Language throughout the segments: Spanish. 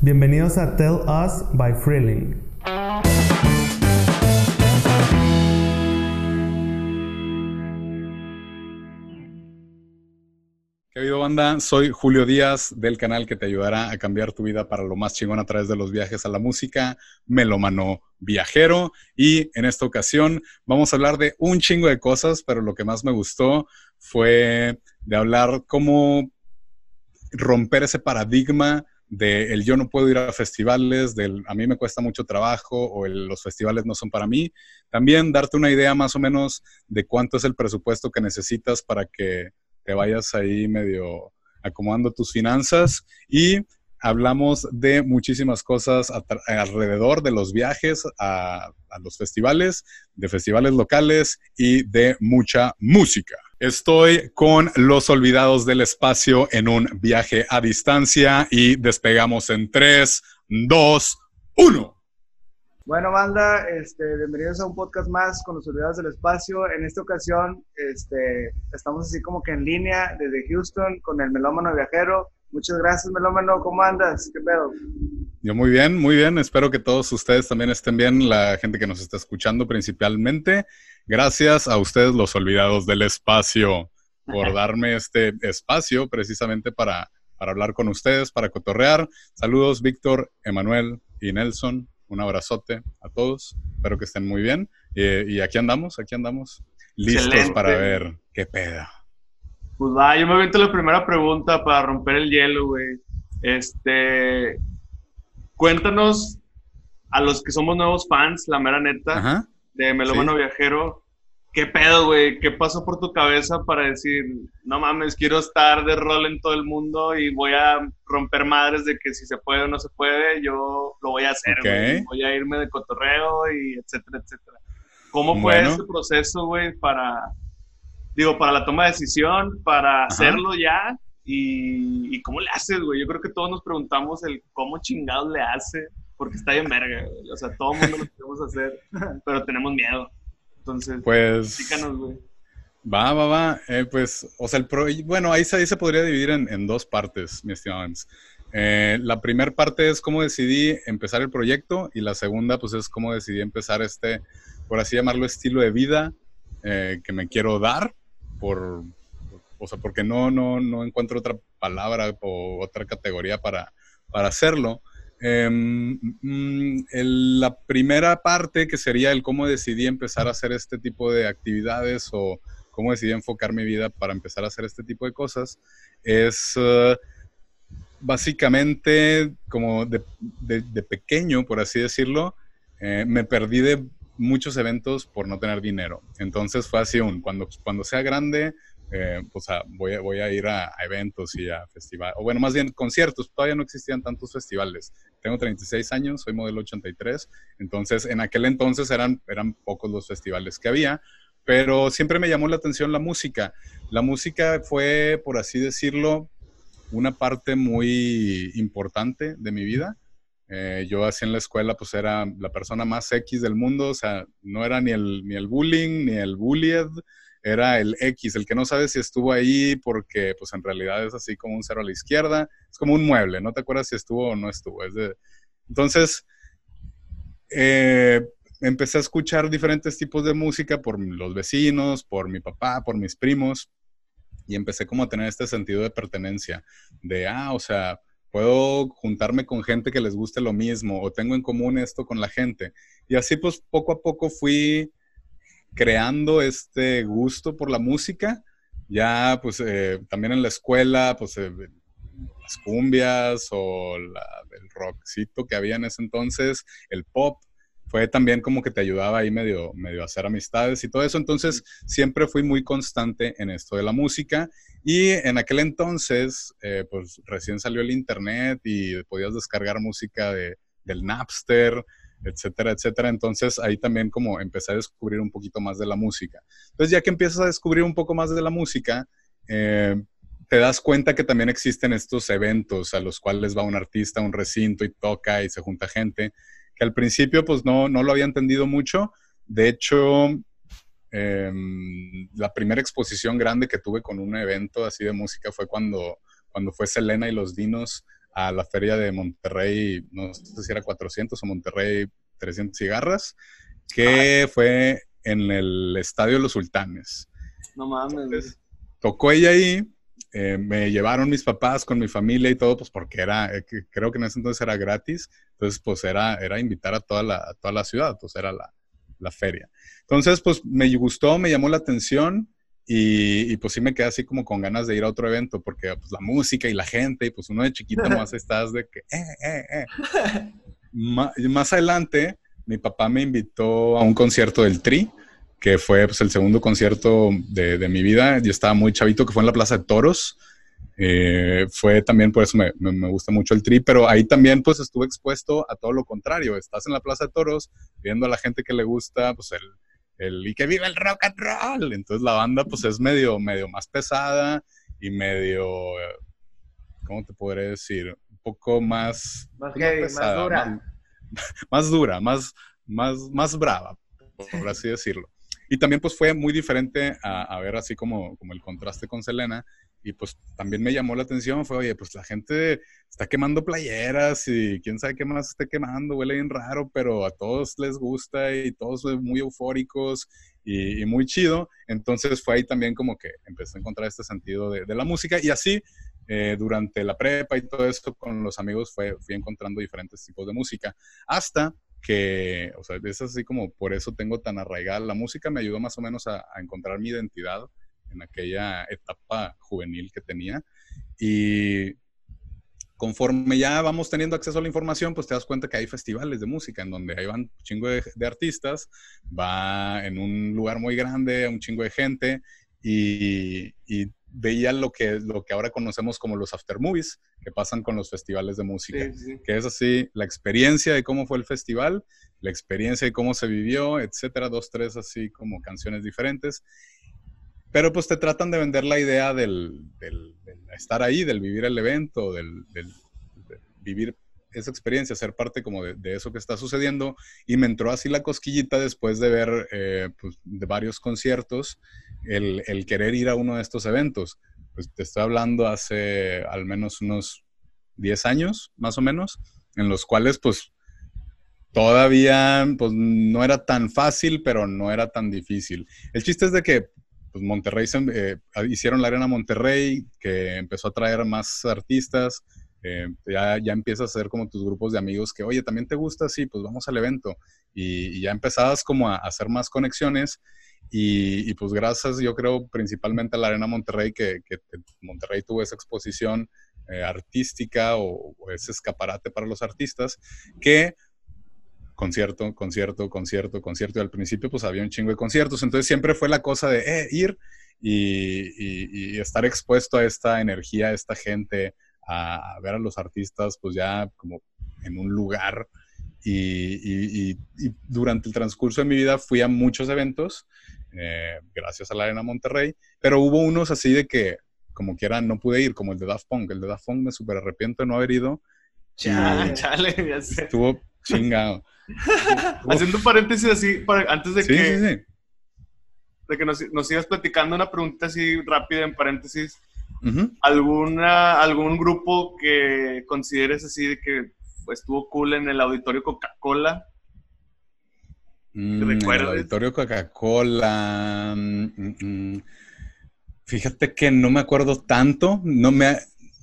Bienvenidos a Tell Us by Freeling. ¿Qué habido, banda? Soy Julio Díaz del canal que te ayudará a cambiar tu vida para lo más chingón a través de los viajes a la música, Melomano Viajero. Y en esta ocasión vamos a hablar de un chingo de cosas, pero lo que más me gustó fue de hablar cómo romper ese paradigma de el yo no puedo ir a festivales, del a mí me cuesta mucho trabajo o los festivales no son para mí. También darte una idea más o menos de cuánto es el presupuesto que necesitas para que te vayas ahí medio acomodando tus finanzas y hablamos de muchísimas cosas alrededor de los viajes a los festivales, de festivales locales y de mucha música. Estoy con los olvidados del espacio en un viaje a distancia y despegamos en 3, 2, 1. Bueno, banda, este, bienvenidos a un podcast más con los olvidados del espacio. En esta ocasión este, estamos así como que en línea desde Houston con el melómano viajero. Muchas gracias, melómano. ¿Cómo andas? ¿Qué pedo? Yo muy bien, muy bien. Espero que todos ustedes también estén bien, la gente que nos está escuchando principalmente. Gracias a ustedes, los olvidados del espacio, por darme este espacio precisamente para, para hablar con ustedes, para cotorrear. Saludos, Víctor, Emanuel y Nelson. Un abrazote a todos. Espero que estén muy bien. y aquí andamos, aquí andamos, listos para ver qué peda. Pues va, yo me avento la primera pregunta para romper el hielo, güey. Este, cuéntanos a los que somos nuevos fans, la mera neta. Ajá de Melómano Viajero, ¿qué pedo, güey? ¿Qué pasó por tu cabeza para decir, no mames, quiero estar de rol en todo el mundo y voy a romper madres de que si se puede o no se puede, yo lo voy a hacer, güey. Voy a irme de cotorreo y etcétera, etcétera. ¿Cómo fue ese proceso, güey, para, digo, para la toma de decisión, para hacerlo ya? Y, cómo le haces, güey. Yo creo que todos nos preguntamos el cómo chingados le hace porque está bien verga, güey. O sea, todo el mundo lo queremos hacer, pero tenemos miedo. Entonces, pues. Díganos, güey. Va, va, va. Eh, pues, o sea, el pro... bueno, ahí se, ahí se podría dividir en, en dos partes, mi estimado eh, la primera parte es cómo decidí empezar el proyecto y la segunda, pues, es cómo decidí empezar este, por así llamarlo, estilo de vida eh, que me quiero dar, por, o sea, porque no, no, no encuentro otra palabra o otra categoría para, para hacerlo. Em, mm, la primera parte, que sería el cómo decidí empezar a hacer este tipo de actividades o cómo decidí enfocar mi vida para empezar a hacer este tipo de cosas, es uh, básicamente como de, pequeño, por así decirlo, eh, me perdí de muchos eventos por no tener dinero. Entonces fue así un, cuando, cuando sea grande, eh, pues voy, a, voy a ir a, eventos y a festivales, o bueno, más bien conciertos, todavía no existían tantos festivales. Tengo 36 años, soy modelo 83, entonces en aquel entonces eran, eran pocos los festivales que había, pero siempre me llamó la atención la música. La música fue, por así decirlo, una parte muy importante de mi vida. Eh, yo así en la escuela pues era la persona más X del mundo, o sea, no era ni el, ni el bullying, ni el bullied, era el X, el que no sabe si estuvo ahí porque pues en realidad es así como un cero a la izquierda, es como un mueble, no te acuerdas si estuvo o no estuvo. Entonces, eh, empecé a escuchar diferentes tipos de música por los vecinos, por mi papá, por mis primos, y empecé como a tener este sentido de pertenencia, de, ah, o sea, puedo juntarme con gente que les guste lo mismo, o tengo en común esto con la gente. Y así pues poco a poco fui creando este gusto por la música. Ya, pues, eh, también en la escuela, pues, eh, las cumbias o el rockcito que había en ese entonces, el pop, fue también como que te ayudaba ahí medio, medio a hacer amistades y todo eso. Entonces, siempre fui muy constante en esto de la música. Y en aquel entonces, eh, pues, recién salió el internet y podías descargar música de, del Napster, etcétera, etcétera. Entonces ahí también como empecé a descubrir un poquito más de la música. Entonces ya que empiezas a descubrir un poco más de la música, eh, te das cuenta que también existen estos eventos a los cuales va un artista a un recinto y toca y se junta gente, que al principio pues no, no lo había entendido mucho. De hecho, em, la primera exposición grande que tuve con un evento así de música fue cuando, cuando fue Selena y los Dinos a la feria de Monterrey, no sé si era 400 o Monterrey 300 cigarras, que fue en el Estadio Los Sultanes. No mames. tocó ella ahí, eh, me llevaron mis papás con mi familia y todo, pues porque era, eh, creo que en ese entonces era gratis, entonces pues era, era invitar a toda la, toda la ciudad, pues era la, la feria. Entonces pues me gustó, me llamó la atención y, pues sí me quedé así como con ganas de ir a otro evento porque pues la música y la gente y pues uno de chiquito más estás de que, eh, eh, eh. más adelante mi papá me invitó a un concierto del Tri, que fue pues, el segundo concierto de, de, mi vida. Yo estaba muy chavito, que fue en la Plaza de Toros. Eh, fue también, por eso me, me, gusta mucho el Tri, pero ahí también pues estuve expuesto a todo lo contrario. Estás en la Plaza de Toros viendo a la gente que le gusta pues el, el y que vive el rock and roll. Entonces la banda pues es medio, medio más pesada y medio, ¿cómo te podré decir? Un poco más... Más, más dura. Más, dura, más, más, más brava, por así decirlo. Y también pues fue muy diferente a, a, ver así como, como el contraste con Selena. Y pues también me llamó la atención, fue, oye, pues la gente está quemando playeras y quién sabe qué más esté quemando, huele bien raro, pero a todos les gusta y todos son muy eufóricos y, muy chido. Entonces fue ahí también como que empecé a encontrar este sentido de, la música y así eh, durante la prepa y todo esto con los amigos fue, fui encontrando diferentes tipos de música. Hasta que, o sea, es así como por eso tengo tan arraigada la música, me ayudó más o menos a, encontrar mi identidad en aquella etapa juvenil que tenía. Y conforme ya vamos teniendo acceso a la información, pues te das cuenta que hay festivales de música en donde ahí van un chingo de, artistas, va en un lugar muy grande, un chingo de gente y, y veía lo que, lo que ahora conocemos como los after movies que pasan con los festivales de música, que es así la experiencia de cómo fue el festival, la experiencia de cómo se vivió, etcétera, dos, tres así como canciones diferentes. Pero pues te tratan de vender la idea del, estar ahí, del vivir el evento, del, del vivir esa experiencia, ser parte como de, eso que está sucediendo. Y me entró así la cosquillita después de ver eh, pues, de varios conciertos, el, el, querer ir a uno de estos eventos. Pues te estoy hablando hace al menos unos 10 años, más o menos, en los cuales pues todavía pues no era tan fácil, pero no era tan difícil. El chiste es de que pues Monterrey eh, hicieron la Arena Monterrey, que empezó a traer más artistas, eh, ya, ya empiezas a hacer como tus grupos de amigos que, oye, ¿también te gusta? Sí, pues vamos al evento. Y, ya empezabas como a, hacer más conexiones y, pues gracias, yo creo, principalmente a la Arena Monterrey, que, Monterrey tuvo esa exposición eh, artística o, ese escaparate para los artistas, que concierto, concierto, concierto, concierto. Y al principio pues había un chingo de conciertos, entonces siempre fue la cosa de eh, ir y, y, estar expuesto a esta energía, a esta gente, a, ver a los artistas pues ya como en un lugar y, durante el transcurso de mi vida fui a muchos eventos, eh, gracias a la Arena Monterrey, pero hubo unos así de que como quiera no pude ir, como el de Daft Punk. El de Daft Punk me súper arrepiento de no haber ido. Chale, chale, ya sé. Estuvo chingado. Haciendo un paréntesis así, antes de que, De que nos, nos sigas platicando una pregunta así rápida en paréntesis. ¿Alguna, ¿Algún grupo que consideres así de que estuvo cool en el auditorio Coca-Cola? Mm, el auditorio Coca-Cola. Mm, mm, fíjate que no me acuerdo tanto. No me,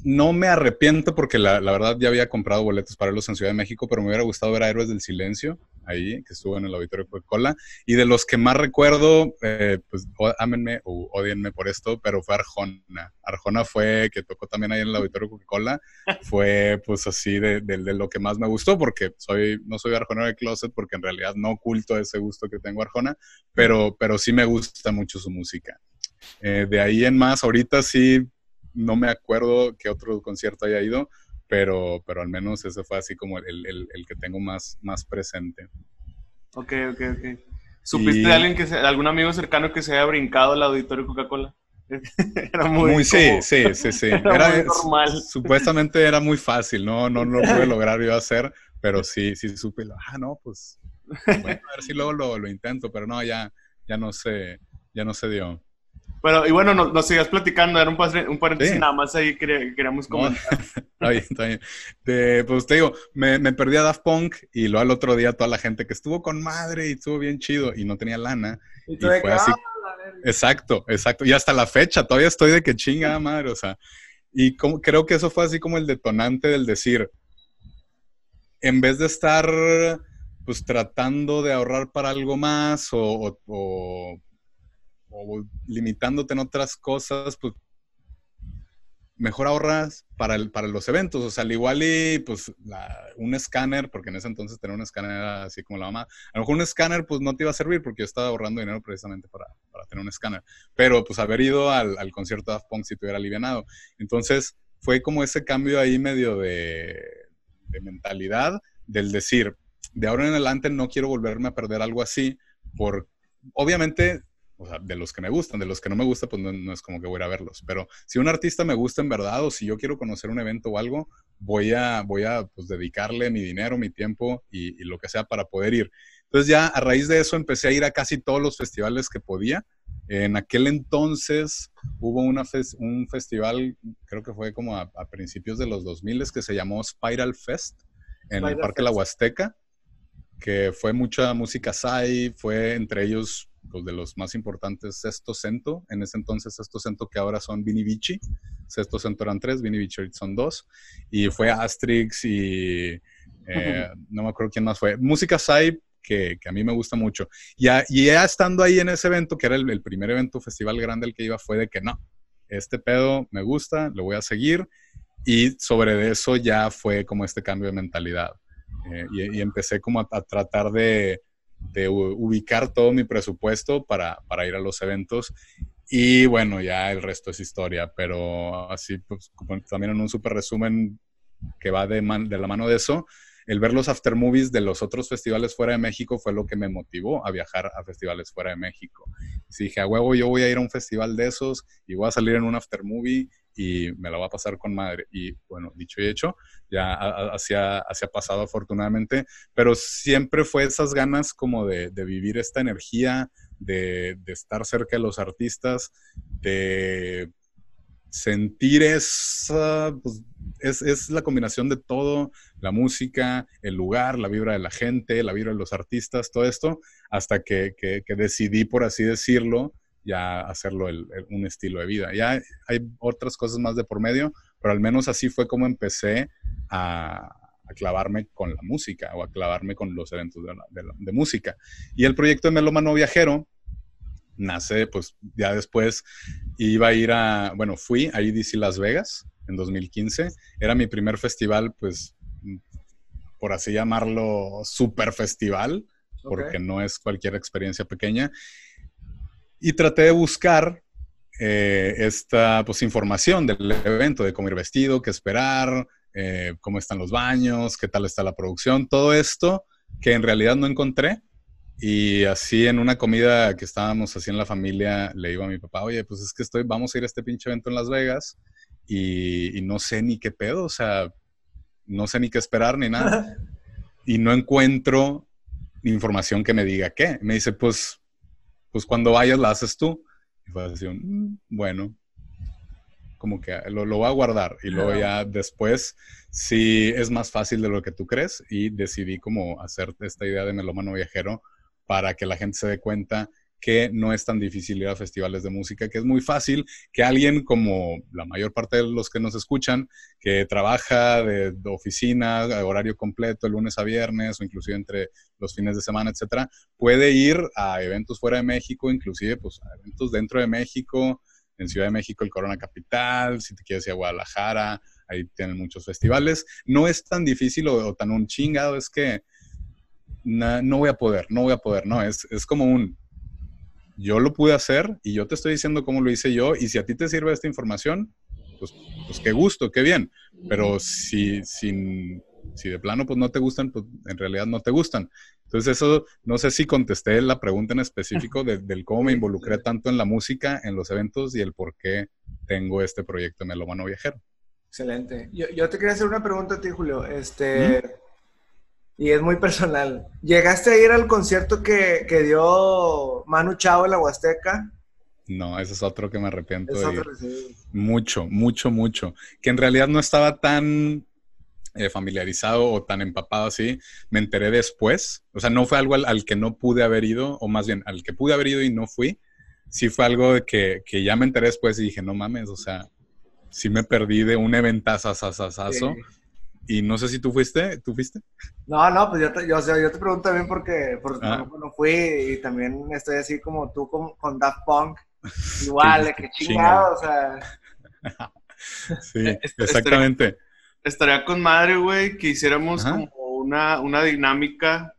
no me arrepiento porque la, verdad ya había comprado boletos para irlos en Ciudad de México, pero me hubiera gustado ver a Héroes del Silencio ahí, que estuvo en el auditorio Coca-Cola. Y de los que más recuerdo, eh, pues ámenme o odienme por esto, pero fue Arjona. Arjona fue, que tocó también ahí en el auditorio Coca-Cola, fue pues así de, lo que más me gustó, porque soy, no soy Arjona de closet, porque en realidad no oculto ese gusto que tengo Arjona, pero, pero sí me gusta mucho su música. Eh, de ahí en más, ahorita sí no me acuerdo qué otro concierto haya ido, pero, pero al menos ese fue así como el, el, que tengo más, más presente. Ok, ok, ok. ¿Supiste de alguien que algún amigo cercano que se haya brincado al auditorio Coca-Cola? era muy, sí, sí, sí, sí. Era, normal. Supuestamente era muy fácil, no, no, no lo pude lograr yo hacer, pero sí, sí supe, ah, no, pues, bueno, a ver si luego lo, lo intento, pero no, ya, ya no se, ya no se dio. Bueno, y bueno, nos, nos sigas platicando, era un, un paréntesis nada más ahí que queríamos comentar. está bien, está bien. pues te digo, me, me, perdí a Daft Punk y luego al otro día toda la gente que estuvo con madre y estuvo bien chido y no tenía lana. Y, fue así. Ah, exacto, exacto. Y hasta la fecha todavía estoy de que chinga madre, o sea. Y como, creo que eso fue así como el detonante del decir, en vez de estar pues tratando de ahorrar para algo más o, o, limitándote en otras cosas, pues mejor ahorras para, para los eventos. O sea, al igual y pues un escáner, porque en ese entonces tener un escáner era así como la mamá. A lo mejor un escáner pues no te iba a servir porque yo estaba ahorrando dinero precisamente para, para tener un escáner. Pero pues haber ido al, al concierto de Daft Punk si te hubiera alivianado. Entonces fue como ese cambio ahí medio de, de mentalidad del decir, de ahora en adelante no quiero volverme a perder algo así, por, obviamente, o sea, de los que me gustan, de los que no me gusta, pues no, es como que voy a ir a verlos, pero si un artista me gusta en verdad o si yo quiero conocer un evento o algo, voy a, voy a pues, dedicarle mi dinero, mi tiempo y, lo que sea para poder ir. Entonces ya a raíz de eso empecé a ir a casi todos los festivales que podía. En aquel entonces hubo una un festival, creo que fue como a, a, principios de los 2000 que se llamó Spiral Fest en el Parque La Huasteca que fue mucha música Sai, fue entre ellos pues, de los más importantes Sexto Cento, en ese entonces Sexto Cento que ahora son Vini Vici, Sexto Cento eran tres, Vini Vici son dos, y fue Asterix y eh, no me acuerdo quién más fue, música Sai que, que, a mí me gusta mucho. Y ya, y ya estando ahí en ese evento, que era el, el primer evento festival grande al que iba, fue de que no, este pedo me gusta, lo voy a seguir, y sobre eso ya fue como este cambio de mentalidad eh, y, empecé como a, tratar de, ubicar todo mi presupuesto para, para, ir a los eventos. Y bueno, ya el resto es historia, pero así pues, también en un super resumen que va de, de la mano de eso, el ver los after movies de los otros festivales fuera de México fue lo que me motivó a viajar a festivales fuera de México. Si dije, a huevo, yo voy a ir a un festival de esos y voy a salir en un after movie y me la va a pasar con madre. Y bueno, dicho y hecho, ya hacia, hacia pasado afortunadamente, pero siempre fue esas ganas como de, de vivir esta energía, de, de, estar cerca de los artistas, de sentir esa, pues, es, es, la combinación de todo, la música, el lugar, la vibra de la gente, la vibra de los artistas, todo esto, hasta que, que, que decidí, por así decirlo, ya hacerlo un estilo de vida. Ya hay otras cosas más de por medio, pero al menos así fue como empecé a, clavarme con la música o a clavarme con los eventos de, música. Y el proyecto de Melómano Viajero nace, pues ya después iba a ir a, bueno, fui a EDC Las Vegas en 2015. Era mi primer festival, pues, por así llamarlo, super festival, porque no es cualquier experiencia pequeña. Y traté de buscar eh, esta pues, información del evento, de cómo ir vestido, qué esperar, eh, cómo están los baños, qué tal está la producción, todo esto que en realidad no encontré. Y así en una comida que estábamos así en la familia, le digo a mi papá, oye, pues es que estoy, vamos a ir a este pinche evento en Las Vegas y, y no sé ni qué pedo, o sea, no sé ni qué esperar ni nada. y no encuentro información que me diga qué. Me dice, pues pues cuando vayas la haces tú. Y fue así, mm, bueno, como que lo, lo voy a guardar. Y luego ya después, sí es más fácil de lo que tú crees. Y decidí como hacer esta idea de melómano viajero para que la gente se dé cuenta que no es tan difícil ir a festivales de música, que es muy fácil que alguien como la mayor parte de los que nos escuchan, que trabaja de, oficina, horario completo, de lunes a viernes o inclusive entre los fines de semana, etcétera, puede ir a eventos fuera de México, inclusive pues a eventos dentro de México, en Ciudad de México, el Corona Capital, si te quieres ir a Guadalajara, ahí tienen muchos festivales. No es tan difícil o, tan un chingado, es que no voy a poder, no voy a poder, no, es, es como un yo lo pude hacer y yo te estoy diciendo cómo lo hice yo y si a ti te sirve esta información, pues, pues qué gusto, qué bien. Pero si, si, si de plano pues no te gustan, pues en realidad no te gustan. Entonces eso, no sé si contesté la pregunta en específico del cómo me involucré tanto en la música, en los eventos y el por qué tengo este proyecto Melómano Viajero. Excelente. Yo, yo, te quería hacer una pregunta a ti, Julio. Este, y es muy personal. ¿Llegaste a ir al concierto que, que dio Manu Chao en la Huasteca? No, ese es otro que me arrepiento de Mucho, mucho, mucho. Que en realidad no estaba tan eh, familiarizado o tan empapado así. Me enteré después. O sea, no fue algo al, que no pude haber ido, o más bien al que pude haber ido y no fui. Sí fue algo de que, que ya me enteré después y dije, no mames, o sea, sí me perdí de un eventazo sí. Y no sé si tú fuiste, ¿tú fuiste? No, no, pues yo te, yo, yo te pregunto también porque, porque ah. no, fui y también estoy así como tú con, con Daft Punk. Igual, que chingado, o sea. sí, exactamente. Estaría, con madre, güey, que hiciéramos como una, una dinámica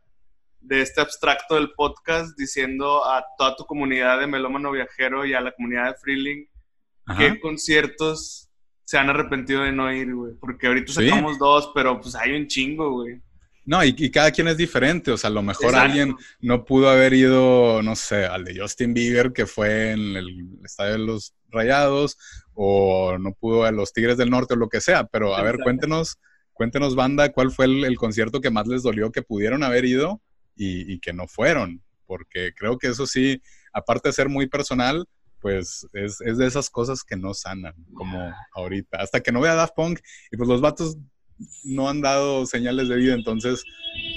de este abstracto del podcast diciendo a toda tu comunidad de melómano viajero y a la comunidad de Freeling qué conciertos se han arrepentido de no ir, güey. Porque ahorita sacamos dos, pero pues hay un chingo, güey. No, y, cada quien es diferente. O sea, a lo mejor alguien no pudo haber ido, no sé, al de Justin Bieber, que fue en el Estadio de los Rayados, o no pudo a los Tigres del Norte o lo que sea. Pero a ver, cuéntenos, cuéntenos, banda, cuál fue el, concierto que más les dolió que pudieron haber ido y, y que no fueron. Porque creo que eso sí, aparte de ser muy personal, pues es, de esas cosas que no sanan, como ahorita. Hasta que no vea Daft Punk, y pues los vatos no han dado señales de vida, entonces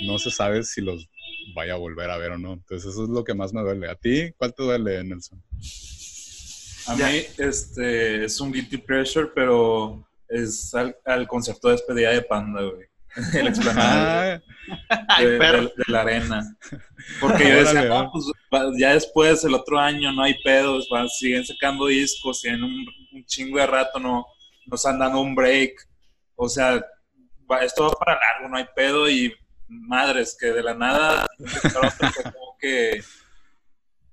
no se sabe si los vaya a volver a ver o no. Entonces eso es lo que más me duele. ¿A ti cuál te duele, Nelson? A mí este, es un guilty pressure, pero es al, al concierto de despedida de Panda, güey. el explanado de, la arena. Porque yo decía, no, pues ya después, el otro año, no hay pedos, siguen sacando discos y en un, chingo de rato no nos han dado un break. O sea, esto va para largo, no hay pedo y madres, que de la nada, como que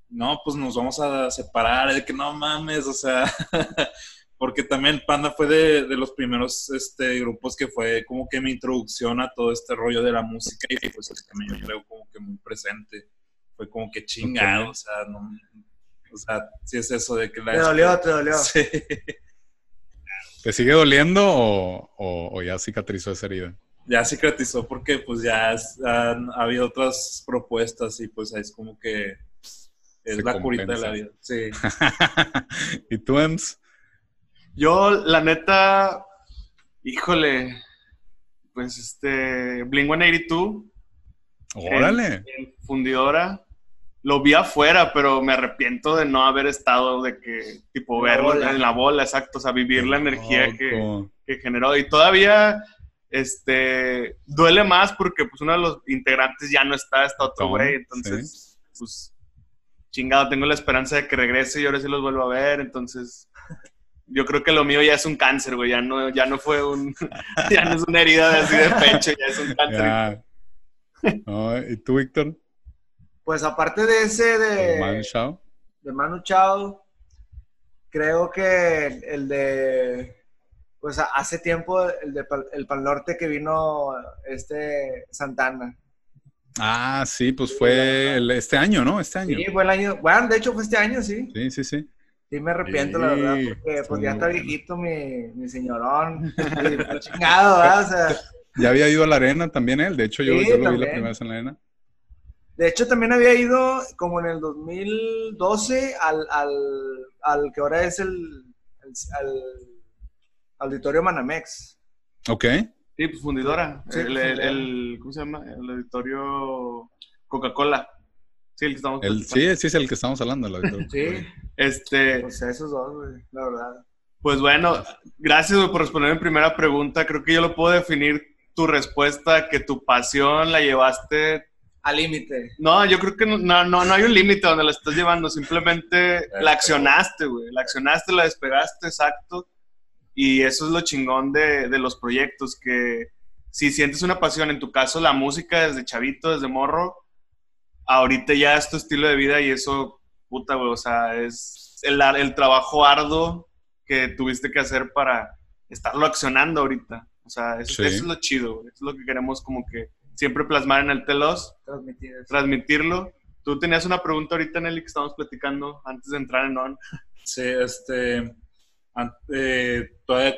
no, pues nos vamos a separar, de que no mames, o sea, porque también Panda fue de, de, los primeros este, grupos que fue como que mi introducción a todo este rollo de la música y pues también yo creo como que muy presente. Fue como que chingado, o sea, no, o sea, si es eso de que la... Te dolió, te dolió. Sí. ¿Te sigue doliendo o, o, ya cicatrizó esa herida? Ya cicatrizó porque pues ya han, ha habido otras propuestas y pues es como que es la curita de la vida. Sí. ¿Y tú, Ems? Yo, la neta, híjole, pues este, Bling 182. Órale. En, fundidora. Lo vi afuera, pero me arrepiento de no haber estado, de que, tipo, verlo en la bola, exacto, o sea, vivir la energía que, que, generó. Y todavía, este, duele más porque, pues, uno de los integrantes ya no está, está otro güey, entonces, pues, chingado, tengo la esperanza de que regrese y ahora sí los vuelvo a ver, entonces yo creo que lo mío ya es un cáncer, güey. Ya no, ya no fue un. ya no es una herida de así de pecho, ya es un cáncer. ¿Y tú, Víctor? Pues aparte de ese de. Manu Chao. De Manu Chao, creo que el de. Pues hace tiempo, el de el Pal Norte que vino este Santana. Ah, sí, pues fue este año, ¿no? Este año. Sí, fue el año. Bueno, de hecho fue este año, sí. Sí, sí, sí. Sí me arrepiento, la verdad, porque pues ya está viejito mi, mi señorón. chingado, ¿verdad? O sea, ya había ido a la arena también él. De hecho, yo, yo lo vi la primera vez en la arena. De hecho, también había ido como en el 2012 al, al, al que ahora es el, el auditorio Manamex. Ok. Sí, pues fundidora. el, el, ¿Cómo se llama? El auditorio Coca-Cola. Sí, el que estamos el, Sí, sí, es el que estamos hablando. Sí. Este. Pues esos dos, güey, la verdad. Pues bueno, gracias por responder mi primera pregunta. Creo que yo lo puedo definir tu respuesta, que tu pasión la llevaste al límite. No, yo creo que no, no, no hay un límite donde la estás llevando, simplemente la accionaste, güey. La accionaste, la despegaste, exacto. Y eso es lo chingón de, de, los proyectos, que si sientes una pasión, en tu caso la música desde chavito, desde morro, ahorita ya es tu estilo de vida y eso, puta, güey, o sea, es el, el trabajo arduo que tuviste que hacer para estarlo accionando ahorita. O sea, eso, es lo chido, eso es lo que queremos como que siempre plasmar en el telos, transmitirlo. Tú tenías una pregunta ahorita, Nelly, que estábamos platicando antes de entrar en ON. Sí, este, eh, todavía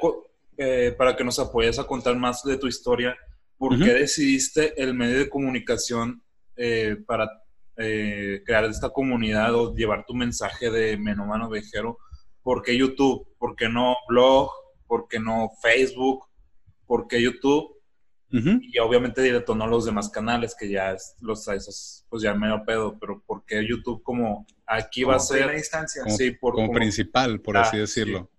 eh, para que nos apoyes a contar más de tu historia, ¿por qué decidiste el medio de comunicación eh, para eh, crear esta comunidad o llevar tu mensaje de menomano vejero, ¿por qué YouTube? ¿Por qué no blog? ¿Por qué no Facebook? ¿Por qué YouTube? Y obviamente detonó los demás canales que ya es, los esos, pues ya medio pedo, pero ¿por qué YouTube como aquí va a ser instancia. como, sí, por, como, principal, por así ah, decirlo?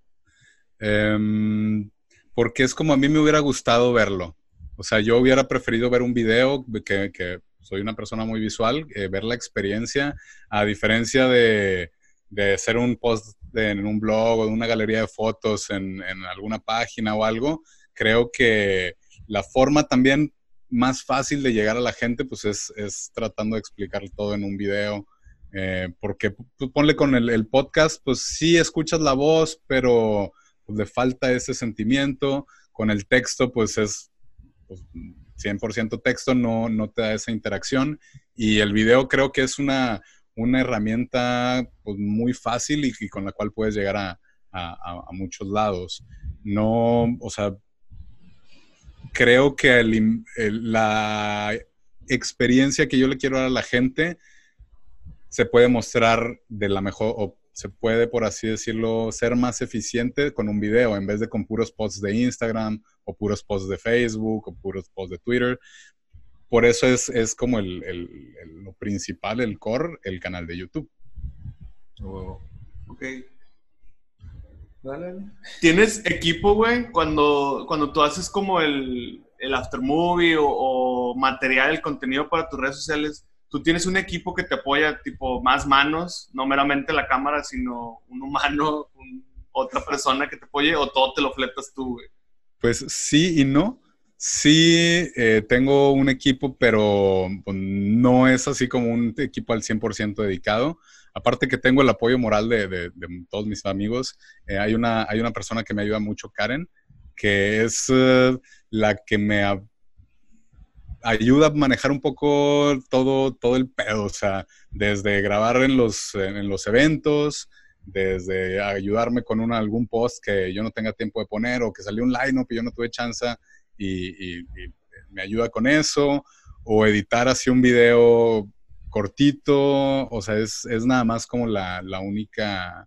Em, porque es como a mí me hubiera gustado verlo. O sea, yo hubiera preferido ver un video que, que soy una persona muy visual, eh, ver la experiencia, a diferencia de, de hacer un post en un blog o de una galería de fotos en, en alguna página o algo, creo que la forma también más fácil de llegar a la gente, pues es, es tratando de explicar todo en un video. Eh, porque pues, ponle con el, podcast, pues sí escuchas la voz, pero pues, le falta ese sentimiento. Con el texto, pues es 100% pues, texto, no, no te da esa interacción. Y el video creo que es una, una herramienta pues, muy fácil y, con la cual puedes llegar a, a, muchos lados. No, o sea, creo que la experiencia que yo le quiero dar a la gente se puede mostrar de la mejor, o se puede, por así decirlo, ser más eficiente con un video en vez de con puros posts de Instagram o puros posts de Facebook o puros posts de Twitter. Por eso es, como el, lo principal, el core, el canal de YouTube. Oh, ok. ¿Tienes equipo, güey? Cuando, cuando tú haces como el, el aftermovie o, o, material, el contenido para tus redes sociales, tú tienes un equipo que te apoya, tipo más manos, no meramente la cámara, sino un humano, otra persona que te apoye, o todo te lo fletas tú, güey. Pues sí y no. Sí, eh, tengo un equipo, pero pues, no es así como un equipo al 100% dedicado aparte que tengo el apoyo moral de, todos mis amigos, eh, hay, una, hay una persona que me ayuda mucho, Karen, que es eh, la que me ayuda a manejar un poco todo, todo el pedo, o sea, desde grabar en los, en los eventos, desde ayudarme con algún post que yo no tenga tiempo de poner o que salió un line-up y yo no tuve chance y, me ayuda con eso, o editar así un video cortito, o sea, es, nada más como la, única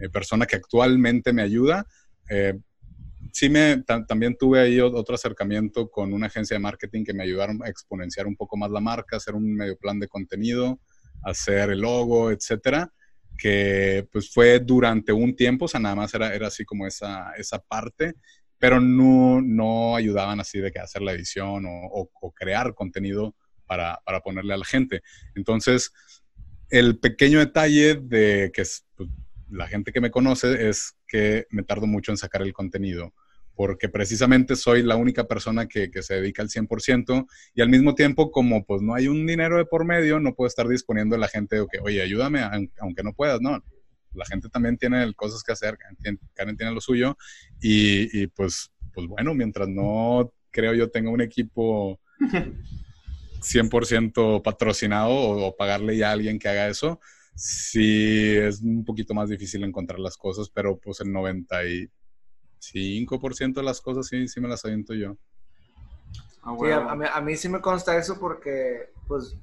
eh, persona que actualmente me ayuda. Eh, sí me, también tuve ahí otro acercamiento con una agencia de marketing que me ayudaron a exponenciar un poco más la marca, hacer un medio plan de contenido, hacer el logo, etcétera, que pues fue durante un tiempo, o sea, nada más era, era así como esa, esa parte, pero no, no ayudaban así de que hacer la edición o, crear contenido para, ponerle a la gente. Entonces, el pequeño detalle de que pues, la gente que me conoce es que me tardo mucho en sacar el contenido, porque precisamente soy la única persona que, se dedica al 100% y al mismo tiempo, como pues no hay un dinero de por medio, no puedo estar disponiendo a la gente de que, oye, ayúdame, aunque no puedas, no. La gente también tiene cosas que hacer, Karen tiene lo suyo y, y pues, pues bueno, mientras no creo yo tenga un equipo 100% patrocinado o, pagarle ya a alguien que haga eso, sí es un poquito más difícil encontrar las cosas, pero pues el 95% de las cosas sí, sí me las aviento yo. Ah, a, mí, sí me consta eso porque pues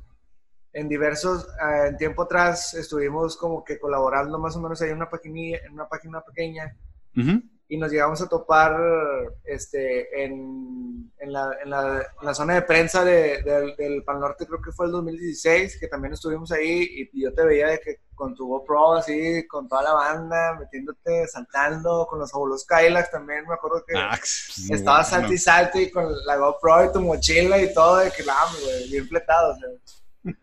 en diversos, eh, en tiempo atrás estuvimos como que colaborando más o menos ahí en una página, en una página pequeña y nos llegamos a topar este, en, en, la, en, la, en la, zona de prensa de, del Pan Norte, creo que fue el 2016, que también estuvimos ahí y yo te veía de que con tu GoPro así, con toda la banda, metiéndote, saltando, con los abuelos Kylax también, me acuerdo que ah, estabas salto y salto y con la GoPro y tu mochila y todo, de que la bien fletado, o sea,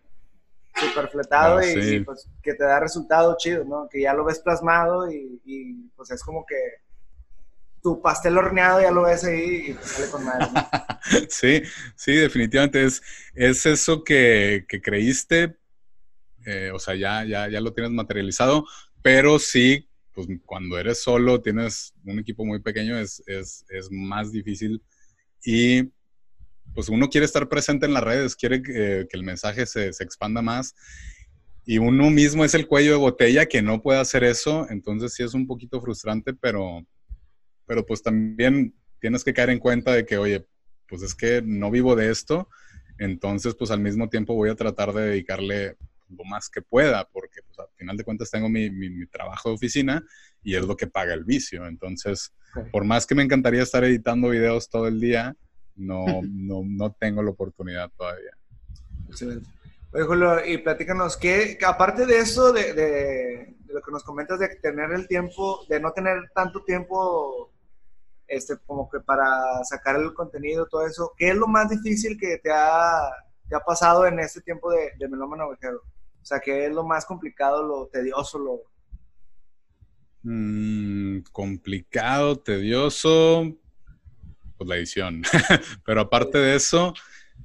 súper fletado ah, y, pues que te da resultado chido, ¿no? Que ya lo ves plasmado y, y pues es como que tu pastel horneado ya lo ves ahí y te sale con madre. sí, sí, definitivamente es, es eso que, creíste, eh, o sea, ya, ya, ya lo tienes materializado, pero sí, pues cuando eres solo, tienes un equipo muy pequeño, es, más difícil y pues uno quiere estar presente en las redes, quiere que, el mensaje se, se, expanda más y uno mismo es el cuello de botella que no puede hacer eso, entonces sí es un poquito frustrante, pero pero pues también tienes que caer en cuenta de que, oye, pues es que no vivo de esto, entonces pues al mismo tiempo voy a tratar de dedicarle lo más que pueda, porque pues, al final de cuentas tengo mi, mi, trabajo de oficina y es lo que paga el vicio. Entonces, por más que me encantaría estar editando videos todo el día, no, no, no tengo la oportunidad todavía. Excelente. Oye, Julio, y platícanos, que aparte de eso, de, de, lo que nos comentas de tener el tiempo, de no tener tanto tiempo este, como que para sacar el contenido, todo eso, ¿qué es lo más difícil que te ha, te ha pasado en este tiempo de, de melómano ovejero? O sea, ¿qué es lo más complicado, lo tedioso, lo... Mm, complicado, tedioso, pues la edición. Pero aparte de eso,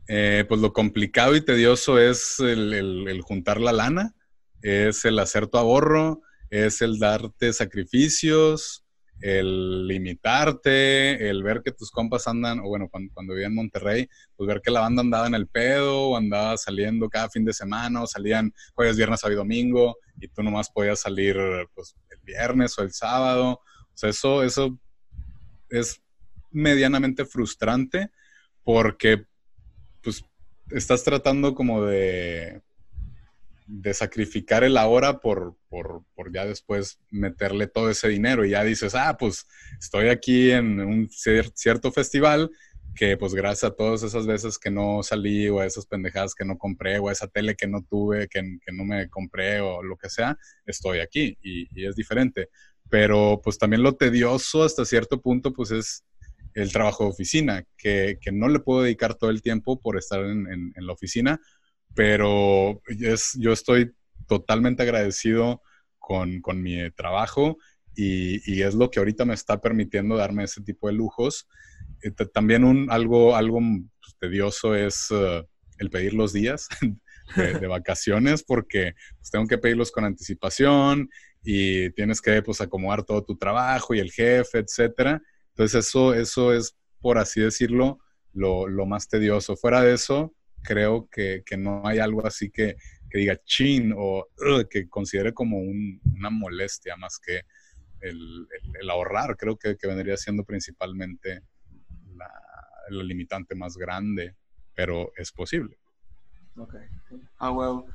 eh, pues lo complicado y tedioso es el, juntar la lana, es el hacer tu ahorro, es el darte sacrificios, el limitarte, el ver que tus compas andan, o bueno, cuando, vivía en Monterrey, pues ver que la banda andaba en el pedo, o andaba saliendo cada fin de semana, o salían jueves, viernes, sábado y domingo, y tú nomás podías salir pues, el viernes o el sábado. O sea, eso, eso es medianamente frustrante porque pues estás tratando como de, de sacrificar el ahora por, por, por, ya después meterle todo ese dinero y ya dices, ah, pues estoy aquí en un cierto festival que pues gracias a todas esas veces que no salí o a esas pendejadas que no compré o a esa tele que no tuve, que, que no me compré o lo que sea, estoy aquí y, es diferente. Pero pues también lo tedioso hasta cierto punto pues es el trabajo de oficina, que, no le puedo dedicar todo el tiempo por estar en, la oficina, pero es, yo estoy totalmente agradecido con, mi trabajo y, es lo que ahorita me está permitiendo darme ese tipo de lujos. Eh, también un, algo, algo pues, tedioso es eh, el pedir los días de, vacaciones porque pues, tengo que pedirlos con anticipación y tienes que pues, acomodar todo tu trabajo y el jefe, etcétera. Entonces eso, eso es, por así decirlo, lo, más tedioso. Fuera de eso, creo que, no hay algo así que, diga chin o que considere como una molestia más que el, ahorrar. Creo que, vendría siendo principalmente la, limitante más grande, pero es posible. Ok. Ah, huevo.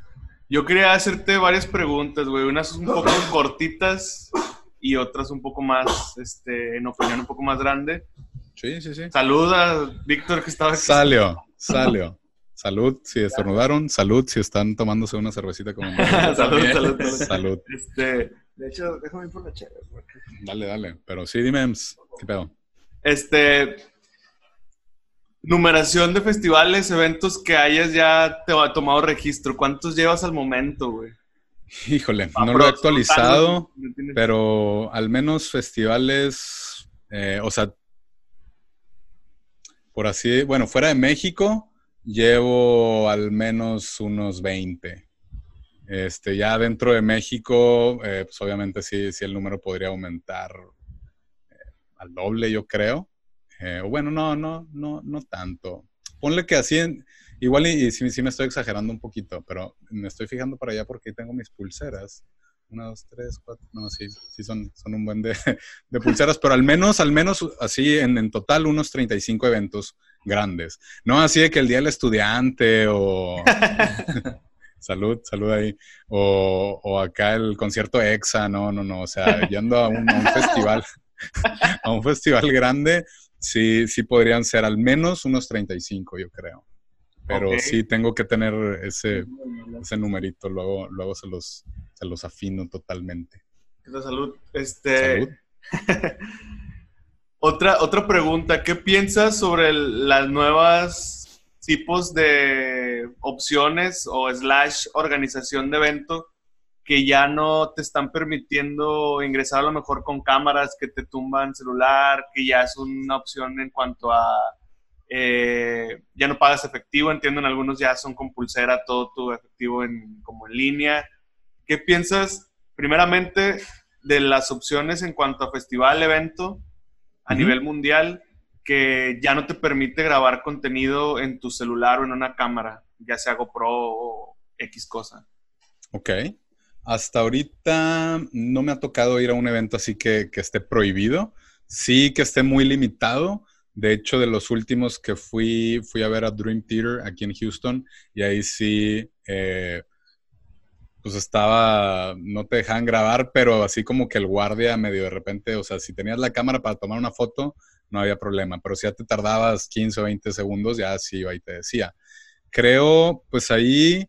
Yo quería hacerte varias preguntas, güey. Unas un poco cortitas y otras un poco más, este, en opinión un poco más grande. Sí, sí, sí. Saluda, Víctor, que estaba aquí. Salió, salió. Salud si estornudaron, salud si están tomándose una cervecita como salud, salud, salud, Este, de hecho, déjame ir por la chévere. Dale, dale. Pero sí, dime, ¿qué pedo? Este, numeración de festivales, eventos que hayas ya te ha tomado registro. ¿Cuántos llevas al momento, güey? Híjole, no lo he actualizado, pero al menos festivales, eh, o sea, por así, bueno, fuera de México llevo al menos unos 20. Este, ya dentro de México, eh, pues obviamente sí, sí, el número podría aumentar eh, al doble, yo creo. bueno, no, no, no, no tanto. Ponle que así en, Igual y, sí, me estoy exagerando un poquito, pero me estoy fijando para allá porque tengo mis pulseras. Una, dos, tres, cuatro. No, sí, sí son, son un buen de, de pulseras, pero al menos, al menos así en, en, total unos 35 eventos grandes. No así de que el Día del Estudiante o... salud, salud ahí. O, o, acá el concierto EXA, no, no, no. O sea, yendo a un, a un festival, a un festival grande, sí, sí podrían ser al menos unos 35, yo creo. Pero sí tengo que tener ese, ese numerito, luego, luego se los, se los afino totalmente. salud. Este... otra, otra pregunta, ¿qué piensas sobre las nuevas tipos de opciones o slash organización de evento que ya no te están permitiendo ingresar a lo mejor con cámaras que te tumban celular, que ya es una opción en cuanto a eh, ya no pagas efectivo, entiendo, en algunos ya son con pulsera todo tu efectivo en, como en línea. ¿Qué piensas, primeramente, de las opciones en cuanto a festival, evento a nivel mundial que ya no te permite grabar contenido en tu celular o en una cámara, ya sea GoPro o X cosa? Ok. Hasta ahorita no me ha tocado ir a un evento así que, que esté prohibido. Sí que esté muy limitado de hecho, de los últimos que fui, fui a ver a Dream Theater aquí en Houston y ahí sí, eh, pues estaba, no te dejaban grabar, pero así como que el guardia medio de repente, o sea, si tenías la cámara para tomar una foto, no había problema, pero si ya te tardabas 15 o 20 segundos, ya sí y te decía. Creo, pues ahí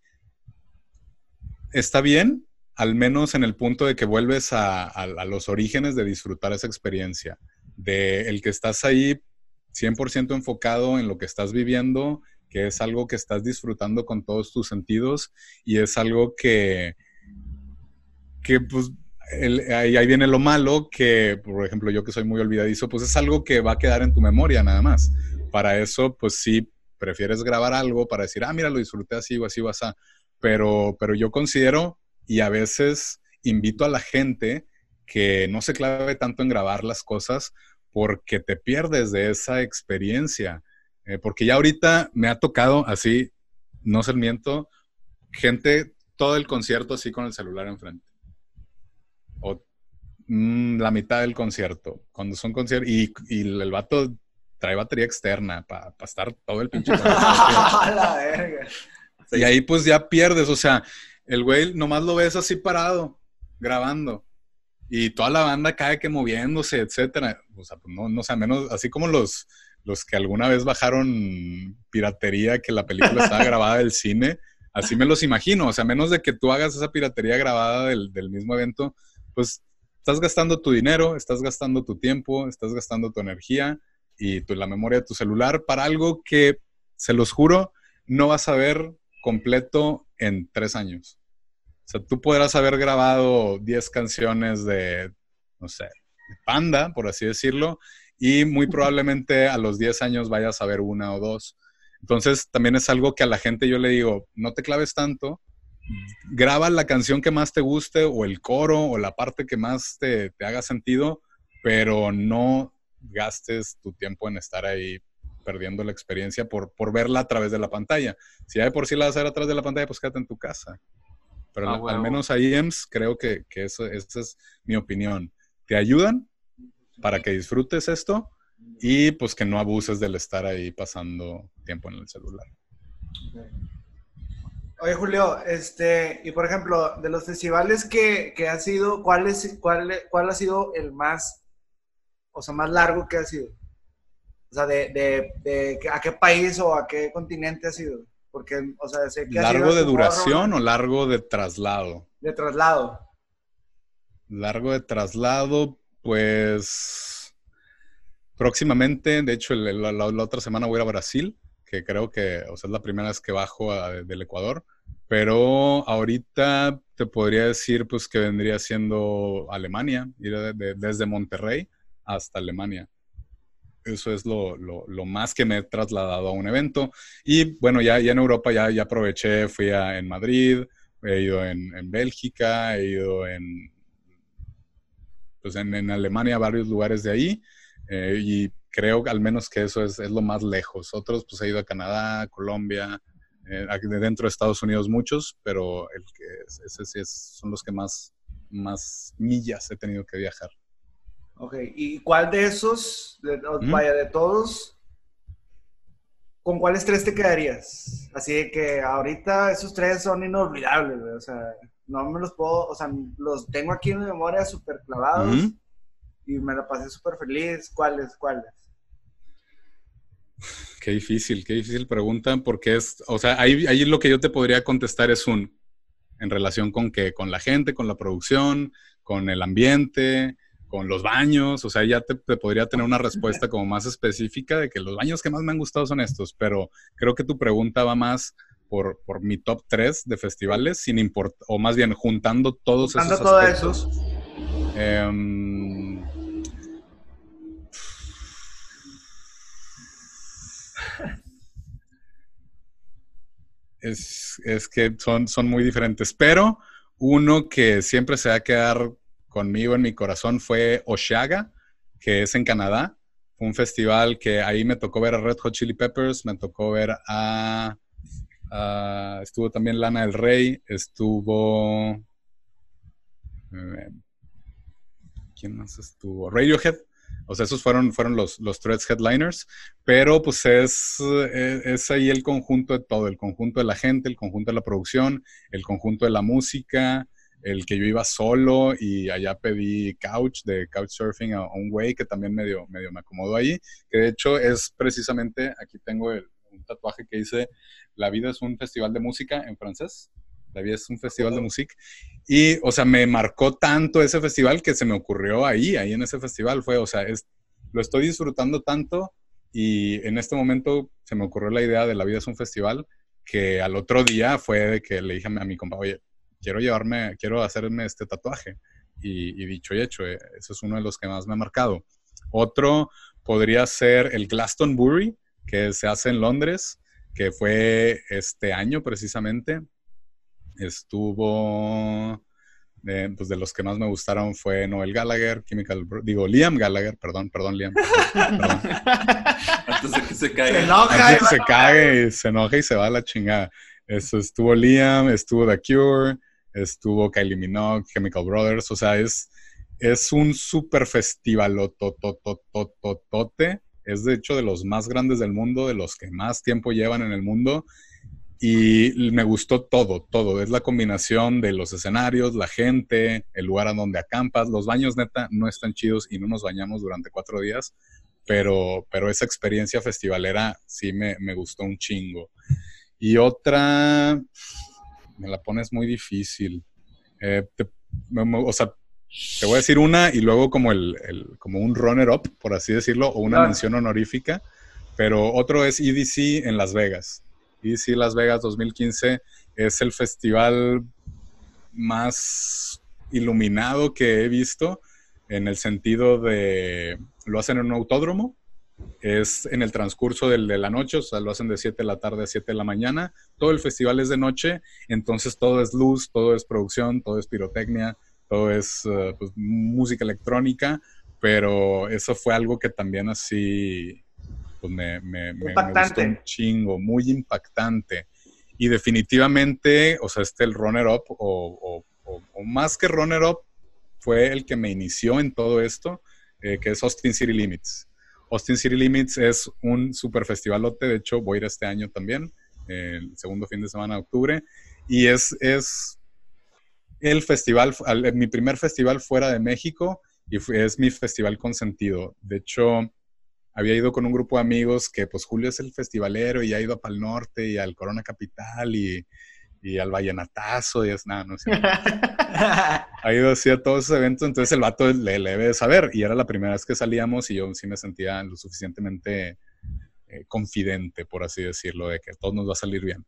está bien, al menos en el punto de que vuelves a, a los orígenes de disfrutar esa experiencia, de el que estás ahí 100% enfocado en lo que estás viviendo que es algo que estás disfrutando con todos tus sentidos y es algo que, que pues, ahí, viene lo malo, que por ejemplo yo que soy muy olvidadizo, pues es algo que va a quedar en tu memoria nada más. Para eso, pues sí, prefieres grabar algo para decir, ah, mira, lo disfruté así o así o así. Pero, pero yo considero y a veces invito a la gente que no se clave tanto en grabar las cosas porque te pierdes de esa experiencia. Eh, porque ya ahorita me ha tocado así, no se miento, gente todo el concierto así con el celular enfrente. O mm, la mitad del concierto. Cuando son conciertos. Y, y el vato trae batería externa para estar todo el pinche. la verga. Y ahí pues ya pierdes. O sea, el güey nomás lo ves así parado, grabando. Y toda la banda cae que moviéndose, etcétera. O sea, pues no, no sé, menos así como los los que alguna vez bajaron piratería que la película estaba grabada del cine, así me los imagino. O sea, menos de que tú hagas esa piratería grabada del, mismo evento, pues estás gastando tu dinero, estás gastando tu tiempo, estás gastando tu energía y tu, la memoria de tu celular para algo que, se los juro, no vas a ver completo en tres años. O sea, tú podrás haber grabado 10 canciones de, no sé, de Panda, por así decirlo, y muy probablemente a los 10 años vayas a ver una o dos. Entonces también es algo que a la gente yo le digo, no te claves tanto, graba la canción que más te guste o el coro o la parte que más te, haga sentido, pero no gastes tu tiempo en estar ahí perdiendo la experiencia por, por verla a través de la pantalla. Si hay por sí la vas a ver a través de la pantalla, pues quédate en tu casa. Pero ah, al menos ahí, EMS, creo que, que eso, esa es mi opinión. ¿Te ayudan? Para que disfrutes esto y pues que no abuses del estar ahí pasando tiempo en el celular. Oye, Julio, este, y por ejemplo, de los festivales que, que ha sido, ¿cuál, es, cuál, ¿cuál ha sido el más, o sea, más largo que ha sido? O sea, de, de, de ¿a qué país o a qué continente ha sido? Porque, o sea, sé que ¿Largo de duración o largo de traslado? De traslado. Largo de traslado, pues próximamente, de hecho, la, otra semana voy a ir a Brasil, que creo que es la primera vez que bajo del Ecuador, pero ahorita te podría decir pues que vendría siendo Alemania, ir desde Monterrey hasta Alemania. Eso es lo, más que me he trasladado a un evento. Y bueno, ya, ya en Europa ya, ya aproveché, fui a, en Madrid, he ido en, en Bélgica, he ido en, pues en, Alemania, varios lugares de ahí, eh, y creo al menos que eso es, lo más lejos. Otros, pues he ido a Canadá, Colombia, eh, dentro de Estados Unidos muchos, pero el que ese sí es, son los que más, más millas he tenido que viajar. Ok, ¿y cuál de esos, vaya, de todos, con cuáles tres te quedarías? Así que ahorita esos tres son inolvidables, o sea no me los puedo, o sea, los tengo aquí en mi memoria súper clavados y me la pasé súper feliz. ¿Cuáles? ¿Cuáles? Qué difícil, qué difícil pregunta, porque es, o sea, ahí, ahí lo que yo te podría contestar es un, en relación con que, con la gente, con la producción, con el ambiente, con los baños, o sea, ya te, te, podría tener una respuesta como más específica de que los baños que más me han gustado son estos, pero creo que tu pregunta va más por, por mi top 3 de festivales, sin importar, o más bien juntando todos esos aspectos. Em, es, es, que son, son muy diferentes, pero uno que siempre se va a quedar conmigo en mi corazón fue Oshaga, que es en Canadá. Fue un festival que ahí me tocó ver a Red Hot Chili Peppers, me tocó ver a Ah, estuvo también Lana del Rey, estuvo... Eh, ¿Quién más estuvo? Radiohead. O sea, esos fueron, fueron los, los Threads Headliners, pero pues es, eh, es, ahí el conjunto de todo, el conjunto de la gente, el conjunto de la producción, el conjunto de la música, el que yo iba solo y allá pedí couch de couchsurfing a, un güey que también medio, medio me acomodó ahí, que de hecho es precisamente, aquí tengo el, un tatuaje que dice, la vida es un festival de música en francés. La vida es un festival de música. Y, o sea, me marcó tanto ese festival que se me ocurrió ahí, ahí en ese festival. Fue, o sea, es, lo estoy disfrutando tanto y en este momento se me ocurrió la idea de La vida es un festival que al otro día fue de que le dije a mi compa, oye, quiero llevarme, quiero hacerme este tatuaje. Y, dicho y hecho, eh, eso es uno de los que más me ha marcado. Otro podría ser el Glastonbury, que se hace en Londres, que fue este año precisamente. Estuvo, pues de los que más me gustaron fue Noel Gallagher, Chemical, digo Liam Gallagher, perdón, perdón Liam. Antes de que se caiga. Se enoja. Antes que se cague, se enoja y se va a la chingada. Eso estuvo Liam, estuvo The Cure, estuvo Kylie Minogue, Chemical Brothers, o sea, es, es un super festival es de hecho de los más grandes del mundo, de los que más tiempo llevan en el mundo y me gustó todo, todo. Es la combinación de los escenarios, la gente, el lugar a donde acampas. Los baños, neta, no están chidos y no nos bañamos durante cuatro días, pero, pero esa experiencia festivalera sí me, gustó un chingo. Y otra, me la pones muy difícil. Eh, o sea, te voy a decir una y luego como, el, como un runner-up, por así decirlo, o una mención honorífica. Pero otro es EDC en Las Vegas. EDC Las Vegas 2015 es el festival más iluminado que he visto en el sentido de lo hacen en un autódromo, es en el transcurso de la noche, o sea, lo hacen de 7 de la tarde a 7 de la mañana, todo el festival es de noche, entonces todo es luz, todo es producción, todo es pirotecnia, todo es eh, pues, música electrónica, pero eso fue algo que también así pues, me, me, me, gustó un chingo, muy impactante. Y definitivamente, o sea, este el runner-up, o, más que runner-up, fue el que me inició en todo esto, eh, que es Austin City Limits. Austin City Limits es un super festivalote, de hecho voy a ir este año también, el segundo fin de semana de octubre, y es, es el festival, mi primer festival fuera de México y es mi festival consentido. De hecho, había ido con un grupo de amigos que pues Julio es el festivalero y ha ido a Pal Norte y al Corona Capital y, y al Vallenatazo y es nada, no sé. ha ido así a todos esos eventos, entonces el vato le, le, debe saber y era la primera vez que salíamos y yo sí me sentía lo suficientemente eh, confidente, por así decirlo, de que todo nos va a salir bien.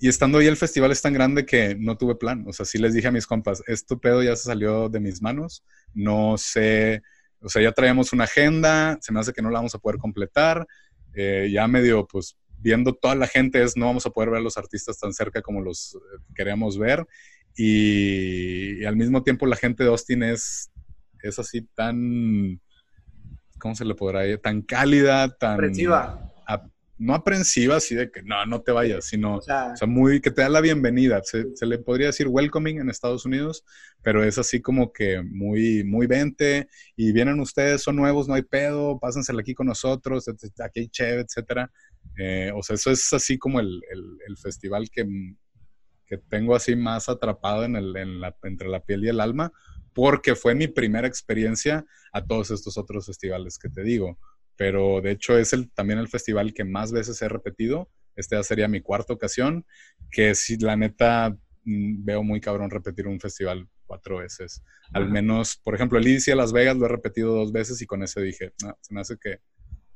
Y estando ahí el festival es tan grande que no tuve plan, o sea, sí les dije a mis compas, esto pedo ya se salió de mis manos, no sé o sea, ya traíamos una agenda, se me hace que no la vamos a poder completar. Eh, ya medio, pues, viendo toda la gente es, no vamos a poder ver a los artistas tan cerca como los eh, queríamos ver. Y, al mismo tiempo la gente de Austin es, es así tan, ¿cómo se le podrá decir? Tan cálida, tan no aprensiva, así de que no, no te vayas, sino, o sea, muy, que te da la bienvenida. Se, le podría decir welcoming en Estados Unidos, pero es así como que muy, muy vente y vienen ustedes, son nuevos, no hay pedo, pásensela aquí con nosotros, aquí hay chévere, etcétera. Eh, o sea, eso es así como el, el, festival que, que, tengo así más atrapado en el, en la, entre la piel y el alma, porque fue mi primera experiencia a todos estos otros festivales que te digo pero de hecho es el, también el festival que más veces he repetido. Esta sería mi cuarta ocasión, que si la neta mm, veo muy cabrón repetir un festival cuatro veces. Al menos, por ejemplo, el IDC a Las Vegas lo he repetido dos veces y con ese dije, no, se me hace que,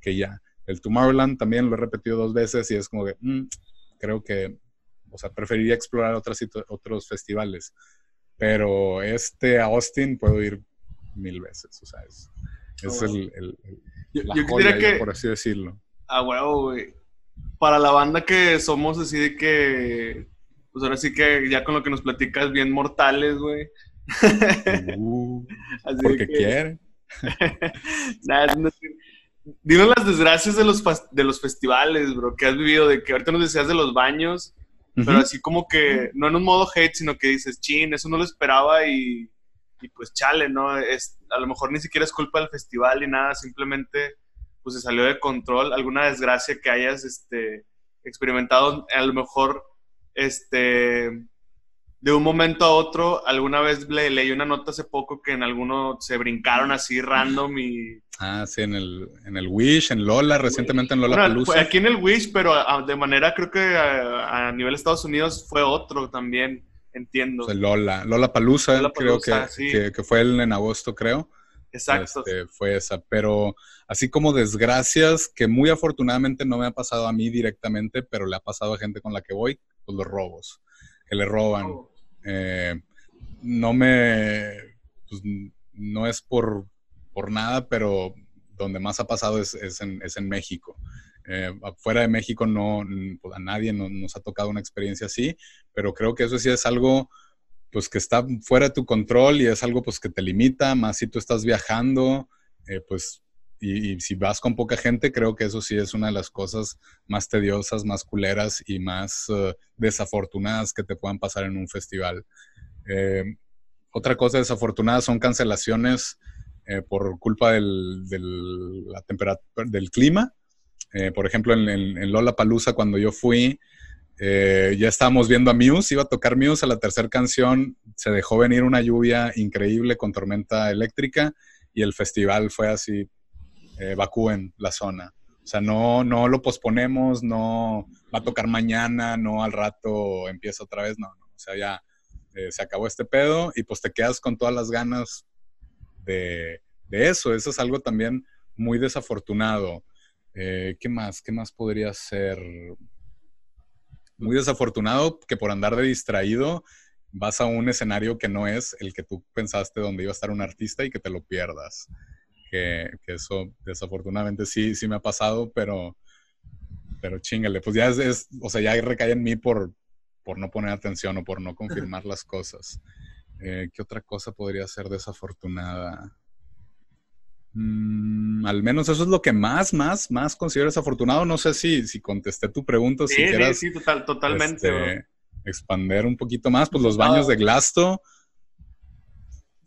que ya. El Tomorrowland también lo he repetido dos veces y es como que, mm, creo que, o sea, preferiría explorar otras, otros festivales. Pero este a Austin puedo ir mil veces, o sea, es, es oh, el yo, yo que. Por así decirlo. Ah, huevo, güey. Para la banda que somos así de que. Pues ahora sí que ya con lo que nos platicas, bien mortales, güey. Uh, porque quieren. Dinos las desgracias de los, de los festivales, bro, que has vivido, de que ahorita nos decías de los baños, pero así como que, no en un modo hate, sino que dices, chin, eso no lo esperaba y y pues chale, ¿no? Es, a lo mejor ni siquiera es culpa del festival ni nada, simplemente pues se salió de control, alguna desgracia que hayas este, experimentado, a lo mejor este, de un momento a otro, alguna vez le, leí una nota hace poco que en alguno se brincaron así random y... Ah, sí, en el, en el Wish, en Lola, recientemente en Lola bueno, Aquí en el Wish, pero de manera creo que a, nivel de Estados Unidos fue otro también, entiendo. Lola, Lola Palusa, creo que, que, fue el en agosto, creo. Exacto. Este, fue esa, pero así como desgracias que muy afortunadamente no me ha pasado a mí directamente, pero le ha pasado a gente con la que voy, pues los robos, que le roban. Oh. Eh, no me, pues, no es por, por nada, pero donde más ha pasado es, es, en, es en, México. Eh, afuera de México no, pues, a nadie nos ha tocado una experiencia así, pero creo que eso sí es algo pues que está fuera de tu control y es algo pues que te limita, más si tú estás viajando, eh, pues y, si vas con poca gente, creo que eso sí es una de las cosas más tediosas, más culeras y más eh, desafortunadas que te puedan pasar en un festival. Eh, otra cosa desafortunada son cancelaciones por culpa del, la temperatura, del clima. Por ejemplo, en, Lola Palusa, cuando yo fui, eh, ya estábamos viendo a Muse, iba a tocar Muse a la tercera canción, se dejó venir una lluvia increíble con tormenta eléctrica y el festival fue así, eh, la zona. O sea, no, no lo posponemos, no va a tocar mañana, no al rato empieza otra vez, no, no. O sea, ya eh, se acabó este pedo y pues te quedas con todas las ganas de, de eso. Eso es algo también muy desafortunado. ¿Qué más? ¿Qué más podría ser? muy desafortunado que por andar de distraído vas a un escenario que no es el que tú pensaste donde iba a estar un artista y que te lo pierdas. Que, eso desafortunadamente sí, sí me ha pasado, pero, pero chingale, pues ya es, o sea, ya recae en mí por, por no poner atención o por no confirmar las cosas. Eh, ¿Qué otra cosa podría ser desafortunada? Mm, al menos eso es lo que más, más, más considero desafortunado. No sé si, si contesté tu pregunta, si quieras. Sí, total, totalmente. Este, expander un poquito más, pues los baños de Glasto.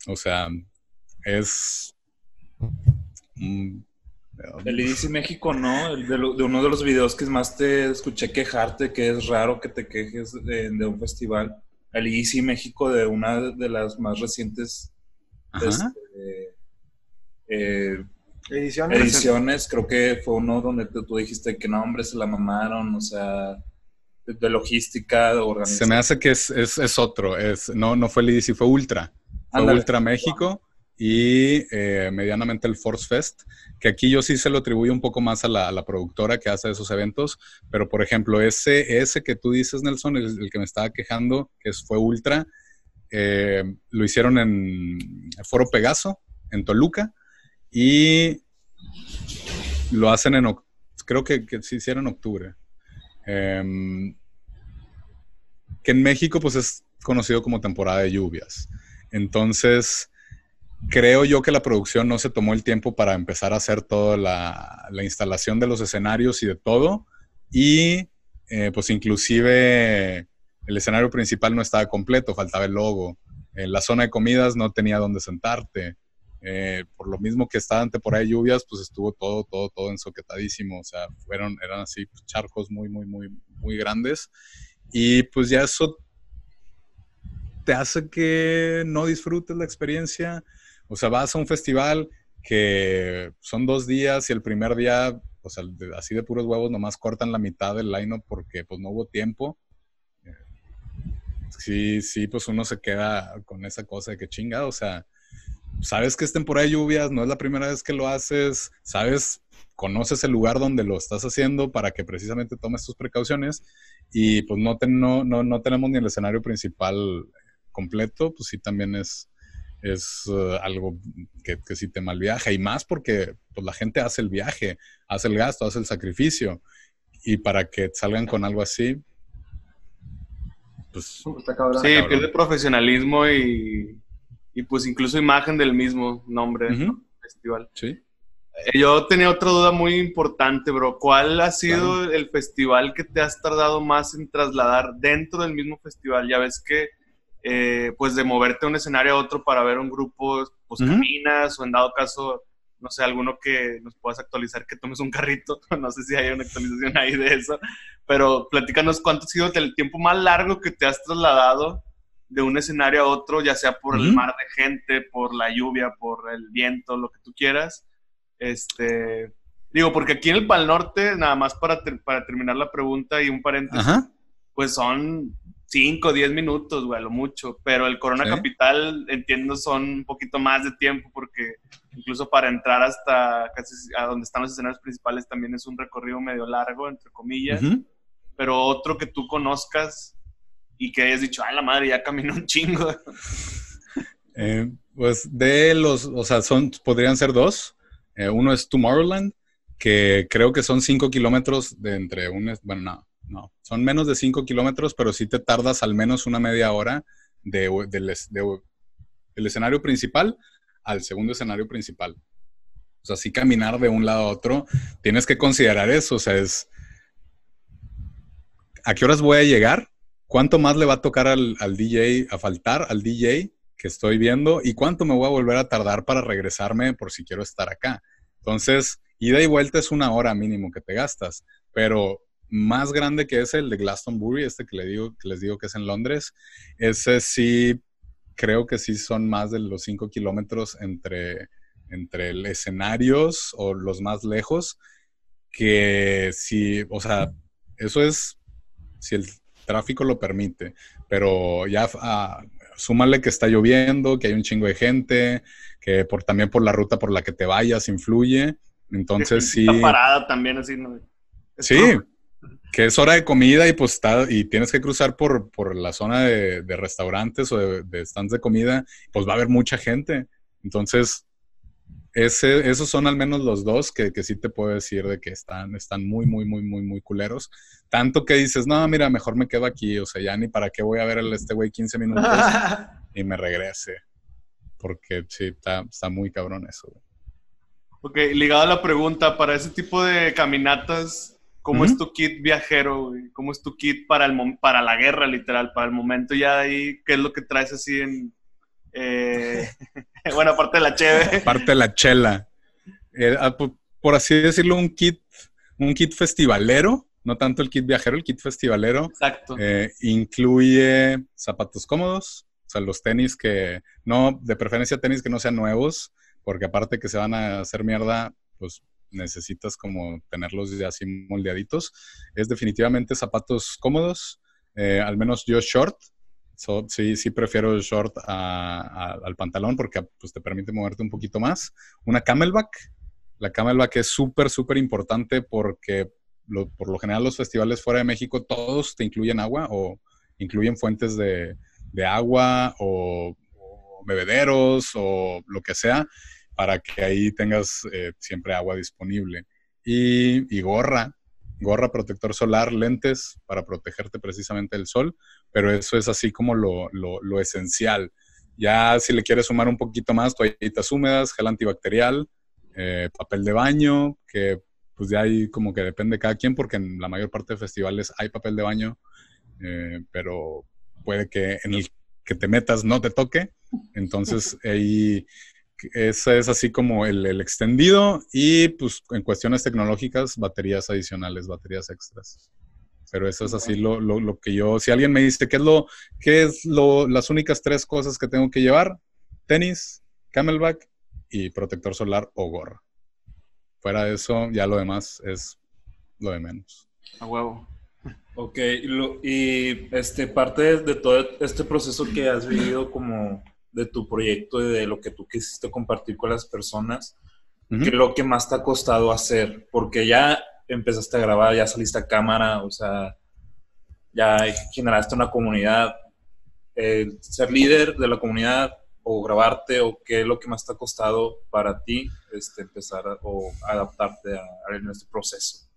O sea, es. el IDC México, ¿no? El de, uno de los videos que más te escuché quejarte, que es raro que te quejes de, un festival. El IDC México de una de las más recientes este, eh, ediciones. ediciones, creo que fue uno donde tú, dijiste que no, hombre, se la mamaron, o sea, de, logística, de organización. Se me hace que es, es, otro, es, no, no fue el fue Ultra. Fue Ultra México y eh, medianamente el Force Fest, que aquí yo sí se lo atribuyo un poco más a la, productora que hace esos eventos, pero por ejemplo, ese, ese que tú dices, Nelson, el, que me estaba quejando, que fue Ultra, eh, lo hicieron en Foro Pegaso, en Toluca, y lo hacen en, creo que, se hicieron en octubre. Em, que en México pues es conocido como temporada de lluvias. Entonces, creo yo que la producción no se tomó el tiempo para empezar a hacer toda la, instalación de los escenarios y de todo. Y eh, pues inclusive el escenario principal no estaba completo, faltaba el logo. En la zona de comidas no tenía dónde sentarte. Eh, por lo mismo que estaba ante por ahí lluvias, pues estuvo todo, todo, todo ensoquetadísimo. O sea, fueron, eran así pues, charcos muy, muy, muy, muy grandes. Y pues ya eso te hace que no disfrutes la experiencia. O sea, vas a un festival que son dos días y el primer día, o sea, así de puros huevos, nomás cortan la mitad del line porque pues no hubo tiempo. Eh, sí, sí, pues uno se queda con esa cosa de que chinga, o sea, sabes que es temporada de lluvias, no es la primera vez que lo haces, sabes, conoces el lugar donde lo estás haciendo para que precisamente tomes tus precauciones y pues no, no, no, tenemos ni el escenario principal completo, pues sí también es, es uh, algo que, que sí te mal viaja y más porque pues la gente hace el viaje, hace el gasto, hace el sacrificio y para que salgan con algo así, pues... Sí, pierde profesionalismo y y pues incluso imagen del mismo nombre del festival. Sí. Eh, yo tenía otra duda muy importante, bro. ¿Cuál ha sido el festival que te has tardado más en trasladar dentro del mismo festival? Ya ves que eh, pues de moverte de un escenario a otro para ver un grupo, pues caminas o en dado caso, no sé, alguno que nos puedas actualizar, que tomes un carrito, no sé si hay una actualización ahí de eso, pero platícanos cuánto ha sido el tiempo más largo que te has trasladado de un escenario a otro, ya sea por el mar de gente, por la lluvia, por el viento, lo que tú quieras. Este, digo, porque aquí en el Pal Norte, nada más para, para terminar la pregunta y un paréntesis, pues son 5, 10 minutos, güey, lo mucho. Pero el Corona Capital, entiendo, son un poquito más de tiempo porque incluso para entrar hasta casi a donde están los escenarios principales también es un recorrido medio largo, entre comillas. Pero otro que tú conozcas y que hayas dicho, ah, la madre, ya caminó un chingo. Eh, pues de los, o sea, son, podrían ser dos. Eh, uno es Tomorrowland, que creo que son 5 kilómetros de entre un, bueno, no, no, son menos de 5 kilómetros, pero sí te tardas al menos una media hora de, del escenario principal al segundo escenario principal. O sea, sí caminar de un lado a otro, tienes que considerar eso, o sea, es... ¿A qué horas voy a llegar? ¿Cuánto más le va a tocar al, DJ, a faltar al DJ que estoy viendo? ¿Y cuánto me voy a volver a tardar para regresarme por si quiero estar acá? Entonces, ida y vuelta es una hora mínimo que te gastas, pero más grande que ese, el de Glastonbury, este que, les digo que es en Londres, ese sí, creo que sí son más de los 5 kilómetros entre, entre escenarios o los más lejos, que si, o sea, eso es si el tráfico lo permite, pero ya ah, súmale que está lloviendo, que hay un chingo de gente, que por, también por la ruta por la que te vayas influye, entonces sí. Está parada también así, ¿no? sí, que es hora de comida y pues está, y tienes que cruzar por, por la zona de, restaurantes o de, stands de comida, pues va a haber mucha gente. Entonces, ese, esos son al menos los dos que, que, sí te puedo decir de que están, están muy, muy, muy, muy, muy culeros. Tanto que dices, no, mira, mejor me quedo aquí, o sea, ya ni para qué voy a ver a este güey 15 minutos y me regrese. Porque sí, está, está muy cabrón eso. Ok, ligado a la pregunta, para ese tipo de caminatas, ¿cómo es tu kit viajero? ¿Cómo es tu kit para, el, para la guerra, literal? Para el momento ya ahí, ¿qué es lo que traes así en... Eh, bueno, aparte de la cheve. Aparte de la chela. Eh, ah, por, así decirlo, un kit, un kit festivalero, no tanto el kit viajero, el kit festivalero. Exacto. Eh, incluye zapatos cómodos, o sea, los tenis que, no, de preferencia tenis que no sean nuevos, porque aparte que se van a hacer mierda, pues necesitas como tenerlos ya así moldeaditos. Es definitivamente zapatos cómodos, eh, al menos yo short. Sí, sí prefiero el short al pantalón porque pues, te permite moverte un poquito más. Una camelback. La camelback es súper, súper importante porque por lo general los festivales fuera de México todos te incluyen agua o incluyen fuentes de, agua o, o bebederos o lo que sea para que ahí tengas eh, siempre agua disponible. Y, gorra, gorra, protector solar, lentes para protegerte precisamente del sol, pero eso es así como lo, lo, esencial. Ya si le quieres sumar un poquito más, toallitas húmedas, gel antibacterial, eh, papel de baño, que pues ya ahí como que depende de cada quien, porque en la mayor parte de festivales hay papel de baño, eh, pero puede que en el que te metas no te toque. Entonces ahí ese es así como el, extendido y pues en cuestiones tecnológicas, baterías adicionales, baterías extras. Pero eso es así lo, lo, que yo, si alguien me dice, ¿qué es, lo, qué es lo, las únicas tres cosas que tengo que llevar? Tenis, camelback y protector solar o gorra. Fuera de eso, ya lo demás es lo de menos. A huevo. Ok, y, este, parte de todo este proceso que has vivido como de tu proyecto y de lo que tú quisiste compartir con las personas, ¿qué es lo que más te ha costado hacer? Porque ya empezaste a grabar, ya saliste a cámara, o sea, ya generaste una comunidad. ser líder de la comunidad o grabarte o qué es lo que más te ha costado para ti este, empezar o adaptarte a, a, este proceso?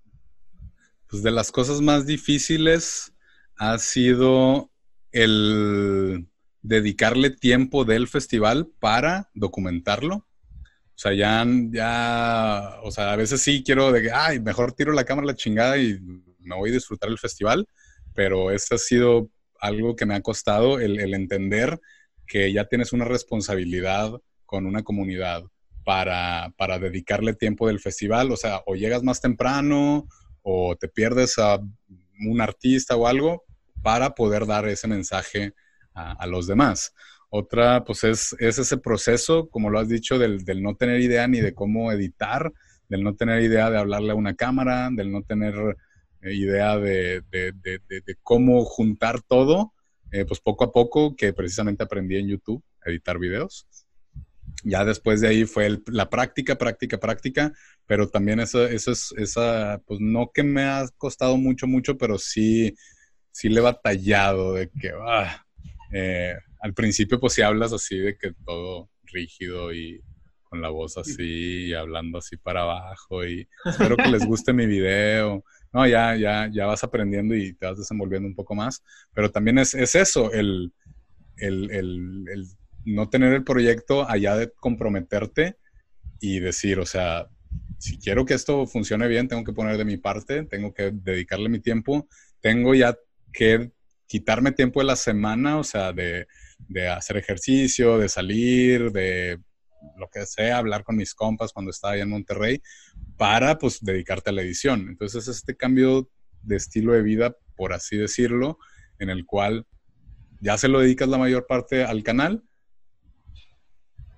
Pues de las cosas más difíciles ha sido el dedicarle tiempo del festival para documentarlo. O sea, ya, ya, o sea, a veces sí quiero de que, ay, mejor tiro la cámara a la chingada y me voy a disfrutar el festival, pero ese ha sido algo que me ha costado el, el entender que ya tienes una responsabilidad con una comunidad para, para, dedicarle tiempo del festival. O sea, o llegas más temprano o te pierdes a un artista o algo para poder dar ese mensaje a, los demás. Otra, pues es, es, ese proceso, como lo has dicho, del, no tener idea ni de cómo editar, del no tener idea de hablarle a una cámara, del no tener eh, idea de, de, de, cómo juntar todo, eh, pues poco a poco, que precisamente aprendí en YouTube, a editar videos. Ya después de ahí fue la práctica, práctica, práctica, pero también eso, eso es, esa, pues no que me ha costado mucho, mucho, pero sí, sí le he batallado de que, ah, eh, al principio pues si hablas así de que todo rígido y con la voz así y hablando así para abajo y espero que les guste mi video. No, ya, ya, ya vas aprendiendo y te vas desenvolviendo un poco más, pero también es, es eso, el, el, el, el no tener el proyecto allá de comprometerte y decir, o sea, si quiero que esto funcione bien, tengo que poner de mi parte, tengo que dedicarle mi tiempo, tengo ya que quitarme tiempo de la semana, o sea, de, de hacer ejercicio, de salir, de lo que sea, hablar con mis compas cuando estaba allá en Monterrey, para pues dedicarte a la edición. Entonces, este cambio de estilo de vida, por así decirlo, en el cual ya se lo dedicas la mayor parte al canal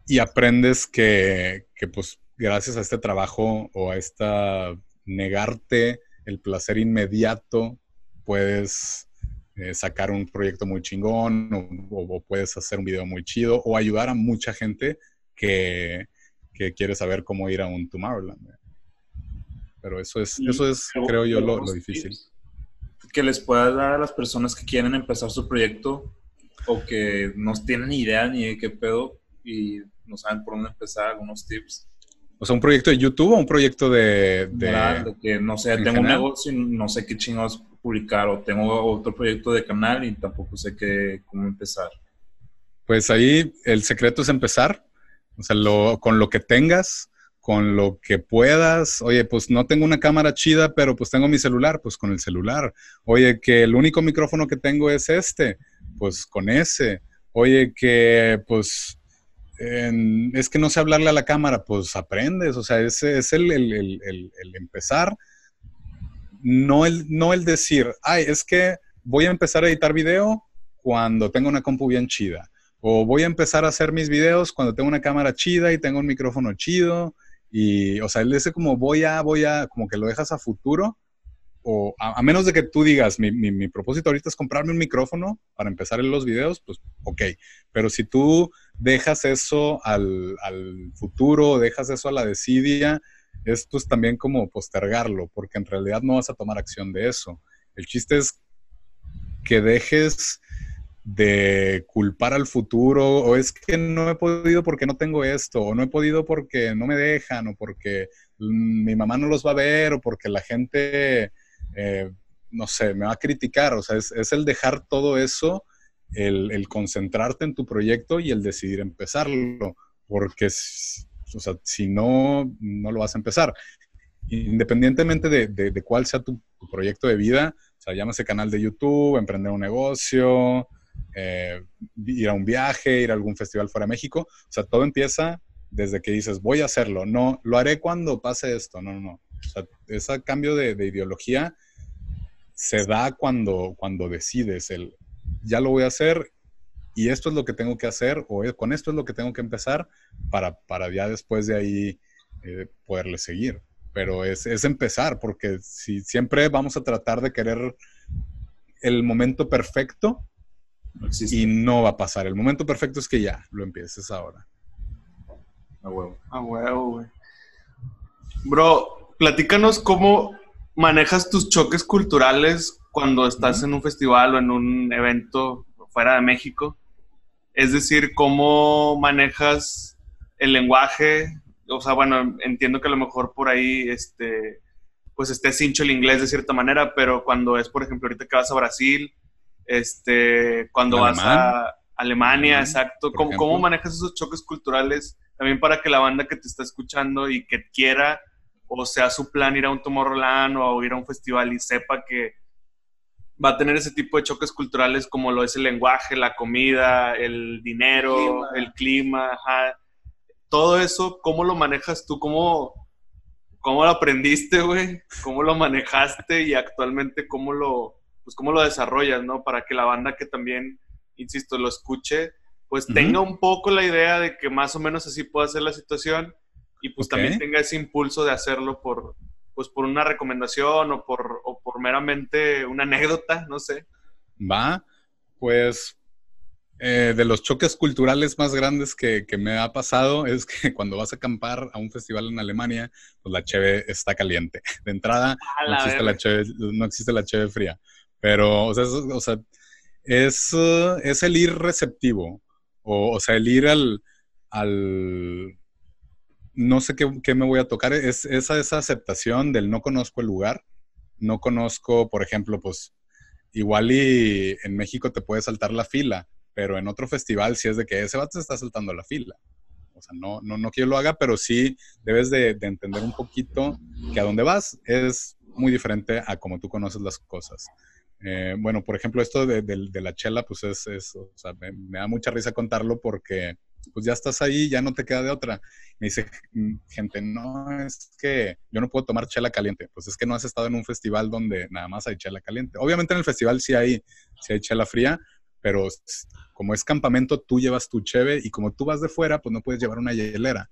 y aprendes que, que pues gracias a este trabajo o a esta negarte el placer inmediato, puedes eh, sacar un proyecto muy chingón o, puedes hacer un video muy chido o ayudar a mucha gente que, que quiere saber cómo ir a un Tomorrowland. Pero eso es, eso es creo yo, lo, difícil. Que les pueda dar a las personas que quieren empezar su proyecto o que no tienen ni idea ni de qué pedo y no saben por dónde empezar, algunos tips. O sea, un proyecto de YouTube o un proyecto de... de, que, no sé, tengo un negocio y no sé qué chingados publicar o tengo otro proyecto de canal y tampoco sé qué, cómo empezar. Pues ahí el secreto es empezar, o sea, lo, con lo que tengas, con lo que puedas. Oye, pues no tengo una cámara chida, pero pues tengo mi celular, pues con el celular. Oye, que el único micrófono que tengo es este, pues con ese. Oye, que pues es que no sé hablarle a la cámara, pues aprendes, o sea, ese es el, el, empezar, no el, no el decir, ay, es que voy a empezar a editar video cuando tengo una compu bien chida, o voy a empezar a hacer mis videos cuando tengo una cámara chida y tengo un micrófono chido, y, o sea, él dice como voy a, voy a, como que lo dejas a futuro, o a, menos de que tú digas, mi, mi, mi, propósito ahorita es comprarme un micrófono para empezar en los videos, pues ok. Pero si tú dejas eso al, al futuro, dejas eso a la desidia, es también como postergarlo, porque en realidad no vas a tomar acción de eso. El chiste es que dejes de culpar al futuro, o es que no he podido porque no tengo esto, o no he podido porque no me dejan, o porque mi mamá no los va a ver, o porque la gente eh, no sé, me va a criticar. O sea, es, el dejar todo eso, el, concentrarte en tu proyecto y el decidir empezarlo. Porque, o sea, si no, no lo vas a empezar. Independientemente de, cuál sea tu, proyecto de vida, o sea, llámese canal de YouTube, emprender un negocio, eh, ir a un viaje, ir a algún festival fuera de México. O sea, todo empieza desde que dices, voy a hacerlo. No, lo haré cuando pase esto. No, no, no. O sea, ese cambio de, ideología se da cuando, cuando decides el, ya lo voy a hacer y esto es lo que tengo que hacer o con esto es lo que tengo que empezar para, para ya después de ahí eh, poderle seguir. Pero es, es, empezar, porque si siempre vamos a tratar de querer el momento perfecto y no va a pasar. El momento perfecto es que ya lo empieces ahora. A huevo. A huevo, güey. Bro, platícanos cómo manejas tus choques culturales cuando estás en un festival o en un evento fuera de México. Es decir, cómo manejas el lenguaje. O sea, bueno, entiendo que a lo mejor por ahí, este, pues esté cincho el inglés de cierta manera, pero cuando es, por ejemplo, ahorita que vas a Brasil, este, cuando vas a Alemania, exacto. ¿Cómo, ¿Cómo manejas esos choques culturales? También para que la banda que te está escuchando y que quiera o sea su plan ir a un Tomorrowland o ir a un festival y sepa que va a tener ese tipo de choques culturales como lo es el lenguaje, la comida, el dinero, el clima, todo eso, ¿cómo lo manejas tú? ¿Cómo, cómo lo aprendiste, güey? ¿Cómo lo manejaste y actualmente cómo lo, pues, cómo lo desarrollas, ¿no? Para que la banda que también, insisto, lo escuche, pues tenga un poco la idea de que más o menos así puede ser la situación y pues también tenga ese impulso de hacerlo por, pues por una recomendación o por, o por meramente una anécdota, no sé. Va, pues eh, de los choques culturales más grandes que, me ha pasado es que cuando vas a acampar a un festival en Alemania, pues la cheve está caliente. De entrada, no existe, la cheve, no existe, la cheve, fría. Pero, o sea, es, es, el ir receptivo. O, o sea, el ir al, al no sé qué, me voy a tocar, es esa, aceptación del no conozco el lugar, no conozco, por ejemplo, pues igual y en México te puede saltar la fila, pero en otro festival sí es de que ese vato se está saltando la fila. O sea, no, no, no que lo haga, pero sí debes de, entender un poquito que a dónde vas es muy diferente a como tú conoces las cosas. Eh, bueno, por ejemplo, esto de, la chela, pues es, es o sea, me, da mucha risa contarlo porque pues ya estás ahí, ya no te queda de otra. Me dice mm, gente, no, es que yo no puedo tomar chela caliente. Pues es que no has estado en un festival donde nada más hay chela caliente. Obviamente en el festival sí hay, sí hay chela fría, pero como es campamento, tú llevas tu cheve y como tú vas de fuera, pues no puedes llevar una hielera.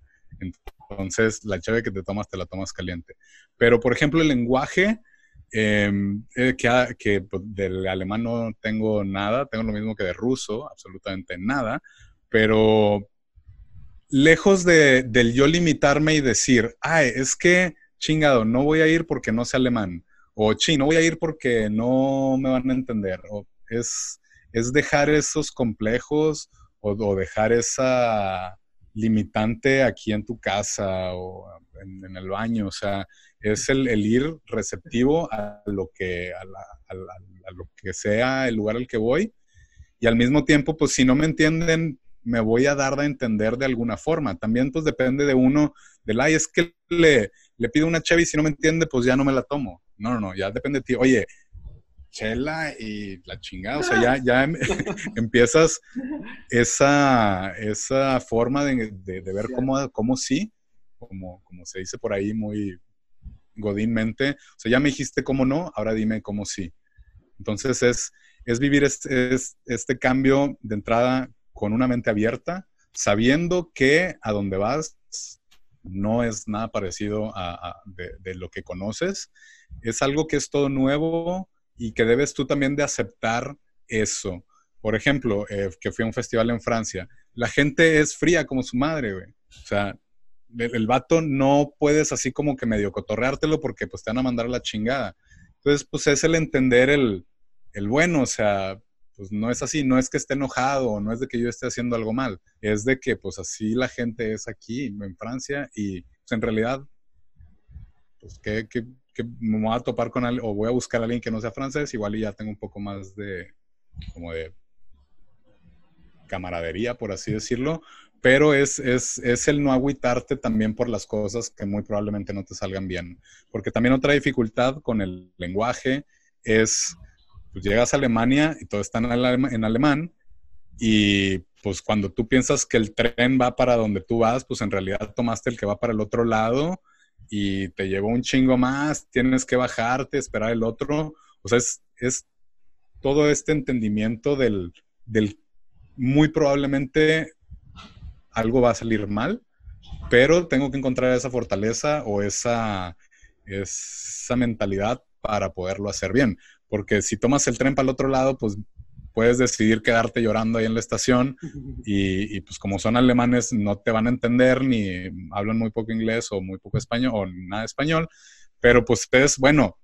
Entonces, la cheve que te tomas, te la tomas caliente. Pero, por ejemplo, el lenguaje, em, eh, que, que pues, del alemán no tengo nada, tengo lo mismo que de ruso, absolutamente nada, pero lejos de, del yo limitarme y decir, ay, es que chingado, no voy a ir porque no sé alemán, o chi, no voy a ir porque no me van a entender, o es, es dejar esos complejos o, dejar esa limitante aquí en tu casa o en, el baño, o sea, es el, ir receptivo a lo, que, a, a lo que sea el lugar al que voy y al mismo tiempo, pues si no me entienden, me voy a dar a entender de alguna forma. También pues depende de uno, del, ay, es que le, le pido una cheve y si no me entiende, pues ya no me la tomo. No, no, no, ya depende de ti. Oye, chela y la chingada, o sea, ya, ya em, empiezas esa, esa forma de, ver cómo, cómo sí, como, como se dice por ahí muy godínmente, o sea, ya me dijiste cómo no, ahora dime cómo sí. Entonces es, es vivir este, este cambio de entrada con una mente abierta, sabiendo que a donde vas no es nada parecido a, de, lo que conoces. Es algo que es todo nuevo y que debes tú también de aceptar eso. Por ejemplo, eh, que fui a un festival en Francia, la gente es fría como su madre, güey. O sea, el, el, vato no puedes así como que medio cotorreártelo porque pues te van a mandar la chingada. Entonces, pues es el entender el, el bueno, o sea, pues no es así, no es que esté enojado, no es de que yo esté haciendo algo mal, es de que pues así la gente es aquí en Francia y pues, en realidad, pues que, me voy a topar con alguien o voy a buscar a alguien que no sea francés, igual y ya tengo un poco más de, como de camaradería, por así decirlo, pero es, es, es, el no agüitarte también por las cosas que muy probablemente no te salgan bien. Porque también otra dificultad con el lenguaje es pues llegas a Alemania y todo está en, alemán y pues cuando tú piensas que el tren va para donde tú vas, pues en realidad tomaste el que va para el otro lado y te llevó un chingo más, tienes que bajarte, esperar el otro. O sea, es, todo este entendimiento del, del, muy probablemente algo va a salir mal, pero tengo que encontrar esa fortaleza o esa, esa mentalidad para poderlo hacer bien porque si tomas el tren para el otro lado, pues puedes decidir quedarte llorando ahí en la estación y, pues como son alemanes no te van a entender ni hablan muy poco inglés o muy poco español o nada español, pero pues es, bueno,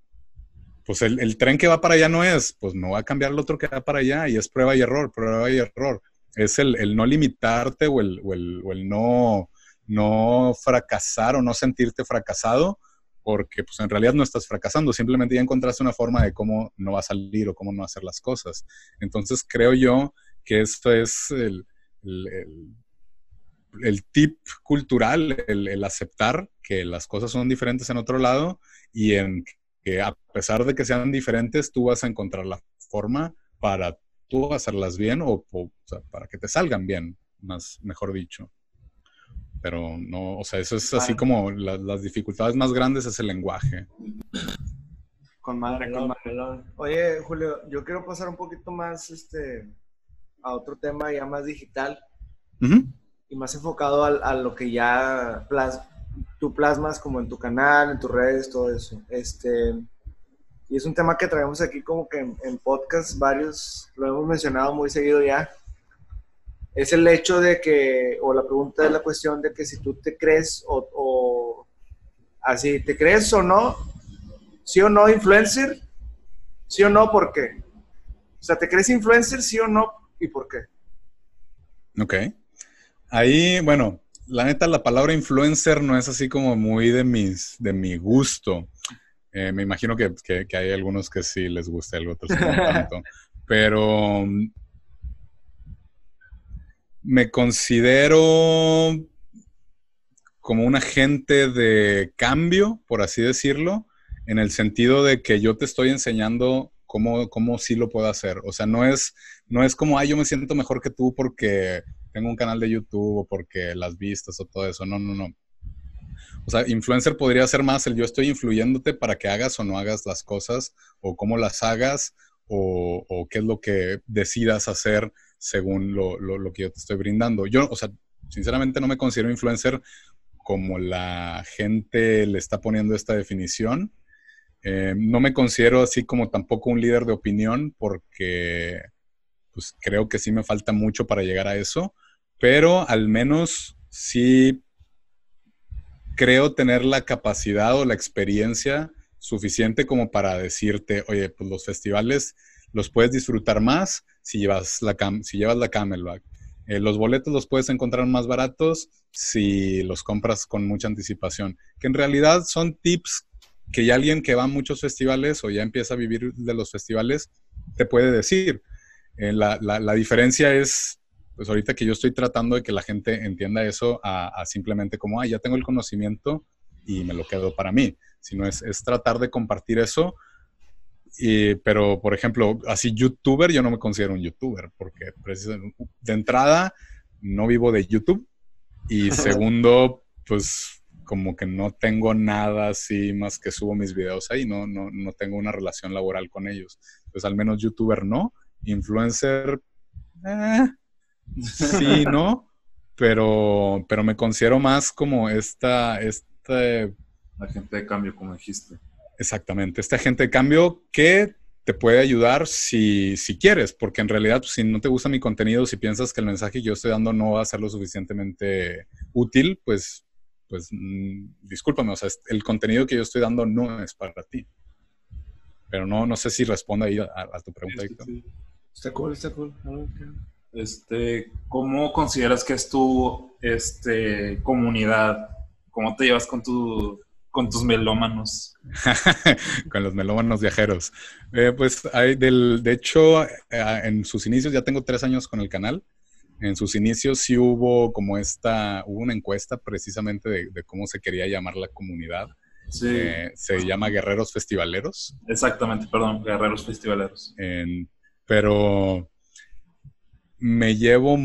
pues el, tren que va para allá no es, pues no va a cambiar el otro que va para allá y es prueba y error, prueba y error. Es el, no limitarte o el, o el no, no fracasar o no sentirte fracasado porque pues en realidad no estás fracasando, simplemente ya encontraste una forma de cómo no va a salir o cómo no hacer las cosas. Entonces creo yo que esto es el, el, tip cultural, el, aceptar que las cosas son diferentes en otro lado y en que a pesar de que sean diferentes, tú vas a encontrar la forma para tú hacerlas bien o, para que te salgan bien, más mejor dicho. Pero no, o sea, eso es así como las dificultades más grandes es el lenguaje. Con madre, con madre. Oye, Julio, yo quiero pasar un poquito más este, a otro tema ya más digital y más enfocado a, lo que ya tú plasmas como en tu canal, en tus redes, todo eso. Este, y es un tema que traemos aquí como que en, en podcast varios, lo hemos mencionado muy seguido ya. Es el hecho de que, o la pregunta es la cuestión de que si tú te crees o, o así, ¿te crees o no? ¿Sí o no influencer? ¿Sí o no? ¿Por qué? O sea, ¿te crees influencer? ¿Sí o no? ¿Y por qué? Ok. Ahí, bueno, la neta, la palabra influencer no es así como muy de, mis, de mi gusto. Eh, me imagino que, hay algunos que sí les gusta, algo, otros no tanto. Pero me considero como un agente de cambio, por así decirlo, en el sentido de que yo te estoy enseñando cómo, cómo sí lo puedo hacer. O sea, no es, no es como, ay, yo me siento mejor que tú porque tengo un canal de YouTube o porque las vistas o todo eso. No, no, no. O sea, influencer podría ser más el yo estoy influyéndote para que hagas o no hagas las cosas, o cómo las hagas, o, qué es lo que decidas hacer según lo, que yo te estoy brindando. Yo, o sea, sinceramente no me considero influencer como la gente le está poniendo esta definición. Eh, no me considero así como tampoco un líder de opinión porque pues creo que sí me falta mucho para llegar a eso, pero al menos sí creo tener la capacidad o la experiencia suficiente como para decirte, oye, pues los festivales los puedes disfrutar más si llevas la, si llevas la Camelback. Eh, los boletos los puedes encontrar más baratos si los compras con mucha anticipación. Que en realidad son tips que ya alguien que va a muchos festivales o ya empieza a vivir de los festivales te puede decir. Eh, la, la, diferencia es pues ahorita que yo estoy tratando de que la gente entienda eso a, simplemente como, ah, ya tengo el conocimiento y me lo quedo para mí, sino es, es tratar de compartir eso. Y, pero, por ejemplo, así youtuber, yo no me considero un youtuber, porque de entrada no vivo de YouTube y segundo, pues como que no tengo nada así más que subo mis videos ahí, no, no, no tengo una relación laboral con ellos. Pues al menos youtuber no, influencer, eh, Sí, ¿no? Pero, pero me considero más como esta, esta... Agente de cambio, como dijiste. Exactamente, este agente de cambio que te puede ayudar si, si quieres, porque en realidad pues, si no te gusta mi contenido, si piensas que el mensaje que yo estoy dando no va a ser lo suficientemente útil, pues, pues mm, discúlpame, o sea, el contenido que yo estoy dando no es para ti. Pero no, no sé si responde ahí a, tu pregunta, Está cool, está cool. Este, ¿Cómo consideras que es tu este, comunidad? ¿Cómo te llevas con, tu, con tus melómanos? con los melómanos viajeros. Eh, pues hay del, de hecho, eh, en sus inicios, ya tengo tres años con el canal. En sus inicios sí hubo como esta, hubo una encuesta precisamente de, cómo se quería llamar la comunidad. Sí. Eh, se llama Guerreros Festivaleros. Exactamente, perdón, Guerreros Festivaleros. pero me llevo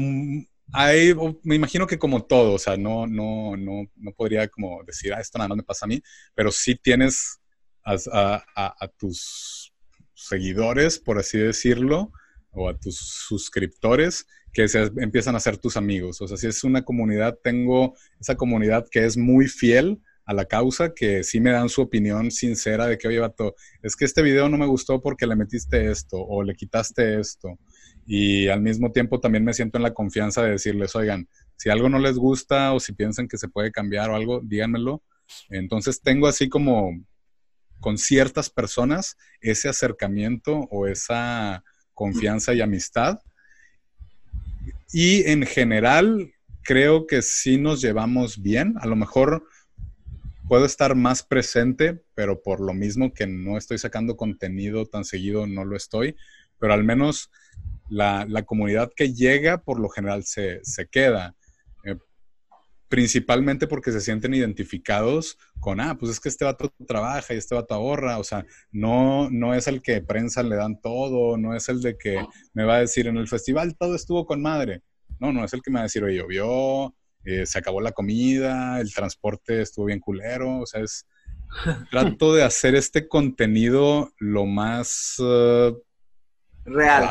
Ahí, me imagino que como todo, o sea, no, no, no, no podría como decir, ah, esto nada más me pasa a mí, pero sí tienes a, a, tus seguidores, por así decirlo, o a tus suscriptores que se empiezan a ser tus amigos. O sea, si es una comunidad, tengo esa comunidad que es muy fiel a la causa, que sí me dan su opinión sincera de que, oye, vato, es que este video no me gustó porque le metiste esto o le quitaste esto y al mismo tiempo también me siento en la confianza de decirles, oigan, si algo no les gusta o si piensan que se puede cambiar o algo, díganmelo. Entonces tengo así como con ciertas personas ese acercamiento o esa confianza y amistad. Y en general creo que sí nos llevamos bien. A lo mejor puedo estar más presente, pero por lo mismo que no estoy sacando contenido tan seguido, no lo estoy. Pero al menos la, comunidad que llega por lo general se, queda. Eh, principalmente porque se sienten identificados con, ah, pues es que este vato trabaja y este vato ahorra, o sea, no, no es el que prensa le dan todo, no es el de que me va a decir en el festival todo estuvo con madre, no, no es el que me va a decir, oye, llovió, eh, se acabó la comida, el transporte estuvo bien culero, o sea, es, trato de hacer este contenido lo más... Uh, real.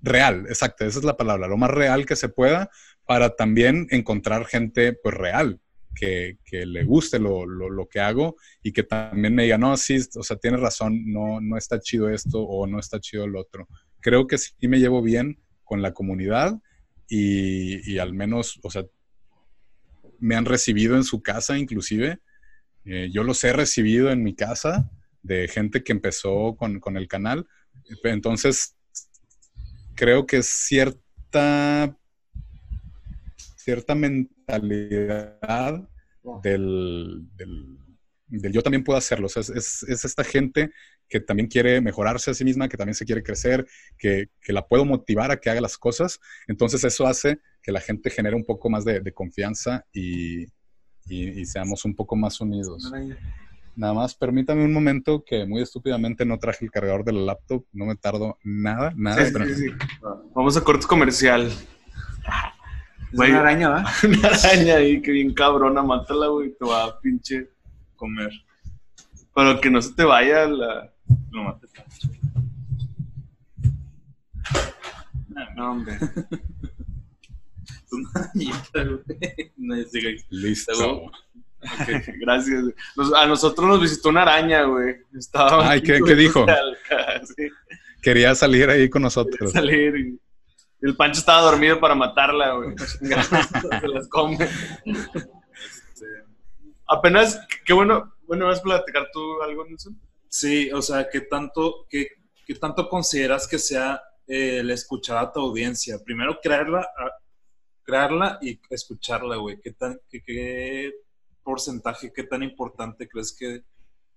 real, exacto, esa es la palabra, lo más real que se pueda para también encontrar gente pues real, que, le guste lo, que hago y que también me diga, no, sí, o sea, tienes razón, no, no está chido esto o no está chido el otro. Creo que sí me llevo bien con la comunidad y, al menos, o sea, me han recibido en su casa inclusive. Eh, yo los he recibido en mi casa de gente que empezó con, con el canal. Entonces, creo que es cierta cierta mentalidad del, yo también puedo hacerlo. es, esta gente que también quiere mejorarse a sí misma, que también se quiere crecer, que, la puedo motivar a que haga las cosas. Entonces eso hace que la gente genere un poco más de, confianza y, seamos un poco más unidos. Nada más, permítame un momento que muy estúpidamente no traje el cargador del laptop. No me tardo nada, nada. Vamos a corte comercial una araña, ¿va? una araña ahí que bien cabrona, mátala, güey, te va a pinche comer. Pero que no se te vaya la... Lo mates. No, hombre. una Listo. gracias. a nosotros nos visitó una araña, güey. Estaba Ay, ¿qué, ¿qué dijo? Quería salir ahí con nosotros. Quería salir y el Pancho estaba dormido para matarla, güey. Se las come. Este, apenas, qué bueno, bueno, ¿vas a platicar tú algo, Nelson? Sí, o sea, ¿qué tanto, qué, qué tanto consideras que sea el escuchar a tu audiencia? Primero, crearla, crearla y escucharla, güey. ¿Qué, tan, qué, ¿Qué porcentaje, qué tan importante crees que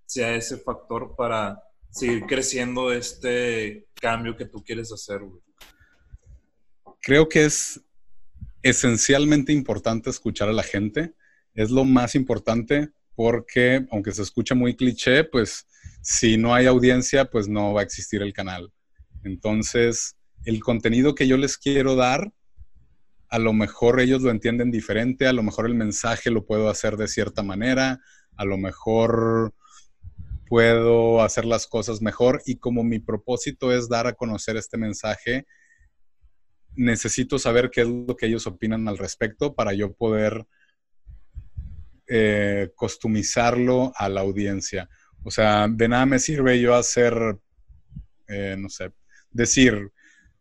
sea ese factor para seguir creciendo este cambio que tú quieres hacer, creo que es esencialmente importante escuchar a la gente. Es lo más importante porque, aunque se escucha muy cliché, pues si no hay audiencia, pues no va a existir el canal. Entonces, el contenido que yo les quiero dar, a lo mejor ellos lo entienden diferente, a lo mejor el mensaje lo puedo hacer de cierta manera, a lo mejor puedo hacer las cosas mejor y como mi propósito es dar a conocer este mensaje, necesito saber qué es lo que ellos opinan al respecto para yo poder eh, customizarlo a la audiencia. O sea, de nada me sirve yo hacer, eh, no sé, decir,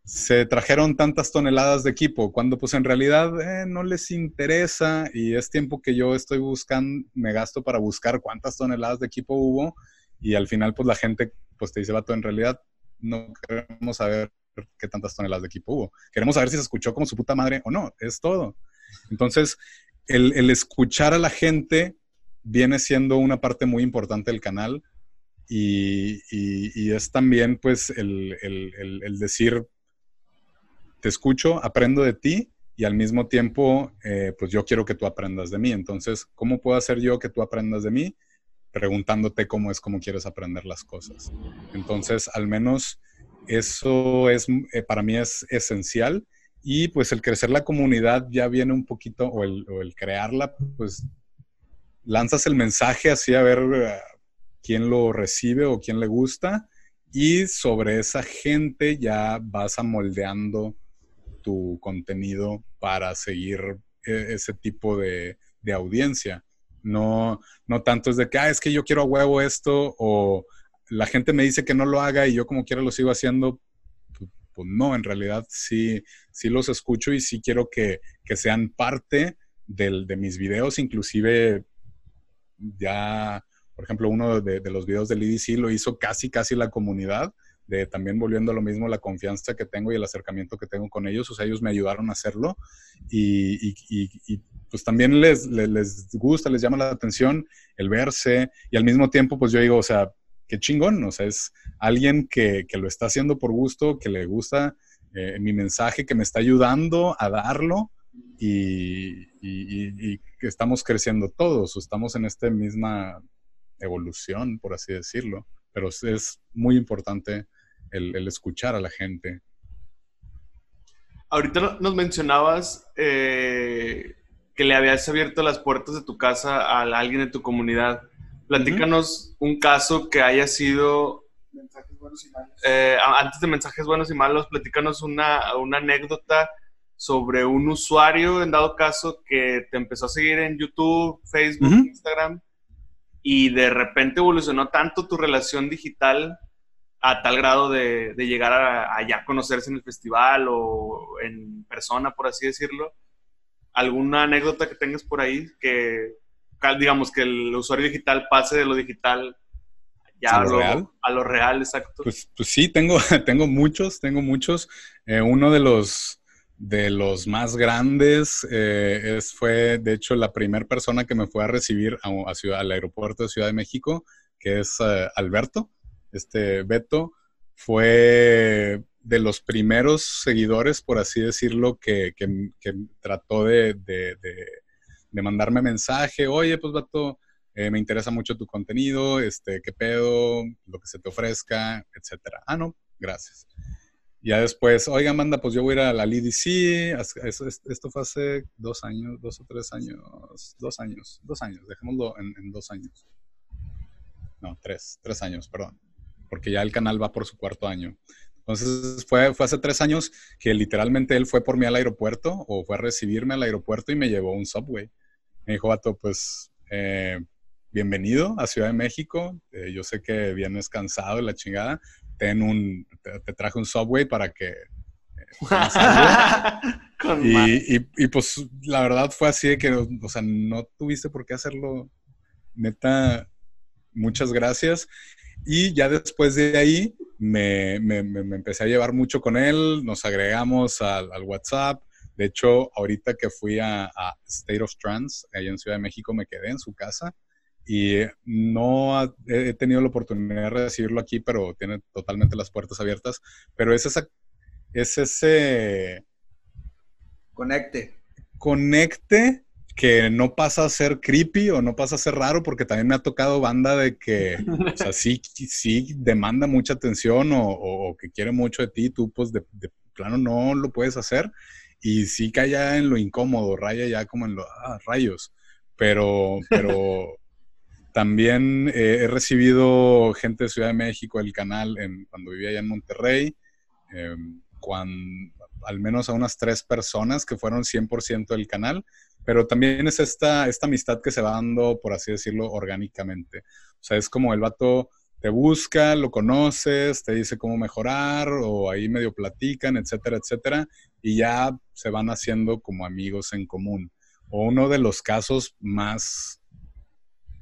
se trajeron tantas toneladas de equipo, cuando pues en realidad eh, no les interesa y es tiempo que yo estoy buscando, me gasto para buscar cuántas toneladas de equipo hubo y al final pues la gente pues te dice, vato, en realidad no queremos saber qué tantas toneladas de equipo hubo. Queremos saber si se escuchó como su puta madre o no, es todo. Entonces, el, escuchar a la gente viene siendo una parte muy importante del canal y, es también pues el, decir, te escucho, aprendo de ti y al mismo tiempo eh, pues yo quiero que tú aprendas de mí. Entonces, ¿cómo puedo hacer yo que tú aprendas de mí? Preguntándote cómo es cómo quieres aprender las cosas. Entonces, al menos eso es, eh, para mí es esencial. Y pues el crecer la comunidad ya viene un poquito, o el, crearla, pues lanzas el mensaje así a ver eh, quién lo recibe o quién le gusta. Y sobre esa gente ya vas a moldeando tu contenido para seguir eh, ese tipo de, de audiencia. No, no tanto es de que, ah, es que yo quiero a huevo esto o la gente me dice que no lo haga y yo como quiera lo sigo haciendo, pues, no, en realidad sí, sí los escucho y sí quiero que, sean parte de mis videos, inclusive ya, por ejemplo, uno de, los videos del IDC lo hizo casi, casi la comunidad, de también volviendo a lo mismo la confianza que tengo y el acercamiento que tengo con ellos, o sea, ellos me ayudaron a hacerlo y, pues también les, les, gusta, les llama la atención el verse y al mismo tiempo, pues yo digo, o sea, qué chingón, o sea, es alguien que, lo está haciendo por gusto, que le gusta eh, mi mensaje, que me está ayudando a darlo y, y, que estamos creciendo todos, estamos en esta misma evolución, por así decirlo, pero es muy importante el, escuchar a la gente. Ahorita nos mencionabas eh, que le habías abierto las puertas de tu casa a alguien de tu comunidad. Platícanos un caso que haya sido... Mensajes buenos y malos. Eh, antes de mensajes buenos y malos, platícanos una, una anécdota sobre un usuario, en dado caso, que te empezó a seguir en YouTube, Facebook, Instagram, y de repente evolucionó tanto tu relación digital a tal grado de, llegar a, ya conocerse en el festival o en persona, por así decirlo. ¿Alguna anécdota que tengas por ahí que, digamos, que el usuario digital pase de lo digital ya a lo, real? A lo real, exacto. Pues, pues sí, tengo, tengo muchos, tengo muchos. Eh, uno de los, de los más grandes eh, es, fue, de hecho, la primera persona que me fue a recibir a, ciudad, al aeropuerto de Ciudad de México, que es eh, Alberto este Beto, fue de los primeros seguidores, por así decirlo, que, trató de, mandarme mensaje, oye, pues Beto, eh, me interesa mucho tu contenido, este, qué pedo, lo que se te ofrezca, etcétera. Ah, no, gracias. Ya después, oiga, manda, pues yo voy a ir a la LDC. Esto fue hace dos años, dos o tres años, dos años, dos años, dejémoslo en, en dos años. No, tres, tres años, perdón porque ya el canal va por su cuarto año. Entonces fue, fue hace tres años que literalmente él fue por mí al aeropuerto o fue a recibirme al aeropuerto y me llevó un subway. Me dijo, Vato, pues eh, bienvenido a Ciudad de México. Eh, yo sé que vienes cansado de la chingada. Ten un, te, traje un subway para que... Eh, y, y, y, pues la verdad fue así de que, o sea, no tuviste por qué hacerlo. Neta, muchas gracias. Y ya después de ahí me, empecé a llevar mucho con él, nos agregamos al, WhatsApp. De hecho, ahorita que fui a, State of Trance, allá en Ciudad de México, me quedé en su casa y no he tenido la oportunidad de recibirlo aquí, pero tiene totalmente las puertas abiertas. Pero es esa, es ese... Conecte. Conecte que no pasa a ser creepy o no pasa a ser raro, porque también me ha tocado banda de que, o sea, sí, sí demanda mucha atención o, que quiere mucho de ti, tú pues de, plano no lo puedes hacer y sí cae ya en lo incómodo, raya ya como en los ah, rayos, pero, pero también he recibido gente de Ciudad de México, el canal, cuando vivía allá en Monterrey, em, al menos a unas tres personas que fueron 100% del canal pero también es esta, esta amistad que se va dando, por así decirlo, orgánicamente. O sea, es como el vato te busca, lo conoces, te dice cómo mejorar, o ahí medio platican, etcétera, etcétera, y ya se van haciendo como amigos en común. O uno de los casos más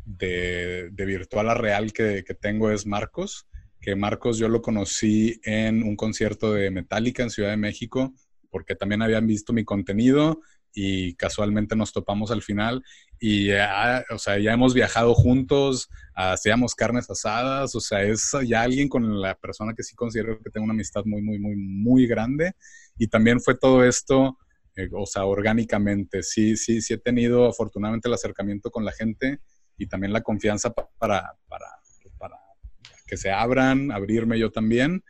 de, virtual a real que, tengo es Marcos, que Marcos yo lo conocí en un concierto de Metallica en Ciudad de México, porque también habían visto mi contenido y casualmente nos topamos al final y ya, o sea, ya hemos viajado juntos, hacíamos carnes asadas, o sea, es ya alguien con la persona que sí considero que tengo una amistad muy, muy, muy, muy grande y también fue todo esto, eh, o sea, orgánicamente, sí, sí, sí he tenido afortunadamente el acercamiento con la gente y también la confianza para, para, para que se abran, abrirme yo también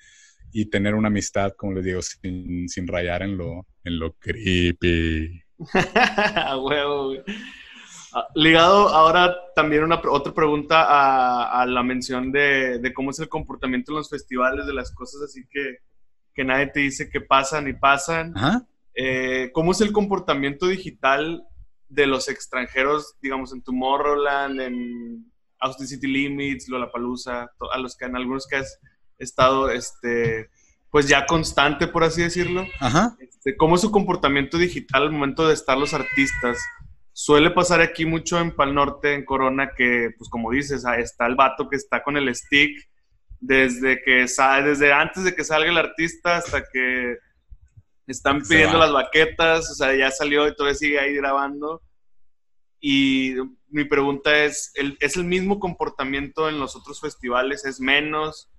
y tener una amistad, como les digo, sin, sin rayar en lo, en lo creepy. Ah, ligado ahora también una otra pregunta a, la mención de, cómo es el comportamiento en los festivales, de las cosas así que, que nadie te dice que pasan y pasan. Eh, ¿Cómo es el comportamiento digital de los extranjeros, digamos, en Tomorrowland, en Austin City Limits, Lollapalooza, a los que en algunos que has estado, este, pues ya constante, por así decirlo. Ajá. Este, ¿Cómo es su comportamiento digital al momento de estar los artistas? Suele pasar aquí mucho en Pal Norte, en Corona, que, pues como dices, está el vato que está con el stick desde que sale, desde antes de que salga el artista hasta que están pidiendo las baquetas, o sea, ya salió y todavía sigue ahí grabando. Y mi pregunta es, ¿es el mismo comportamiento en los otros festivales? ¿Es menos?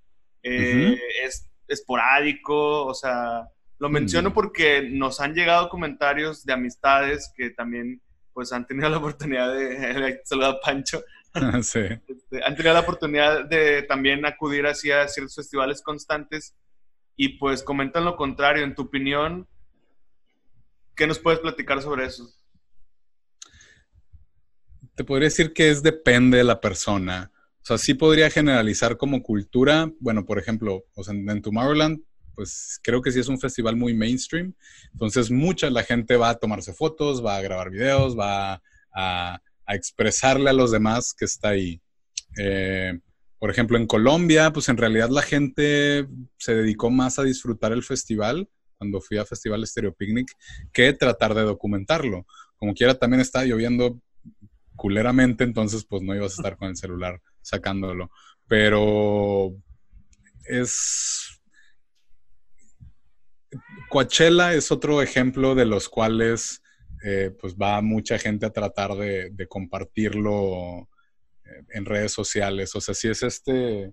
Eh, ¿Es esporádico? O sea, Lo menciono porque nos han llegado comentarios de amistades que también pues han tenido la oportunidad de, saludar a Pancho, sí. Este, han tenido la oportunidad de también acudir hacia ciertos festivales constantes y pues comentan lo contrario. En tu opinión, ¿qué nos puedes platicar sobre eso? Te podría decir que es depende de la persona. O sea, sí podría generalizar como cultura. Bueno, por ejemplo, o sea, en Tomorrowland pues creo que sí es un festival muy mainstream. Entonces, mucha la gente va a tomarse fotos, va a grabar videos, va a, expresarle a los demás que está ahí. Eh, por ejemplo, en Colombia, pues en realidad la gente se dedicó más a disfrutar el festival cuando fui a Festival Stereo Picnic que tratar de documentarlo. Como quiera, también está lloviendo culeramente, entonces pues no ibas a estar con el celular sacándolo. Pero es Coachella es otro ejemplo de los cuales eh, pues va mucha gente a tratar de, compartirlo en redes sociales. O sea, si es este,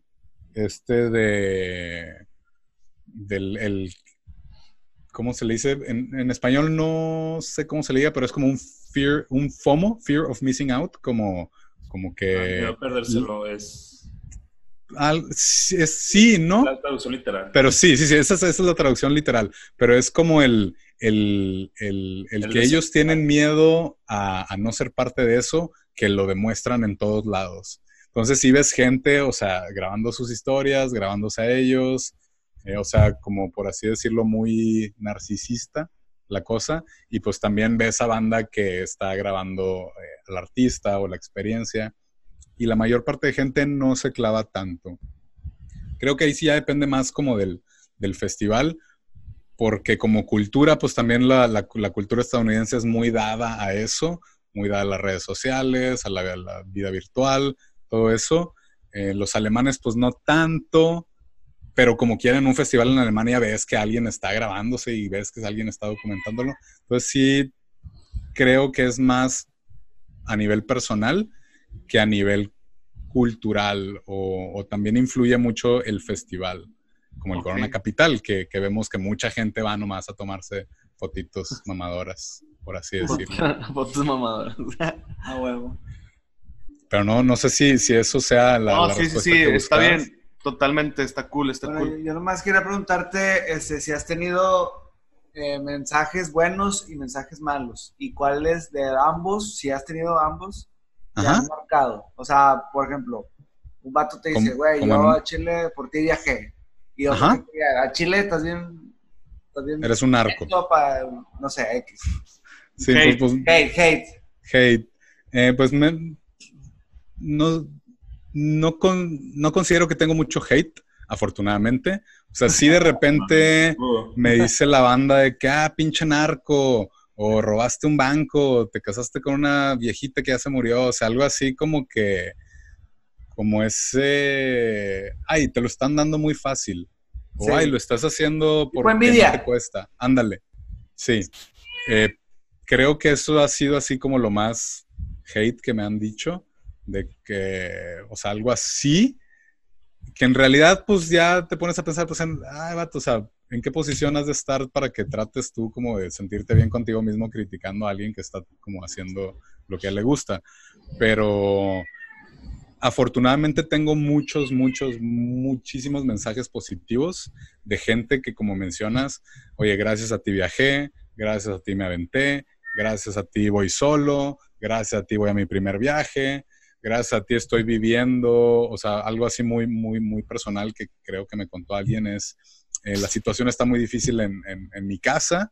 este de, del, el, ¿cómo se le dice? En, español no sé cómo se le diga, pero es como un fear, un FOMO, Fear of Missing Out, como, como que... No, perdérselo es sí, ¿no? La traducción literal. Pero sí, sí, sí, esa, es la traducción literal. Pero es como el, el, el, el que ellos tienen miedo a, a, no ser parte de eso, que lo demuestran en todos lados. Entonces, si ves gente, o sea, grabando sus historias, grabándose a ellos, eh, o sea, como por así decirlo, muy narcisista la cosa, y pues también ves a banda que está grabando eh, al artista o la experiencia y la mayor parte de gente no se clava tanto. Creo que ahí sí ya depende más como del, festival, porque como cultura, pues también la, cultura estadounidense es muy dada a eso, muy dada a las redes sociales, a la, vida virtual, todo eso. Eh, los alemanes, pues no tanto, pero como quieren un festival en Alemania, ves que alguien está grabándose y ves que alguien está documentándolo. Entonces sí creo que es más a nivel personal que a nivel cultural o, también influye mucho el festival, como el Corona Capital, que, vemos que mucha gente va nomás a tomarse fotitos mamadoras, por así decirlo. Fotos mamadoras. a huevo. Pero no, no sé si, si eso sea la. No, sí, sí, sí, está bien. Totalmente, está cool, está cool. Yo, nomás quería preguntarte este, si has tenido eh, mensajes buenos y mensajes malos. ¿Y cuáles de ambos, si has tenido ambos, ya marcado. O sea, por ejemplo, un vato te dice, güey, yo a Chile por ti viajé. Y otro a Chile estás bien, Eres un narco. no sé, X. Sí, hate. Pues, pues, hate, hate. Hate. Eh, pues me, no, no, con, no considero que tengo mucho hate, afortunadamente. O sea, si de repente me dice la banda de que, ah, pinche narco, o robaste un banco, o te casaste con una viejita que ya se murió, o sea, algo así como que, como ese, ay, te lo están dando muy fácil, o ay, lo estás haciendo porque no te cuesta, ándale, sí. Eh, creo que eso ha sido así como lo más hate que me han dicho, de que, o sea, algo así, que en realidad pues ya te pones a pensar, pues, en, ay, vato, o sea, ¿En qué posición has de estar para que trates tú como de sentirte bien contigo mismo criticando a alguien que está como haciendo lo que a él le gusta? Pero afortunadamente tengo muchos, muchos, muchísimos mensajes positivos de gente que como mencionas, oye, gracias a ti viajé, gracias a ti me aventé, gracias a ti voy solo, gracias a ti voy a mi primer viaje, gracias a ti estoy viviendo, o sea, algo así muy, muy, muy personal que creo que me contó alguien es eh, la situación está muy difícil en, mi casa.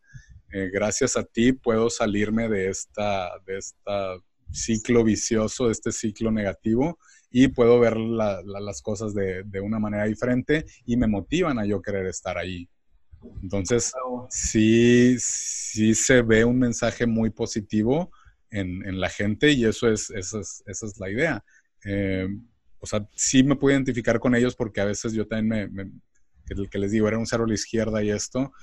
Eh, gracias a ti puedo salirme de esta, de esta ciclo vicioso, de este ciclo negativo y puedo ver las cosas de, una manera diferente y me motivan a yo querer estar ahí. Entonces, sí, sí se ve un mensaje muy positivo en, la gente y eso es, esa es, la idea. Eh, o sea, sí me puedo identificar con ellos porque a veces yo también me, que, que les digo, era un cero a la izquierda y esto,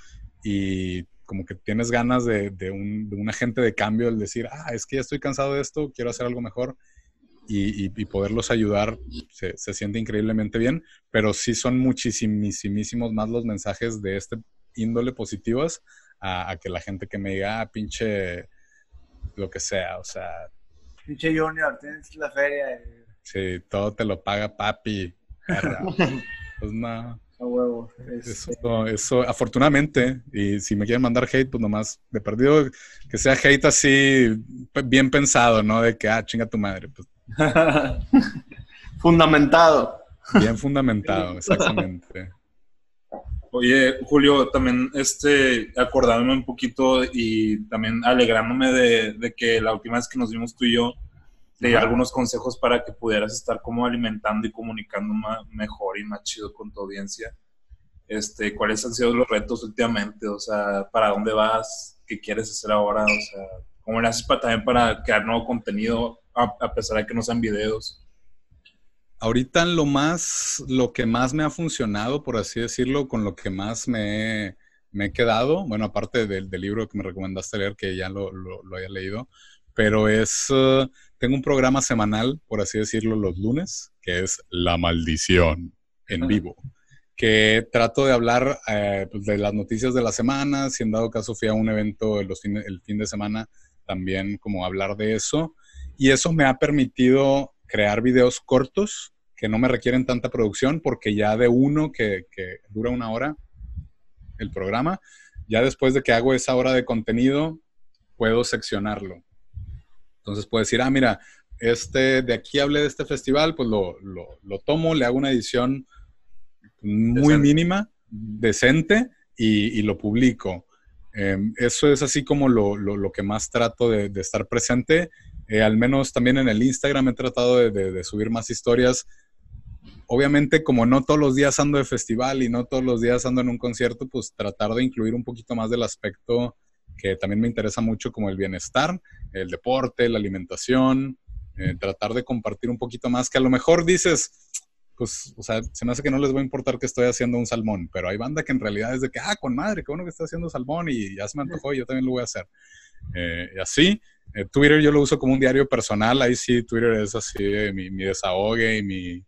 y como que tienes ganas de, de, un, de, agente de cambio, el decir, ah, es que ya estoy cansado de esto, quiero hacer algo mejor, y, y, poderlos ayudar se, se, siente increíblemente bien, pero sí son muchísimísimos más los mensajes de este índole positivas a, que la gente que me diga, ah, pinche, lo que sea, o sea. Pinche Junior, tienes la feria. Sí, todo te lo paga papi. pues no. huevo. Eso, eso, afortunadamente, y si me quieren mandar hate, pues nomás, de perdido, que sea hate así, bien pensado, ¿no? De que, ah, chinga tu madre. Pues. Fundamentado. Bien fundamentado, exactamente. Oye, Julio, también este, acordándome un poquito y también alegrándome de, que la última vez que nos vimos tú y yo, te di algunos consejos para que pudieras estar como alimentando y comunicando mejor y más chido con tu audiencia. Este, ¿Cuáles han sido los retos últimamente? O sea, ¿para dónde vas? ¿Qué quieres hacer ahora? O sea, ¿cómo le haces para, también para crear nuevo contenido a pesar de que no sean videos? ahorita lo más, lo que más me ha funcionado, por así decirlo, con lo que más me he, quedado, bueno, aparte del, libro que me recomendaste leer, que ya lo, lo, haya leído, pero es, uh, tengo un programa semanal, por así decirlo, los lunes, que es La Maldición en vivo, que trato de hablar eh, pues, de las noticias de la semana, si en dado caso fui a un evento el, el fin de semana, también como hablar de eso, y eso me ha permitido crear videos cortos que no me requieren tanta producción porque ya de uno que, dura una hora el programa, ya después de que hago esa hora de contenido, puedo seccionarlo. Entonces puedo decir, ah, mira, este, de aquí hablé de este festival, pues lo, tomo, le hago una edición muy mínima, decente, y, lo publico. Em, eso es así como lo, que más trato de, estar presente. Eh, al menos también en el Instagram he tratado de subir más historias obviamente como no todos los días ando de festival y no todos los días ando en un concierto, pues tratar de incluir un poquito más del aspecto que también me interesa mucho como el bienestar, el deporte, la alimentación, eh, tratar de compartir un poquito más, que a lo mejor dices, pues, o sea, se me hace que no les va a importar que estoy haciendo un salmón, pero hay banda que en realidad es de que, ah, con madre, qué bueno que está haciendo salmón y ya se me antojó y yo también lo voy a hacer. Eh, y así, eh, Twitter yo lo uso como un diario personal, ahí sí, Twitter es así mi, mi desahogue y mi,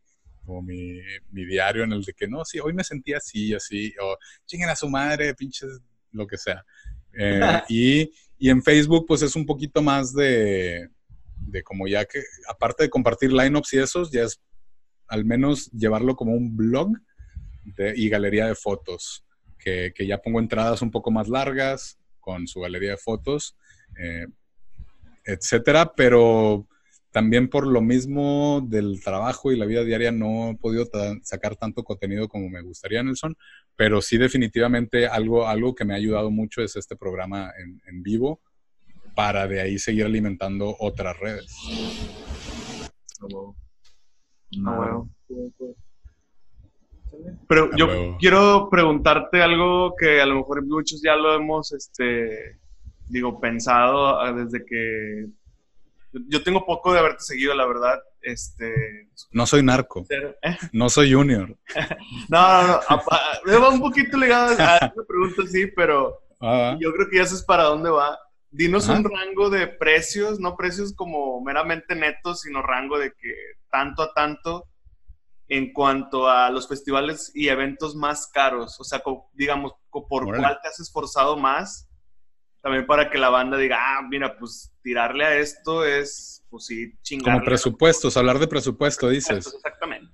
como mi, diario en el de que no, sí, hoy me sentí así, así, o chinguen a su madre, pinches, lo que sea. Eh, y, en Facebook, pues es un poquito más de, de como ya que, aparte de compartir lineups y esos, ya es al menos llevarlo como un blog y galería de fotos, que, ya pongo entradas un poco más largas con su galería de fotos, eh, etcétera, pero también por lo mismo del trabajo y la vida diaria no he podido sacar tanto contenido como me gustaría, Nelson, pero sí definitivamente algo, algo que me ha ayudado mucho es este programa en, vivo para de ahí seguir alimentando otras redes. No, Pero yo quiero preguntarte algo que a lo mejor muchos ya lo hemos, este, digo, pensado ah, desde que yo tengo poco de haberte seguido, la verdad. Este, no soy narco. ¿eh? No soy junior. no, no, no. Me va un poquito ligado a esta pregunta, sí, pero ah, yo creo que ya sabes para dónde va. Dinos un rango de precios, no precios como meramente netos, sino rango de que tanto a tanto en cuanto a los festivales y eventos más caros. O sea, digamos, por cuál te has esforzado más también para que la banda diga, ah, mira, pues tirarle a esto es, pues sí, chingar. Como presupuestos, hablar de presupuesto, dices. Exactamente.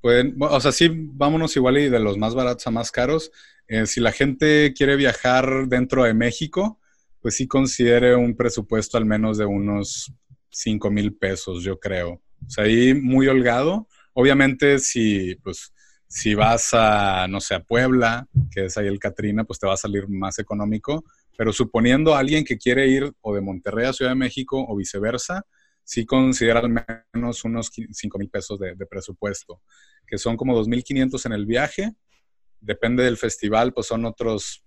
Pueden, o sea, sí, vámonos igual y de los más baratos a más caros. Eh, si la gente quiere viajar dentro de México, pues sí considere un presupuesto al menos de unos 5 mil pesos, yo creo. O sea, ahí muy holgado. Obviamente, si, pues, si vas a, no sé, a Puebla, que es ahí el Catrina, pues te va a salir más económico pero suponiendo alguien que quiere ir o de Monterrey a Ciudad de México o viceversa, sí considera al menos unos 5 mil pesos de, presupuesto, que son como 2.500 en el viaje. Depende del festival, pues son otros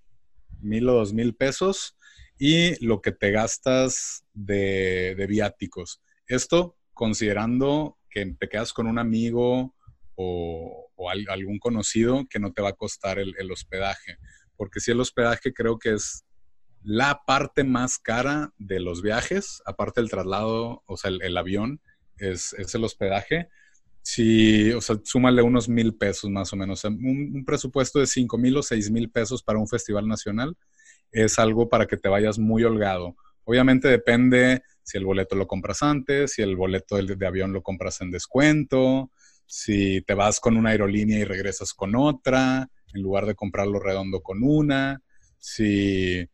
mil o dos mil pesos. Y lo que te gastas de, viáticos. Esto considerando que te quedas con un amigo o, algún conocido que no te va a costar el, el hospedaje. Porque si el hospedaje creo que es la parte más cara de los viajes, aparte del traslado, o sea, el, avión, es, el hospedaje. si, o sea, súmale unos mil pesos más o menos. Un, presupuesto de cinco mil o seis mil pesos para un festival nacional es algo para que te vayas muy holgado. Obviamente depende si el boleto lo compras antes, si el boleto de, avión lo compras en descuento, si te vas con una aerolínea y regresas con otra, en lugar de comprarlo redondo con una, si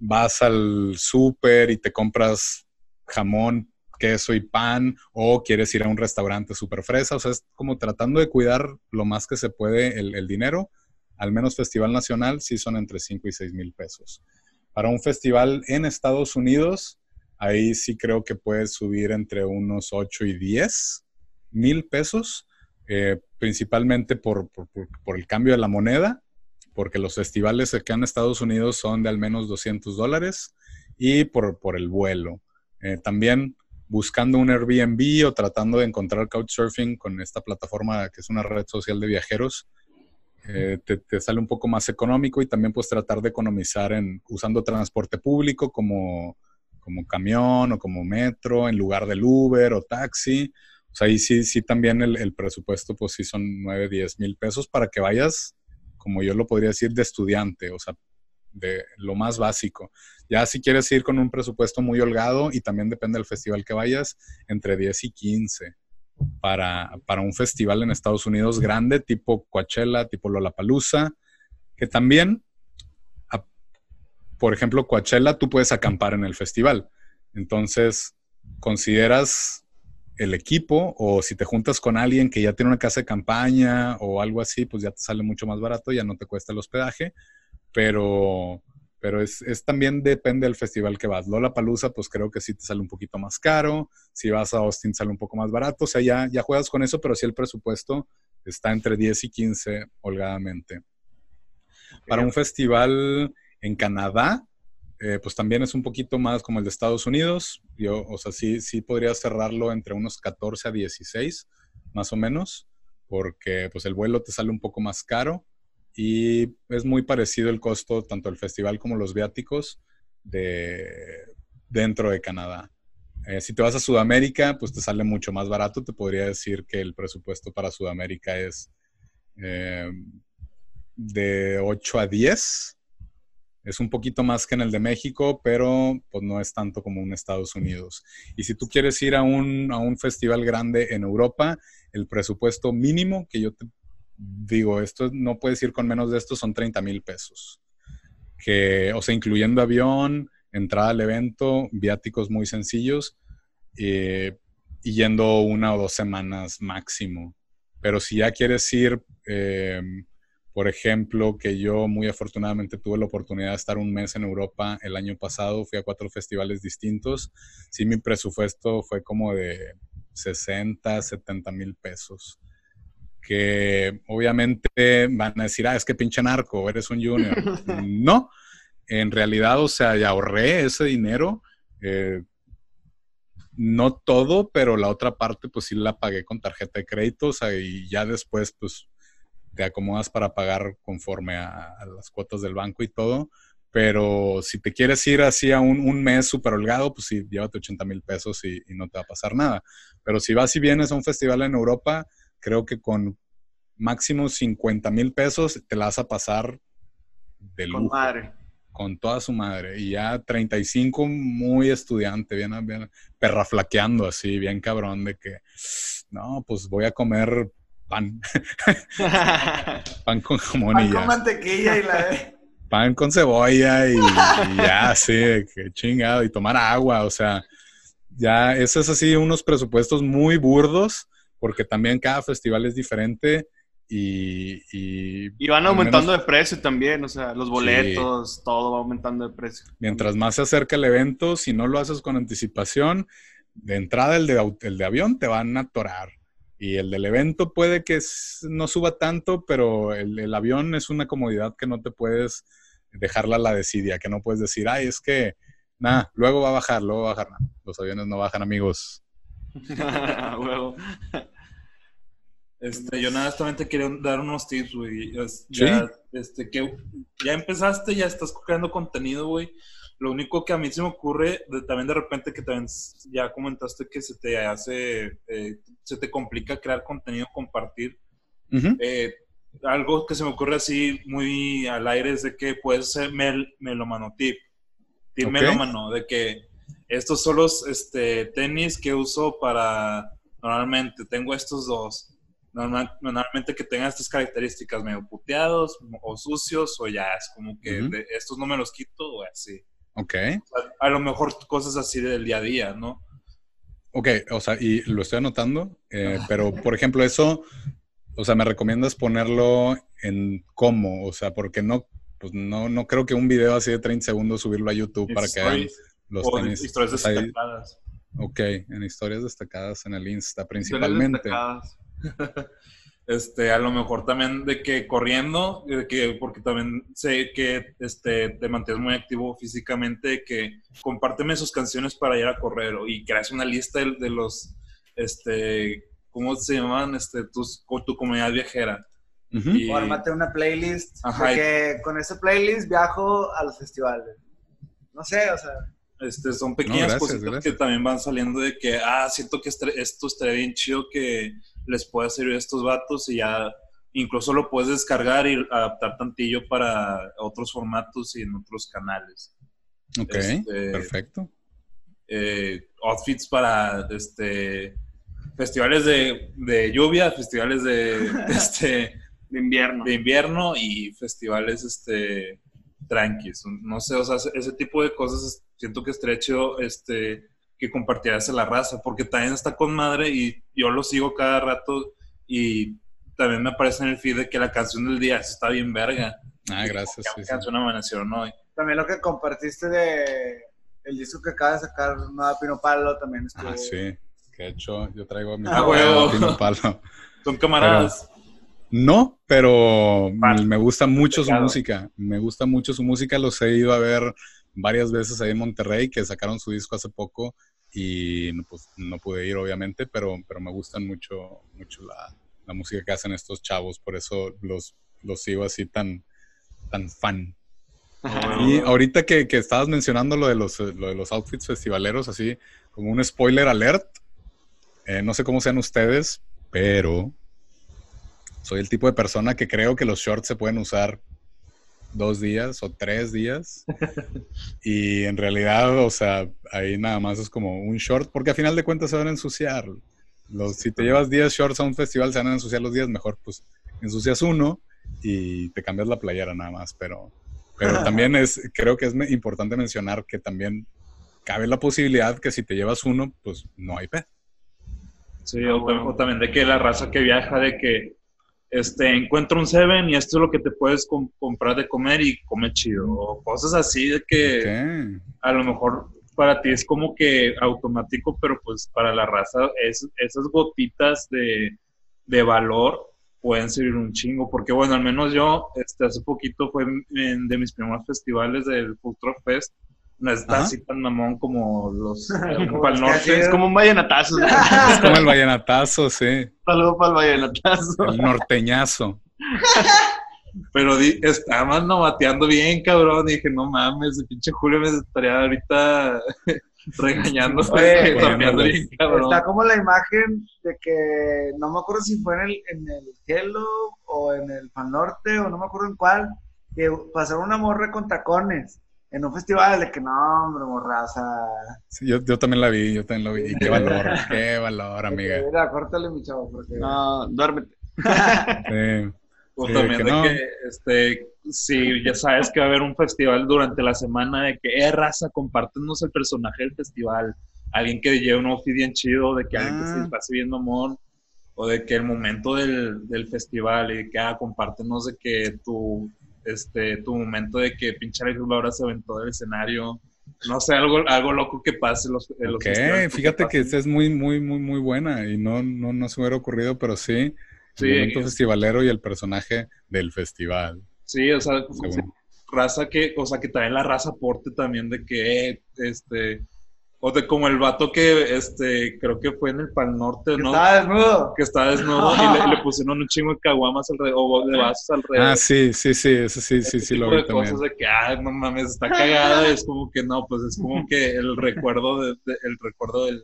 vas al súper y te compras jamón queso y pan o quieres ir a un restaurante súper fresa. O sea, es como tratando de cuidar lo más que se puede el, dinero. Al menos Festival Nacional sí son entre 5 y 6 mil pesos. Para un festival en Estados Unidos, ahí sí creo que puedes subir entre unos 8 y 10 mil pesos, eh, principalmente por, el cambio de la moneda, porque los festivales acá en Estados Unidos son de al menos 200 dólares y por, el vuelo. Eh, también buscando un Airbnb o tratando de encontrar Couchsurfing con esta plataforma que es una red social de viajeros, eh, te, sale un poco más económico y también puedes tratar de economizar en usando transporte público como, como camión o como metro en lugar del Uber o taxi. O sea, ahí sí, sí también el, el presupuesto pues sí son 9, 10 mil pesos para que vayas, como yo lo podría decir, de estudiante. O sea, de lo más básico. Ya si quieres ir con un presupuesto muy holgado y también depende del festival que vayas, entre 10 y 15 para, para un festival en Estados Unidos grande, tipo Coachella, tipo Lollapalooza, que también, por ejemplo, Coachella, tú puedes acampar en el festival. Entonces, consideras el equipo o si te juntas con alguien que ya tiene una casa de campaña o algo así, pues ya te sale mucho más barato, ya no te cuesta el hospedaje pero, pero es, también depende del festival que vas. Lola Palusa, pues creo que sí te sale un poquito más caro. Si vas a Austin, sale un poco más barato. O sea, ya, ya juegas con eso, pero sí el presupuesto está entre 10 y 15 holgadamente. Para un festival en Canadá, eh, pues también es un poquito más como el de Estados Unidos. Yo, o sea, sí, sí podría cerrarlo entre unos 14 a 16, más o menos, porque pues el vuelo te sale un poco más caro y es muy parecido el costo, tanto el festival como los viáticos, de, dentro de Canadá. Eh, si te vas a Sudamérica, pues te sale mucho más barato. Te podría decir que el presupuesto para Sudamérica es eh, de 8 a 10. Es un poquito más que en el de México, pero pues no es tanto como en Estados Unidos. Y si tú quieres ir a un, a un festival grande en Europa, el presupuesto mínimo que yo te digo, esto no puedes ir con menos de esto, son 30 mil pesos. Que, o sea, incluyendo avión, entrada al evento, viáticos muy sencillos, eh, y yendo una o dos semanas máximo. Pero si ya quieres ir, eh, por ejemplo, que yo muy afortunadamente tuve la oportunidad de estar un mes en Europa el año pasado, fui a cuatro festivales distintos, sí mi presupuesto fue como de 60, 70 mil pesos que obviamente van a decir, ah, es que pinche narco, eres un junior. no, en realidad, o sea, ya ahorré ese dinero. Eh, no todo, pero la otra parte, pues sí la pagué con tarjeta de crédito, o sea, y ya después, pues te acomodas para pagar conforme a, las cuotas del banco y todo. Pero si te quieres ir así a un, mes súper holgado, pues sí, llévate 80 mil pesos y, y, no te va a pasar nada. Pero si vas y vienes a un festival en Europa, creo que con máximo 50 mil pesos te la vas a pasar de lujo. Con madre. Con toda su madre. Y ya 35 muy estudiante, bien, bien perraflaqueando así, bien cabrón de que, no, pues voy a comer pan. pan con jamón y ya. con mantequilla y la... Pan con cebolla y, ya, sí, que chingado. Y tomar agua, o sea, ya, eso es así unos presupuestos muy burdos porque también cada festival es diferente y... Y, van aumentando de precio también, o sea, los boletos, todo va aumentando de precio. Mientras más se acerca el evento, si no lo haces con anticipación, de entrada el de, el de avión te van a atorar. Y el del evento puede que no suba tanto, pero el, el avión es una comodidad que no te puedes dejarla a la desidia, que no puedes decir, ay, es que, nada, luego va a bajar, luego va a bajar. Los aviones no bajan, amigos. Este, yo nada, solamente quería dar unos tips, güey. Ya, este, que ya empezaste, ya estás creando contenido, güey. Lo único que a mí se me ocurre, también de repente que también ya comentaste que se te hace, eh, se te complica crear contenido, compartir. Eh, algo que se me ocurre así muy al aire es de que puedes ser mel, melomano tip. Tip melomano, de que estos son los este, tenis que uso para, normalmente tengo estos dos. normalmente que tengan estas características medio puteados o sucios o ya es como que estos no me los quito o así. Ok. A, lo mejor cosas así del día a día, ¿no? Ok, o sea, y lo estoy anotando, eh, pero por ejemplo, eso, o sea, ¿me recomiendas ponerlo en cómo? O sea, porque no, pues no, no creo que un video así de 30 segundos subirlo a YouTube para que vean los o tenis. Historias destacadas. Ok, en historias destacadas en el Insta principalmente. este, a lo mejor también de que corriendo, de que, porque también sé que este, te mantienes muy activo físicamente, que compárteme sus canciones para ir a correr y creas una lista de, los, este, ¿cómo se llaman? Este, tus, tu comunidad viajera. O armate una playlist, porque con esa playlist viajo a los festivales. No sé, o sea... Este, son pequeñas cosas que también van saliendo de que, ah, siento que esto estaría bien chido que les pueda servir a estos vatos y ya incluso lo puedes descargar y adaptar tantillo para otros formatos y en otros canales. Ok, este, perfecto. Eh, outfits para este festivales de, lluvia, festivales de, este, de invierno. De invierno y festivales este tranquis. No sé, o sea, ese tipo de cosas siento que estrecho este, que compartieras a la raza, porque también está con madre y yo lo sigo cada rato y también me aparece en el feed de que la canción del día está bien verga. Ah, gracias. Sí, canción amanecieron hoy. También lo que compartiste de el disco que acaba de sacar Nueva Pino Palo también estuvo... Ah, sí. Que de hecho yo traigo a mi ah, Pino Palo. Son camaradas. no, pero me gusta mucho su música. Me gusta mucho su música. Los he ido a ver varias veces ahí en Monterrey, que sacaron su disco hace poco y pues no pude ir obviamente, pero, pero me gustan mucho, mucho la, la música que hacen estos chavos, por eso los, los sigo así tan, tan fan. Y ahorita que, que, estabas mencionando lo de, los, lo de los outfits festivaleros, así como un spoiler alert, eh, no sé cómo sean ustedes, pero soy el tipo de persona que creo que los shorts se pueden usar dos días o tres días. y en realidad, o sea, ahí nada más es como un short, porque a final de cuentas se van a ensuciar. Los, si te llevas 10 shorts a un festival, se van a ensuciar los días, mejor pues ensucias uno y te cambias la playera nada más. Pero, pero también es, creo que es importante mencionar que también cabe la posibilidad que si te llevas uno, pues no hay pez. Sí, o, también de que la raza que viaja, de que este, encuentro un Seven y esto es lo que te puedes comprar de comer y come chido. O cosas así de que a lo mejor para ti es como que automático, pero pues para la raza es, esas gotitas de, de valor pueden servir un chingo. Porque bueno, al menos yo este, hace poquito fue en, de mis primeros festivales del Food Truck Fest no está así tan mamón como los para el norte. Es como un vallenatazo. es como el vallenatazo, sí. Saludos para el vallenatazo. El norteñazo. Pero estaban no bateando bien, cabrón. dije, no mames, el pinche Julio me estaría ahorita regañando. bien, Está como la imagen de que no me acuerdo si fue en el, en el Hello o en el Pan Norte o no me acuerdo en cuál, que pasaron una morra con tacones en un festival de que no, hombre, morraza. Sí, yo, yo, también la vi, yo también la vi. Y qué valor, qué valor, amiga. Mira, córtale, mi chavo, porque... No, duérmete. sí. O también de que, este, si ya sabes que va a haber un festival durante la semana, de que, eh, raza, compártenos el personaje del festival. Alguien que lleve un outfit bien chido, de que alguien que se ah. pase viendo amor, o de que el momento del, del festival, y que, ah, compártenos de que tu este, tu momento de que pinche Alex Laura se aventó del escenario. No sé, algo, algo loco que pase los, Ok, fíjate que, esta es muy, muy, muy, muy buena y no, no, no se hubiera ocurrido, pero sí, el momento festivalero y el personaje del festival. Sí, o sea, raza que, o sea, que también la raza aporte también de que, este, O de como el vato que, este, creo que fue en el Pal Norte, ¿no? Que estaba desnudo. Que estaba desnudo y le, pusieron un chingo de caguamas alrededor, o de vasos alrededor. Ah, sí, sí, sí, eso sí, sí, sí, lo vi también. cosas de que, ah, no mames, está cagada, es como que no, pues es como que el recuerdo, de, el recuerdo del,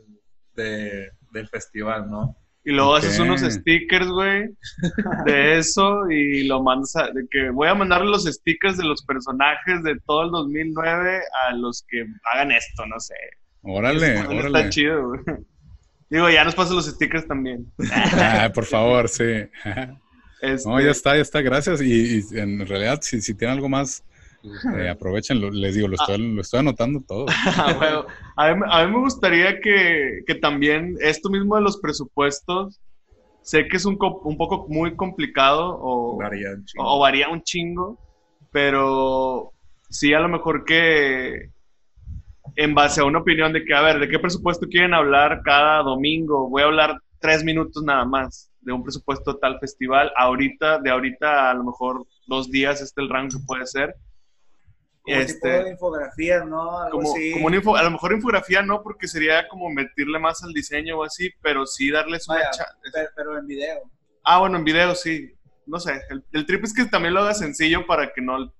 del festival, ¿no? Y luego haces unos stickers, güey, de eso y lo mandas a, de que voy a mandarle los stickers de los personajes de todo el 2009 a los que hagan esto, no sé. Órale, órale. Está chido, güey. Digo, ya nos pasan los stickers también. Ah, por favor, sí. No, ya este está, ya está, gracias. Y, en realidad, si, si tienen algo más, eh, aprovechenlo. Les digo, lo estoy, lo estoy anotando todo. bueno, a, mí, a, mí, me gustaría que, que, también esto mismo de los presupuestos, sé que es un, un poco muy complicado o varía, o varía un chingo, pero sí a lo mejor que en base a una opinión de que, a ver, ¿de qué presupuesto quieren hablar cada domingo? Voy a hablar tres minutos nada más de un presupuesto tal festival. Ahorita, de ahorita a lo mejor dos días este el rango que puede ser. Como este, tipo de infografía, ¿no? como, como a lo mejor infografía no, porque sería como meterle más al diseño o así, pero sí darles una pero, pero, en video. Ah, bueno, en video sí. No sé, el, el trip es que también lo haga sencillo para que no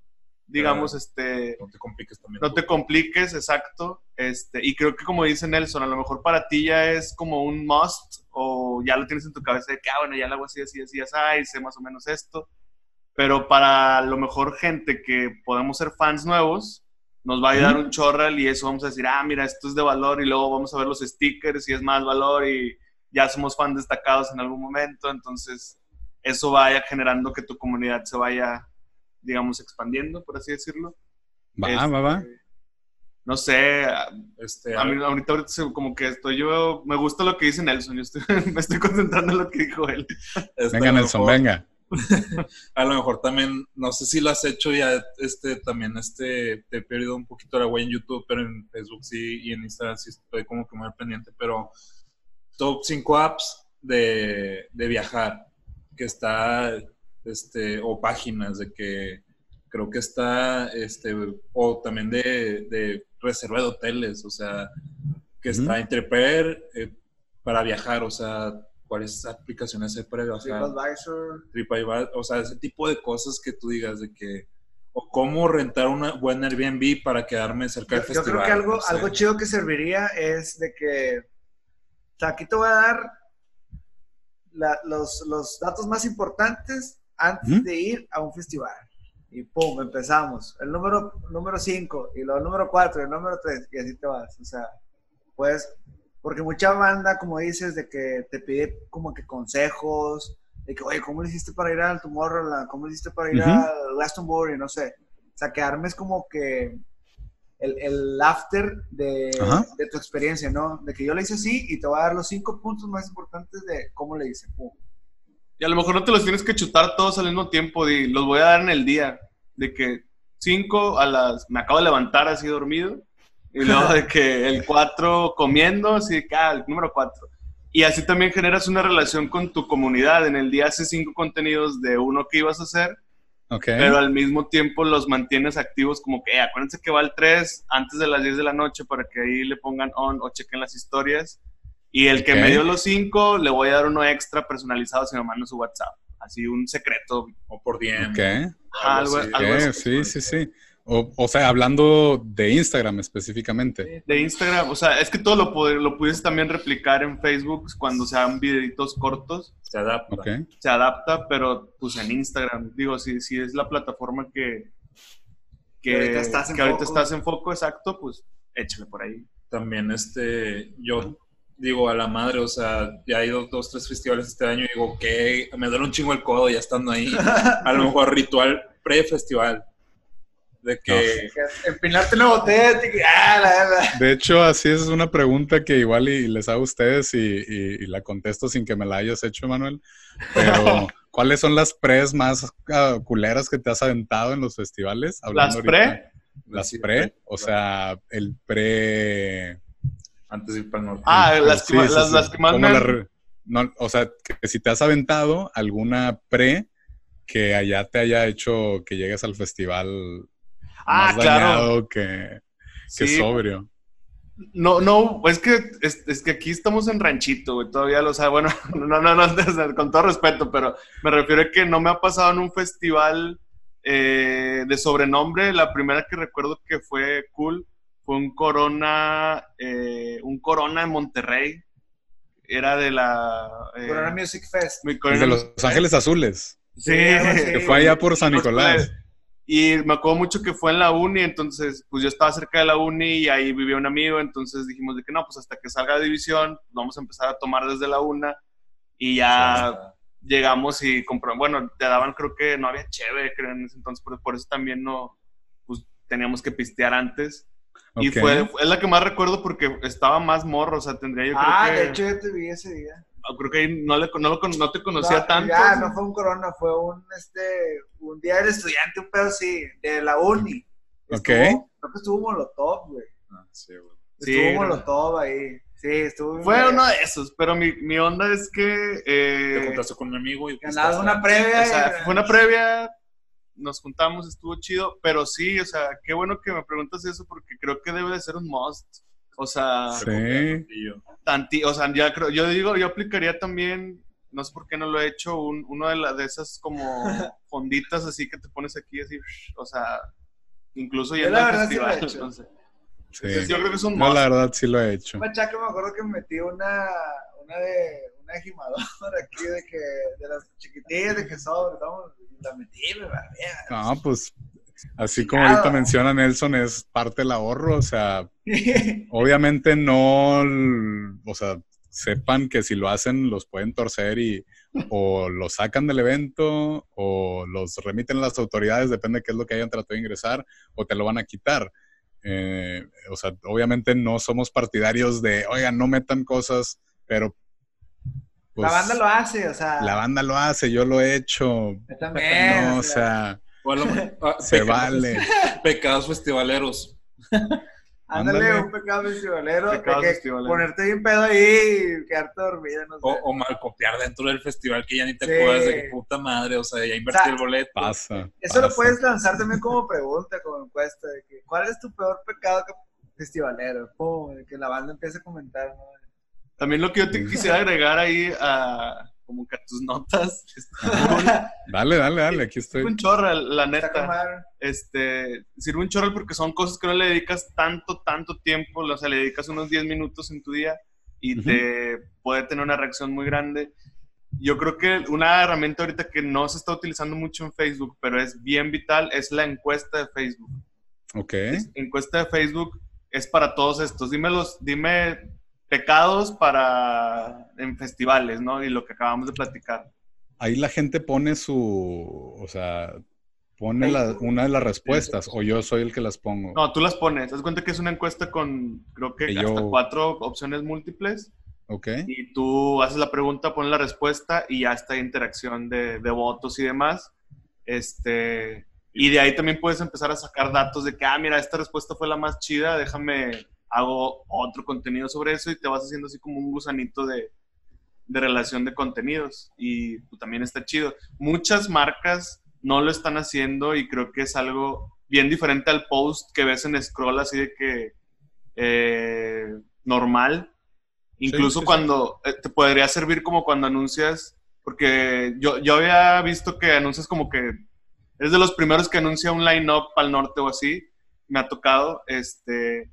digamos, este... No te compliques también. No te compliques, exacto. Este, y creo que como dice Nelson, a lo mejor para ti ya es como un must o ya lo tienes en tu cabeza de que, ah, bueno, ya lo hago así, así, así, así, sé más o menos esto. Pero para lo mejor gente que podemos ser fans nuevos, nos va a ayudar un chorral y eso vamos a decir, ah, mira, esto es de valor y luego vamos a ver los stickers y es más valor y ya somos fans destacados en algún momento. Entonces, eso vaya generando que tu comunidad se vaya digamos, expandiendo, por así decirlo. Va, va, va. Este, no sé, este, a mí ahorita, ahorita como que estoy yo, me gusta lo que dice Nelson, yo estoy, me estoy concentrando en lo que dijo él. Este, venga Nelson, venga. a lo mejor también, no sé si lo has hecho ya, este, también, este, te he perdido un poquito la huella en YouTube, pero en Facebook sí, y en Instagram sí estoy como que muy pendiente, pero top 5 apps de, de viajar, que está este, o páginas de que creo que está, este, o también de, de reserva de hoteles, o sea, que está entre eh, para viajar, o sea, cuáles aplicaciones hay para viajar. TripAdvisor. TripAdvisor, o sea, ese tipo de cosas que tú digas de que, o cómo rentar una buena Airbnb para quedarme cerca del festival. Yo creo que algo, algo chido que serviría es de que, o sea, aquí te voy a dar los, los datos más importantes antes de ir a un festival. Y pum, empezamos. El número 5, número cinco, y luego el número 4, el número 3, y así te vas. O sea, pues, porque mucha banda, como dices, de que te pide como que consejos, de que, oye, ¿cómo le hiciste para ir al Tomorrowland? ¿Cómo le hiciste para ir a Glastonbury? No sé. O sea, que armes como que el, el after de, de, tu experiencia, ¿no? De que yo le hice así y te voy a dar los cinco puntos más importantes de cómo le hice. Pum. Y a lo mejor no te los tienes que chutar todos al mismo tiempo, y los voy a dar en el día. De que 5 a las. Me acabo de levantar así dormido. Y luego de que el 4 comiendo, así que, ah, el número 4. Y así también generas una relación con tu comunidad. En el día haces cinco contenidos de uno que ibas a hacer. Okay. Pero al mismo tiempo los mantienes activos como que, eh, acuérdense que va el 3 antes de las 10 de la noche para que ahí le pongan on o chequen las historias. Y el que me dio los cinco, le voy a dar uno extra personalizado si me manda su WhatsApp. Así un secreto. O por DM. Ok. algo, así. Sí, sí, sí. O, o, sea, hablando de Instagram específicamente. De Instagram, o sea, es que todo lo, lo puedes también replicar en Facebook cuando sean videitos cortos. Se adapta. Se adapta, pero pues en Instagram, digo, si, si es la plataforma que, que, ahorita, estás en, que ahorita estás en foco, exacto, pues échale por ahí. También este, yo digo, a la madre, o sea, ya he ido dos, tres festivales este año y digo, que me duele un chingo el codo ya estando ahí. A lo mejor ritual pre-festival. De que... Empinarte una botella. Ah, de hecho, así es una pregunta que igual y, les hago a ustedes y, la contesto sin que me la hayas hecho, Manuel. Pero, ¿cuáles son las pres más uh, culeras que te has aventado en los festivales? ¿Las pre? Las pre, o sea, el pre antes de ir para el norte. Ah, las, que, las, que más no, O sea, que si te has aventado alguna pre que allá te haya hecho que llegues al festival ah, más claro. que, que sobrio. No, no, es que, es, que aquí estamos en ranchito, güey, todavía lo sabe. Bueno, no, no, no, con todo respeto, pero me refiero a que no me ha pasado en un festival eh, de sobrenombre. La primera que recuerdo que fue cool fue un Corona, eh, un Corona en Monterrey. Era de la... Eh, Corona Music Fest. de Los Ángeles Azules. Sí. Que fue allá por San Nicolás. Y me acuerdo mucho que fue en la uni, entonces pues yo estaba cerca de la uni y ahí vivía un amigo, entonces dijimos de que no, pues hasta que salga de división, vamos a empezar a tomar desde la una y ya llegamos y compramos, bueno, te daban creo que no había cheve, creo en ese entonces, pero por eso también no, pues teníamos que pistear antes. Y fue, es la que más recuerdo porque estaba más morro, o sea, tendría yo creo ah, que... Ah, de hecho yo te vi ese día. Ah, creo que no, le, no, no te conocía tanto. Ya, no fue un corona, fue un, este, un día del estudiante, un pedo así, de la uni. ok. Creo que estuvo Molotov, güey. Ah, sí, güey. Estuvo Molotov ahí. Sí, estuvo. Fue uno de esos, pero mi, mi onda es que. Eh, te juntaste con un amigo y. Ganabas una previa. O sea, fue una previa, nos juntamos, estuvo chido, pero sí, o sea, qué bueno que me preguntas eso porque creo que debe de ser un must. O sea, sí. tanti, o sea, ya creo, yo digo, yo aplicaría también, no sé por qué no lo he hecho, un, uno de, las de esas como fonditas así que te pones aquí así, o sea, incluso ya en el festival, entonces. Sí. yo creo que es un No, la verdad sí lo he hecho. Machaca, me acuerdo que me metí una, una de una gimadora aquí de que de las chiquitillas de que sobre, la. No, pues Así como ahorita menciona Nelson, es parte del ahorro, o sea, obviamente no, o sea, sepan que si lo hacen los pueden torcer y o lo sacan del evento o los remiten a las autoridades, depende de qué es lo que hayan tratado de ingresar, o te lo van a quitar. Eh, o sea, obviamente no somos partidarios de, oigan, no metan cosas, pero... la banda lo hace, o sea... La banda lo hace, yo lo he hecho. Yo también. No, o sea Ah, se vale. Pecados festivaleros. Ándale, un pecado festivalero. Ponerte bien pedo ahí y quedarte dormido. No sé. o, mal copiar dentro del festival que ya ni te acuerdas de qué puta madre. O sea, ya invertí el boleto. Pasa. Eso lo puedes lanzar también como pregunta, como encuesta. De que, ¿Cuál es tu peor pecado festivalero? de que la banda empiece a comentar. También lo que yo te quisiera agregar ahí a como que a tus notas. dale, dale, dale, aquí estoy. Sirve un chorral, la neta. Este, sirve un chorral porque son cosas que no le dedicas tanto, tanto tiempo, o sea, le dedicas unos 10 minutos en tu día y te puede tener una reacción muy grande. Yo creo que una herramienta ahorita que no se está utilizando mucho en Facebook, pero es bien vital, es la encuesta de Facebook. Ok. encuesta de Facebook es para todos estos. Dime, los, dime pecados para en festivales, ¿no? Y lo que acabamos de platicar. Ahí la gente pone su, o sea, pone una de las respuestas o yo soy el que las pongo. No, tú las pones. Haz cuenta que es una encuesta con, creo que, hasta cuatro opciones múltiples. Ok. Y tú haces la pregunta, pones la respuesta y ya está interacción de, de votos y demás. Este, y de ahí también puedes empezar a sacar datos de que, ah, mira, esta respuesta fue la más chida, déjame hago otro contenido sobre eso y te vas haciendo así como un gusanito de, de relación de contenidos y pues, también está chido. Muchas marcas no lo están haciendo y creo que es algo bien diferente al post que ves en scroll así de que eh, normal. Incluso cuando eh, te podría servir como cuando anuncias, porque yo, yo había visto que anuncias como que eres de los primeros que anuncia un line-up al norte o así. Me ha tocado, este,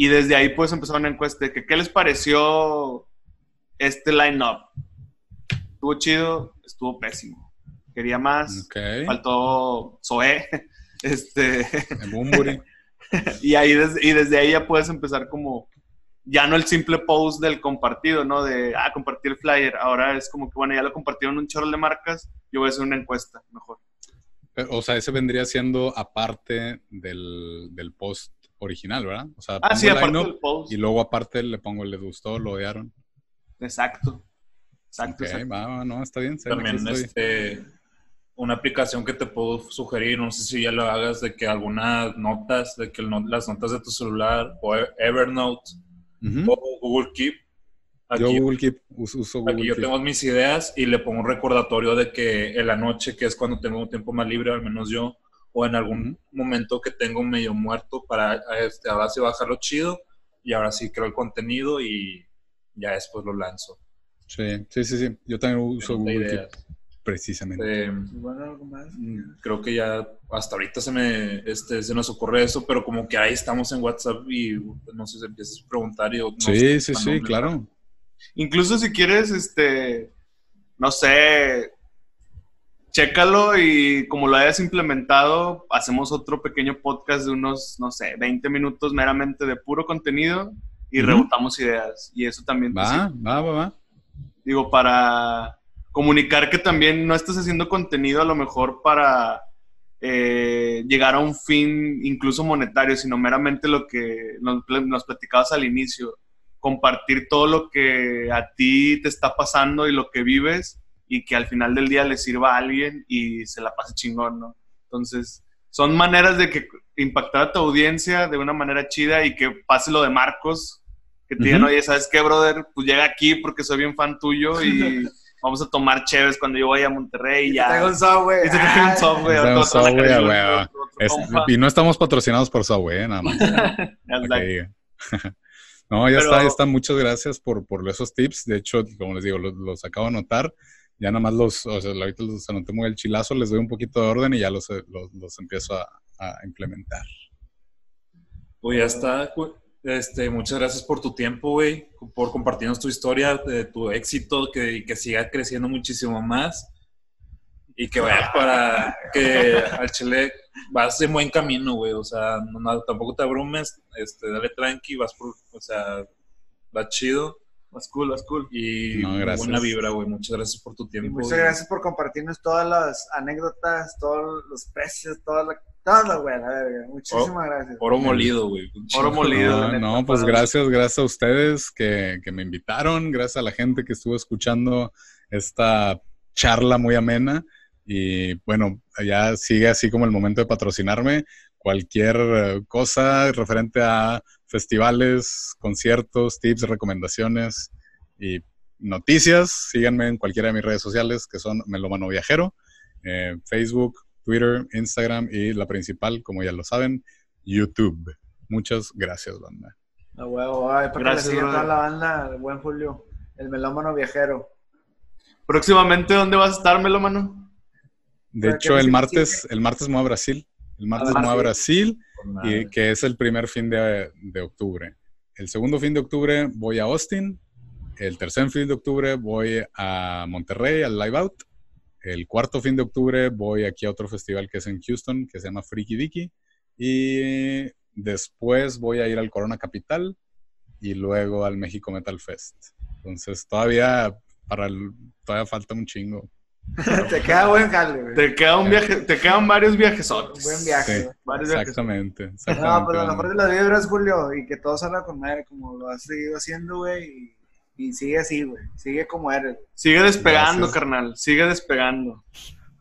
y desde ahí pues empezar una encuesta de que qué les pareció este line-up. Estuvo chido, estuvo pésimo. Quería más, faltó Zoé, este... y, ahí desde, y desde ahí ya puedes empezar como, ya no el simple post del compartido, ¿no? De, ah, compartir el flyer. Ahora es como que, bueno, ya lo compartieron un chorro de marcas, yo voy a hacer una encuesta, mejor. o sea, ese vendría siendo aparte del, del post original, ¿verdad? O sea, ah, sí, aparte del post. Y luego aparte le pongo el le gustó, lo odiaron. Exacto. Exacto. Va, no, está bien. También este, una aplicación que te puedo sugerir, no sé si ya lo hagas, de que algunas notas, de que las notas de tu celular o Evernote o Google Keep. yo Google Keep, uso, Google aquí yo tengo mis ideas y le pongo un recordatorio de que en la noche, que es cuando tengo un tiempo más libre, al menos yo, o en algún momento que tengo medio muerto para este, ahora sí bajarlo chido, y ahora sí creo el contenido y ya después lo lanzo. Sí, sí, sí, sí. Yo también uso Google precisamente. Eh, creo que ya hasta ahorita se me este, se nos ocurre eso, pero como que ahí estamos en WhatsApp y no sé, si empiezas a preguntar y... sí, sí, sí, claro. Incluso si quieres, este, no sé, chécalo y como lo hayas implementado, hacemos otro pequeño podcast de unos, no sé, 20 minutos meramente de puro contenido y rebotamos ideas. Y eso también... Va, va, va, va. Digo, para comunicar que también no estás haciendo contenido a lo mejor para eh, llegar a un fin incluso monetario, sino meramente lo que nos, nos platicabas al inicio, compartir todo lo que a ti te está pasando y lo que vives y que al final del día le sirva a alguien y se la pase chingón, ¿no? Entonces, son maneras de que impactar a tu audiencia de una manera chida y que pase lo de Marcos, que te digan, oye, ¿sabes qué, brother? Pues llega aquí porque soy bien fan tuyo y vamos a tomar chéves cuando yo vaya a Monterrey y ya. Te un software. Y te un software. un software, Y no estamos patrocinados por Subway, nada más. no, ya está, ya está. Muchas gracias por, por esos tips. De hecho, como les digo, los, acabo de anotar. Ya nada más los, o sea, ahorita los anoté muy el chilazo, les doy un poquito de orden y ya los, los, empiezo a, a implementar. Pues ya está. Este, muchas gracias por tu tiempo, güey, por compartirnos tu historia, de tu éxito, que, que siga creciendo muchísimo más y que vaya para que al Chile vas en buen camino, güey, o sea, no, tampoco te abrumes, este, dale tranqui, vas por, o sea, va chido. Vas cool, vas cool. Y buena vibra, güey. Muchas gracias por tu tiempo. muchas gracias por compartirnos todas las anécdotas, todos los precios, toda la todo, güey, Muchísimas gracias. Oro molido, güey. Oro molido. No, pues gracias, gracias a ustedes que, me invitaron, gracias a la gente que estuvo escuchando esta charla muy amena. Y bueno, ya sigue así como el momento de patrocinarme. Cualquier eh, cosa referente a festivales, conciertos, tips, recomendaciones y noticias, síganme en cualquiera de mis redes sociales que son Melomano Viajero, eh, Facebook, Twitter, Instagram y la principal, como ya lo saben, YouTube. Muchas gracias, banda. A huevo, ay, para gracias, que la banda, buen Julio, el melómano viajero. Próximamente, ¿dónde vas a estar, melómano? De hecho, el martes, el martes me voy a Brasil. El martes me voy a Brasil, y que es el primer fin de, de octubre. El segundo fin de octubre voy a Austin. El tercer fin de octubre voy a Monterrey, al Live Out. El cuarto fin de octubre voy aquí a otro festival que es en Houston, que se llama Freaky Dicky. Y después voy a ir al Corona Capital y luego al México Metal Fest. Entonces todavía para todavía falta un chingo. te queda buen jale, Te queda un viaje, te quedan varios viajes. buen viaje. exactamente, exactamente. No, pero a lo mejor de las vibras, Julio, y que todo salga con madre como lo has seguido haciendo, güey. Y sigue así, güey. Sigue como eres. Sigue despegando, carnal. Sigue despegando.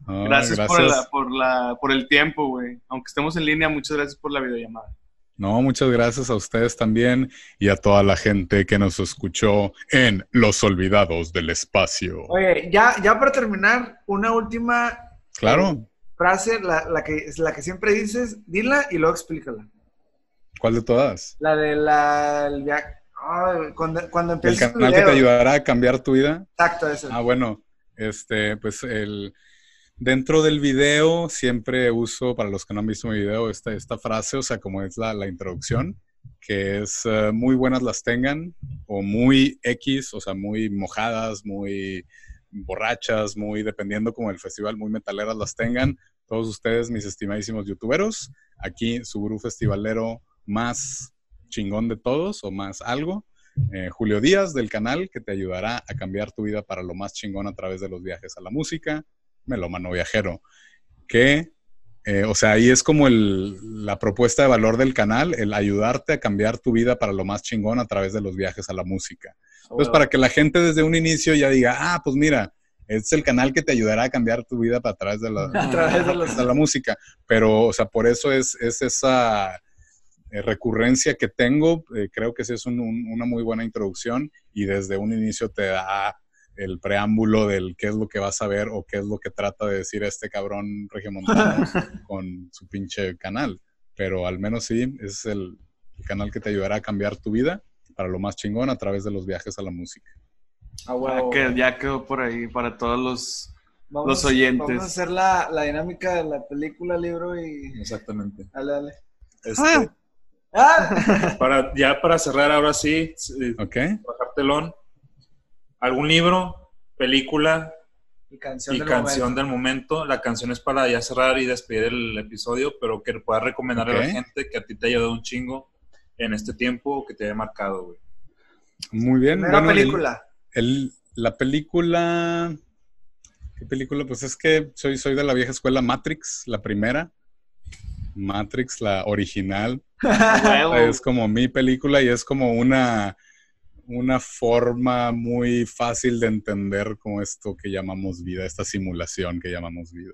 gracias, Por, por, la, por el tiempo, güey. Aunque estemos en línea, muchas gracias por la videollamada. No, muchas gracias a ustedes también y a toda la gente que nos escuchó en Los Olvidados del Espacio. Oye, ya, ya para terminar, una última claro. Eh, frase, la, la, que, la que siempre dices, dila y luego explícala. ¿Cuál de todas? La de la, cuando, cuando El canal que te ayudará a cambiar tu vida. Exacto, eso. Ah, bueno, este, pues el, dentro del video siempre uso, para los que no han visto mi video, esta, esta frase, o sea, como es la, la introducción, que es eh, muy buenas las tengan, o muy X, o sea, muy mojadas, muy borrachas, muy dependiendo como el festival, muy metaleras las tengan. Todos ustedes, mis estimadísimos youtuberos, aquí su grupo festivalero más chingón de todos o más algo. Eh, Julio Díaz del canal que te ayudará a cambiar tu vida para lo más chingón a través de los viajes a la música. Melómano Viajero. Que, eh, o sea, ahí es como el, la propuesta de valor del canal, el ayudarte a cambiar tu vida para lo más chingón a través de los viajes a la música. Entonces, para que la gente desde un inicio ya diga, ah, pues mira, es el canal que te ayudará a cambiar tu vida para través de la, a través de, la música. Pero, o sea, por eso es, es esa eh, recurrencia que tengo, eh, creo que sí es una muy buena introducción y desde un inicio te da el preámbulo del qué es lo que vas a ver o qué es lo que trata de decir este cabrón regiomontano con su pinche canal. Pero al menos sí, es el, el canal que te ayudará a cambiar tu vida para lo más chingón a través de los viajes a la música. Ah, bueno. que ya quedó por ahí para todos los, los oyentes. Vamos a hacer la, la, dinámica de la película, libro y... Exactamente. Dale, dale. Este, ah. Ah. Para, ya para cerrar ahora sí, okay. bajar telón, ¿algún libro, película y canción, del, momento. La canción es para ya cerrar y despedir el episodio, pero que puedas recomendar a la gente que a ti te ha ayudado un chingo en este tiempo que te haya marcado, güey. Muy bien. La película. la película... ¿Qué película? Pues es que soy, soy de la vieja escuela Matrix, la primera. Matrix, la original. es como mi película y es como una, una forma muy fácil de entender como esto que llamamos vida, esta simulación que llamamos vida.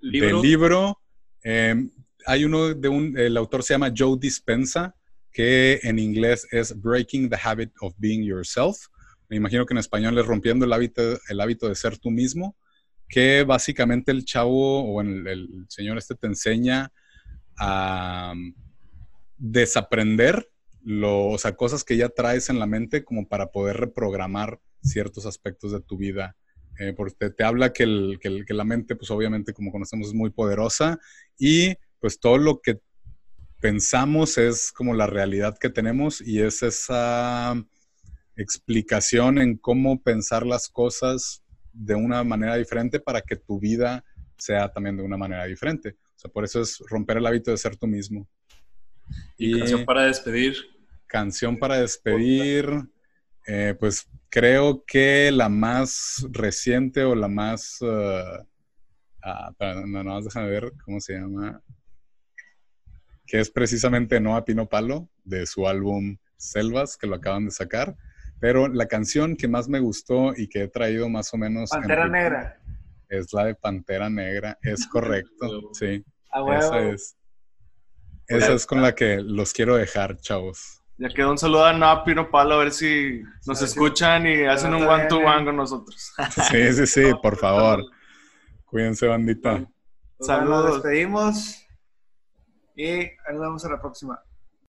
¿Libro? Del libro, em, hay uno de un, el autor se llama Joe Dispensa, que en inglés es Breaking the Habit of Being Yourself. Me imagino que en español es Rompiendo el hábito, el hábito de ser tú mismo que básicamente el chavo o el, señor este te enseña a um, desaprender lo, o sea, cosas que ya traes en la mente como para poder reprogramar ciertos aspectos de tu vida. Eh, porque te, habla que, el, que, la mente, pues obviamente como conocemos, es muy poderosa y pues todo lo que pensamos es como la realidad que tenemos y es esa explicación en cómo pensar las cosas de una manera diferente para que tu vida sea también de una manera diferente. O sea, por eso es romper el hábito de ser tú mismo. Y, canción para despedir. Canción para despedir. Eh, pues creo que la más reciente o la más... Uh, no, no, déjame ver cómo se llama. Que es precisamente Noa Pino Palo, de su álbum Selvas, que lo acaban de sacar. Pero la canción que más me gustó y que he traído más o menos... Pantera Negra. Es la de Pantera Negra, es correcto, sí. esa es. Esa es con la que los quiero dejar, chavos. Ya quedó un saludo a Napi Pino Palo, a ver si nos escuchan y hacen un one-to-one con nosotros. Sí, sí, sí, por favor. Cuídense, bandita. Saludos. Nos despedimos y nos vemos a la próxima.